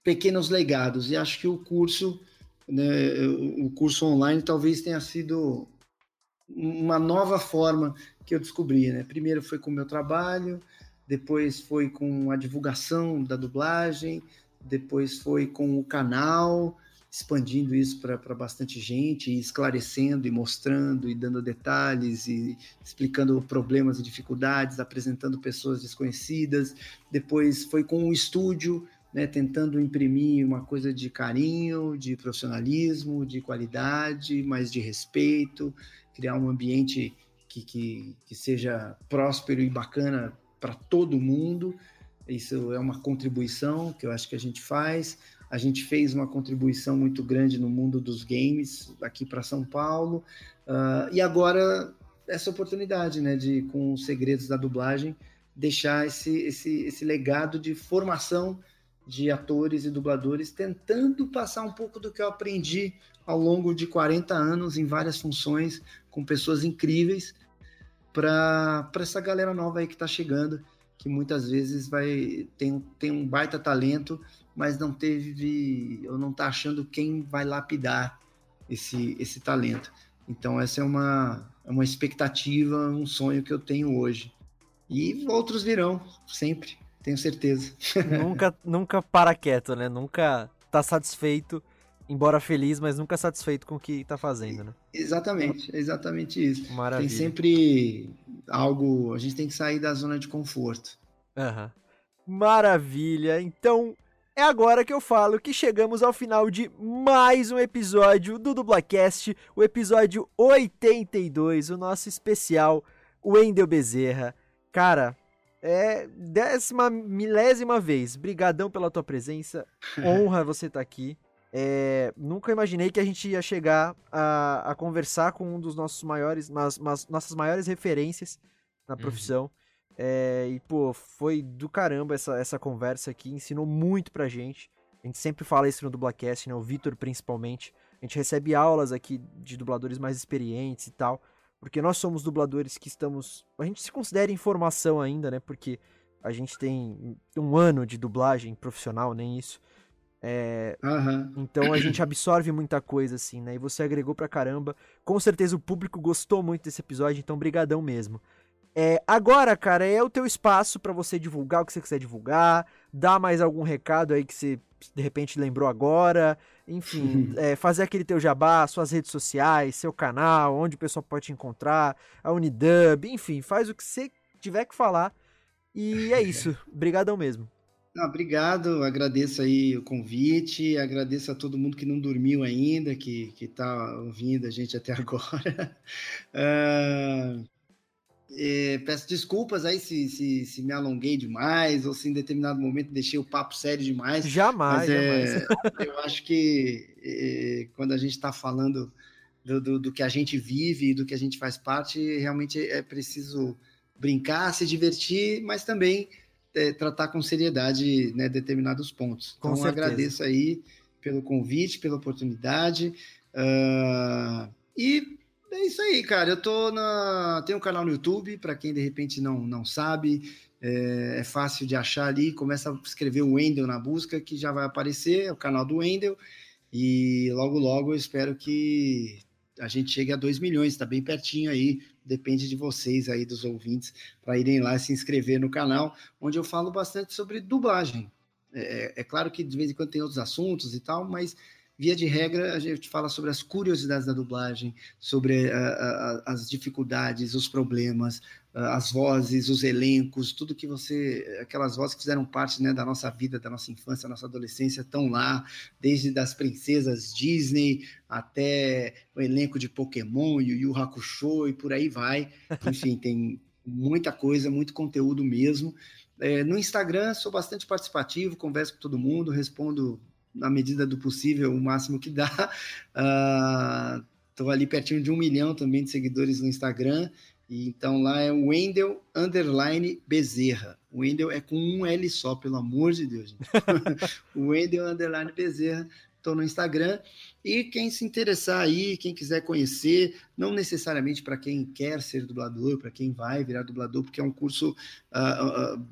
pequenos legados. E acho que o curso, né, o curso online talvez tenha sido uma nova forma que eu descobri. Né? Primeiro foi com o meu trabalho, depois foi com a divulgação da dublagem, depois foi com o canal, expandindo isso para bastante gente, e esclarecendo e mostrando e dando detalhes e explicando problemas e dificuldades, apresentando pessoas desconhecidas. Depois foi com o estúdio, né, tentando imprimir uma coisa de carinho, de profissionalismo, de qualidade, mas de respeito, criar um ambiente que, que, que seja próspero e bacana para todo mundo. Isso é uma contribuição que eu acho que a gente faz. A gente fez uma contribuição muito grande no mundo dos games aqui para São Paulo. Uh, e agora essa oportunidade, né, de com os segredos da dublagem deixar esse, esse, esse legado de formação de atores e dubladores tentando passar um pouco do que eu aprendi ao longo de 40 anos em várias funções com pessoas incríveis para essa galera nova aí que está chegando que muitas vezes vai tem, tem um baita talento mas não teve ou não está achando quem vai lapidar esse esse talento. Então essa é uma é uma expectativa um sonho que eu tenho hoje. E outros virão sempre tenho certeza. nunca, nunca para quieto, né? Nunca tá satisfeito, embora feliz, mas nunca satisfeito com o que tá fazendo, né? Exatamente, exatamente isso. Maravilha. Tem sempre algo, a gente tem que sair da zona de conforto. Uhum. Maravilha. Então, é agora que eu falo que chegamos ao final de mais um episódio do Dublacast, o episódio 82, o nosso especial Wendel Bezerra. Cara, é décima, milésima vez. Brigadão pela tua presença. Honra você estar tá aqui. É, nunca imaginei que a gente ia chegar a, a conversar com um dos nossos maiores, nas, nas nossas maiores referências na uhum. profissão. Uhum. É, e, pô, foi do caramba essa, essa conversa aqui. Ensinou muito pra gente. A gente sempre fala isso no Dublacast, né? O Vitor, principalmente. A gente recebe aulas aqui de dubladores mais experientes e tal. Porque nós somos dubladores que estamos. A gente se considera em formação ainda, né? Porque a gente tem um ano de dublagem profissional, nem isso. É, uhum. Então a gente absorve muita coisa, assim, né? E você agregou pra caramba. Com certeza o público gostou muito desse episódio, então brigadão mesmo. É, agora, cara, é o teu espaço para você divulgar o que você quiser divulgar, dar mais algum recado aí que você de repente lembrou agora, enfim, é, fazer aquele teu jabá, suas redes sociais, seu canal, onde o pessoal pode te encontrar, a Unidub, enfim, faz o que você tiver que falar. E é isso. Obrigadão mesmo. Não, obrigado, agradeço aí o convite, agradeço a todo mundo que não dormiu ainda, que está ouvindo a gente até agora. Uh, é, peço desculpas aí se, se, se, me alonguei demais ou se em determinado momento deixei o papo sério demais. Jamais, é, jamais. eu acho que é, quando a gente está falando do, do, do, que a gente vive e do que a gente faz parte, realmente é preciso brincar, se divertir, mas também é, tratar com seriedade né, determinados pontos. Com então, agradeço aí pelo convite, pela oportunidade. Uh, e é isso aí, cara. Eu tô na. Tenho um canal no YouTube, para quem de repente não, não sabe. É, é, fácil de achar ali. Começa a escrever o Wendel na busca, que já vai aparecer, é o canal do Wendel. E logo, logo eu espero que a gente chegue a 2 milhões, está bem pertinho aí. Depende de vocês aí, dos ouvintes, para irem lá se inscrever no canal, onde eu falo bastante sobre dublagem. É, é claro que de vez em quando tem outros assuntos e tal, mas Via de regra, a gente fala sobre as curiosidades da dublagem, sobre uh, uh, as dificuldades, os problemas, uh, as vozes, os elencos, tudo que você. aquelas vozes que fizeram parte né, da nossa vida, da nossa infância, da nossa adolescência, estão lá, desde das princesas Disney até o elenco de Pokémon, Yu Yu Hakusho e por aí vai. Enfim, tem muita coisa, muito conteúdo mesmo. É, no Instagram, sou bastante participativo, converso com todo mundo, respondo na medida do possível, o máximo que dá. Estou uh, ali pertinho de um milhão também de seguidores no Instagram. E então lá é Wendel Underline Bezerra. O Wendel é com um L só, pelo amor de Deus, o Wendel Underline Bezerra. Estou no Instagram. E quem se interessar aí, quem quiser conhecer, não necessariamente para quem quer ser dublador, para quem vai virar dublador, porque é um curso. Uh, uh,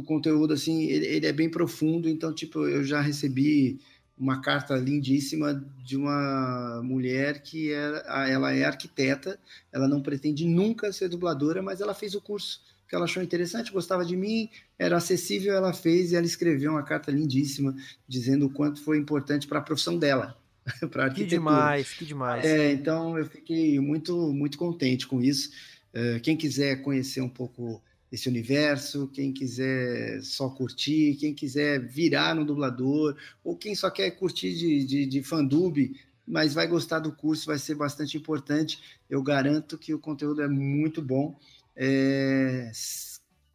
o conteúdo, assim, ele, ele, é bem profundo, então, tipo, eu já recebi uma carta lindíssima de uma mulher que é, ela é arquiteta, ela não pretende nunca ser dubladora, mas ela fez o curso que ela achou interessante, gostava de mim, era acessível, ela fez e ela escreveu uma carta lindíssima dizendo o quanto foi importante para a profissão dela. que demais, que demais. É, então eu fiquei muito, muito contente com isso. Uh, quem quiser conhecer um pouco esse universo, quem quiser só curtir, quem quiser virar no dublador, ou quem só quer curtir de, de, de fandub, mas vai gostar do curso, vai ser bastante importante. Eu garanto que o conteúdo é muito bom. É...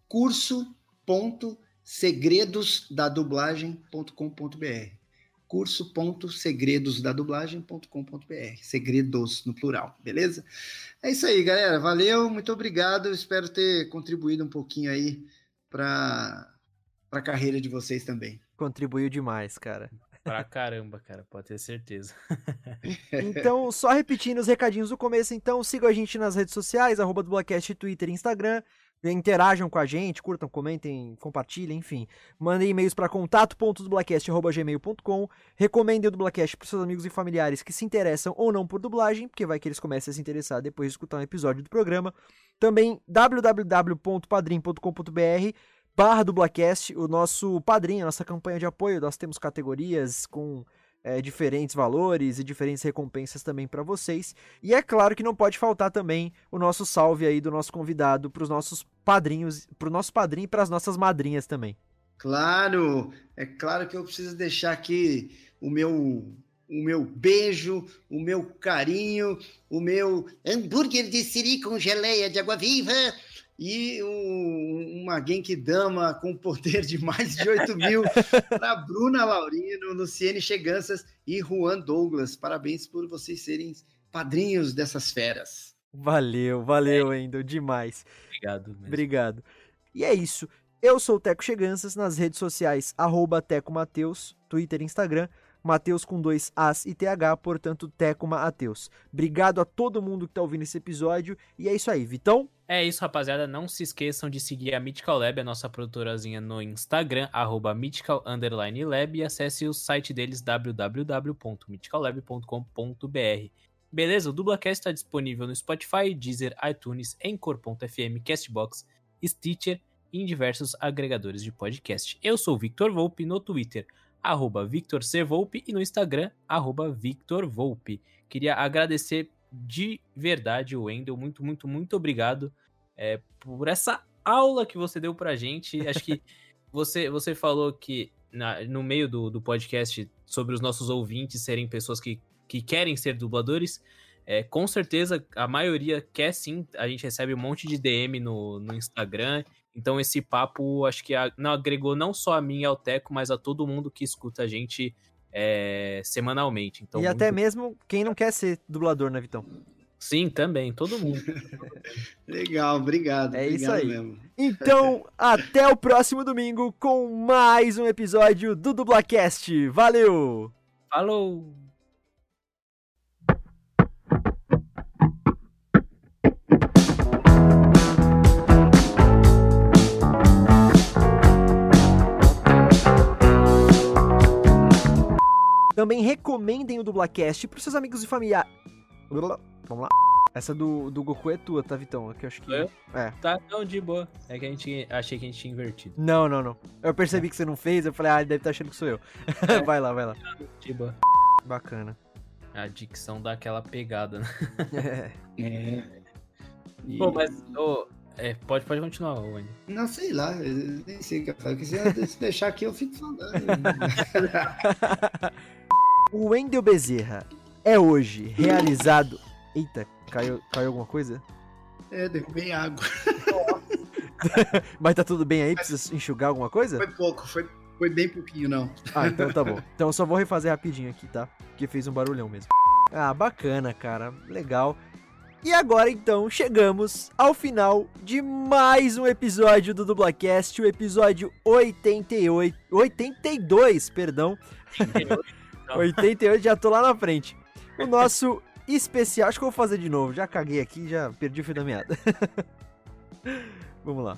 curso.segredosdadublagem.com.br curso.segredosdadublagem.com.br. Segredos no plural, beleza? É isso aí, galera. Valeu, muito obrigado. Espero ter contribuído um pouquinho aí para a carreira de vocês também. Contribuiu demais, cara. Pra caramba, cara, pode ter certeza. então, só repetindo os recadinhos do começo, então, sigam a gente nas redes sociais, arroba Dublacast, Twitter e Instagram interajam com a gente, curtam, comentem, compartilhem, enfim. Mandem e-mails para contato.dublacast.gmail.com Recomendem o Dublacast para seus amigos e familiares que se interessam ou não por dublagem, porque vai que eles comecem a se interessar depois de escutar um episódio do programa. Também www.padrim.com.br barra dublacast, o nosso padrinho, a nossa campanha de apoio. Nós temos categorias com é, diferentes valores e diferentes recompensas também para vocês. E é claro que não pode faltar também o nosso salve aí do nosso convidado para os nossos padrinhos, para o nosso padrinho e para as nossas madrinhas também. Claro, é claro que eu preciso deixar aqui o meu o meu beijo, o meu carinho, o meu hambúrguer de siri com geleia de água viva e um, uma Dama com poder de mais de 8 mil para Bruna Laurino, Luciene Cheganças e Juan Douglas. Parabéns por vocês serem padrinhos dessas feras. Valeu, valeu, é. Endo, demais. Obrigado. Mesmo. Obrigado. E é isso. Eu sou o Teco Cheganças nas redes sociais, arroba Teco Mateus, Twitter e Instagram. Mateus com dois As e TH, portanto, Teco Mateus. Obrigado a todo mundo que tá ouvindo esse episódio. E é isso aí, Vitão. É isso, rapaziada. Não se esqueçam de seguir a Mythical Lab, a nossa produtorazinha no Instagram, arroba Mythical Lab, e acesse o site deles, www.mythicallab.com.br. Beleza? O Dublacast está disponível no Spotify, Deezer, iTunes, Encore.fm, Castbox, Stitcher e em diversos agregadores de podcast. Eu sou o Victor Volpe no Twitter, arroba e no Instagram, arroba. Queria agradecer de verdade, Wendel, muito, muito, muito obrigado é, por essa aula que você deu pra gente. Acho que você, você falou que na- no meio do, do podcast sobre os nossos ouvintes serem pessoas que, que querem ser dubladores. É, com certeza, a maioria quer sim. A gente recebe um monte de DM no, no Instagram. Então, esse papo acho que a- não agregou não só a mim e ao Teco, mas a todo mundo que escuta a gente é, semanalmente. Então, e até muito- mesmo quem não quer ser dublador, né, Vitão? Sim, também, todo mundo. Legal, obrigado. É isso obrigado aí. mesmo. Então, até o próximo domingo com mais um episódio do Dublacast. Valeu! Falou! Também recomendem o Dublacast pros seus amigos e familiares. Vamos lá. Essa do, do Goku é tua, tá, Vitão? Que eu acho que. Eu? É. Tá, não, de boa. É que a gente achei que a gente tinha invertido. Não, não, não. Eu percebi que você não fez, eu falei, ah, ele deve estar achando que sou eu. É. vai lá, vai lá. De boa. Bacana. A dicção dá aquela pegada, né? É. É. E- Pô, mas. ô, é, pode, pode continuar, Wendy. Não sei lá, eu nem sei o que eu falo. Se se deixar aqui, eu fico falando. o Wendel Bezerra é hoje realizado. Eita, caiu, caiu alguma coisa? é, derrubei água. Mas tá tudo bem aí? Precisa enxugar alguma coisa? Foi pouco, foi, foi bem pouquinho, não. Ah, então tá bom. Então eu só vou refazer rapidinho aqui, tá? Porque fez um barulhão mesmo. Ah, bacana, cara. Legal. E agora então chegamos ao final de mais um episódio do Dublacast, o episódio 88, 82, perdão. 88, já tô lá na frente. O nosso especial, acho que eu vou fazer de novo. Já caguei aqui, já perdi o fio da meada. Vamos lá.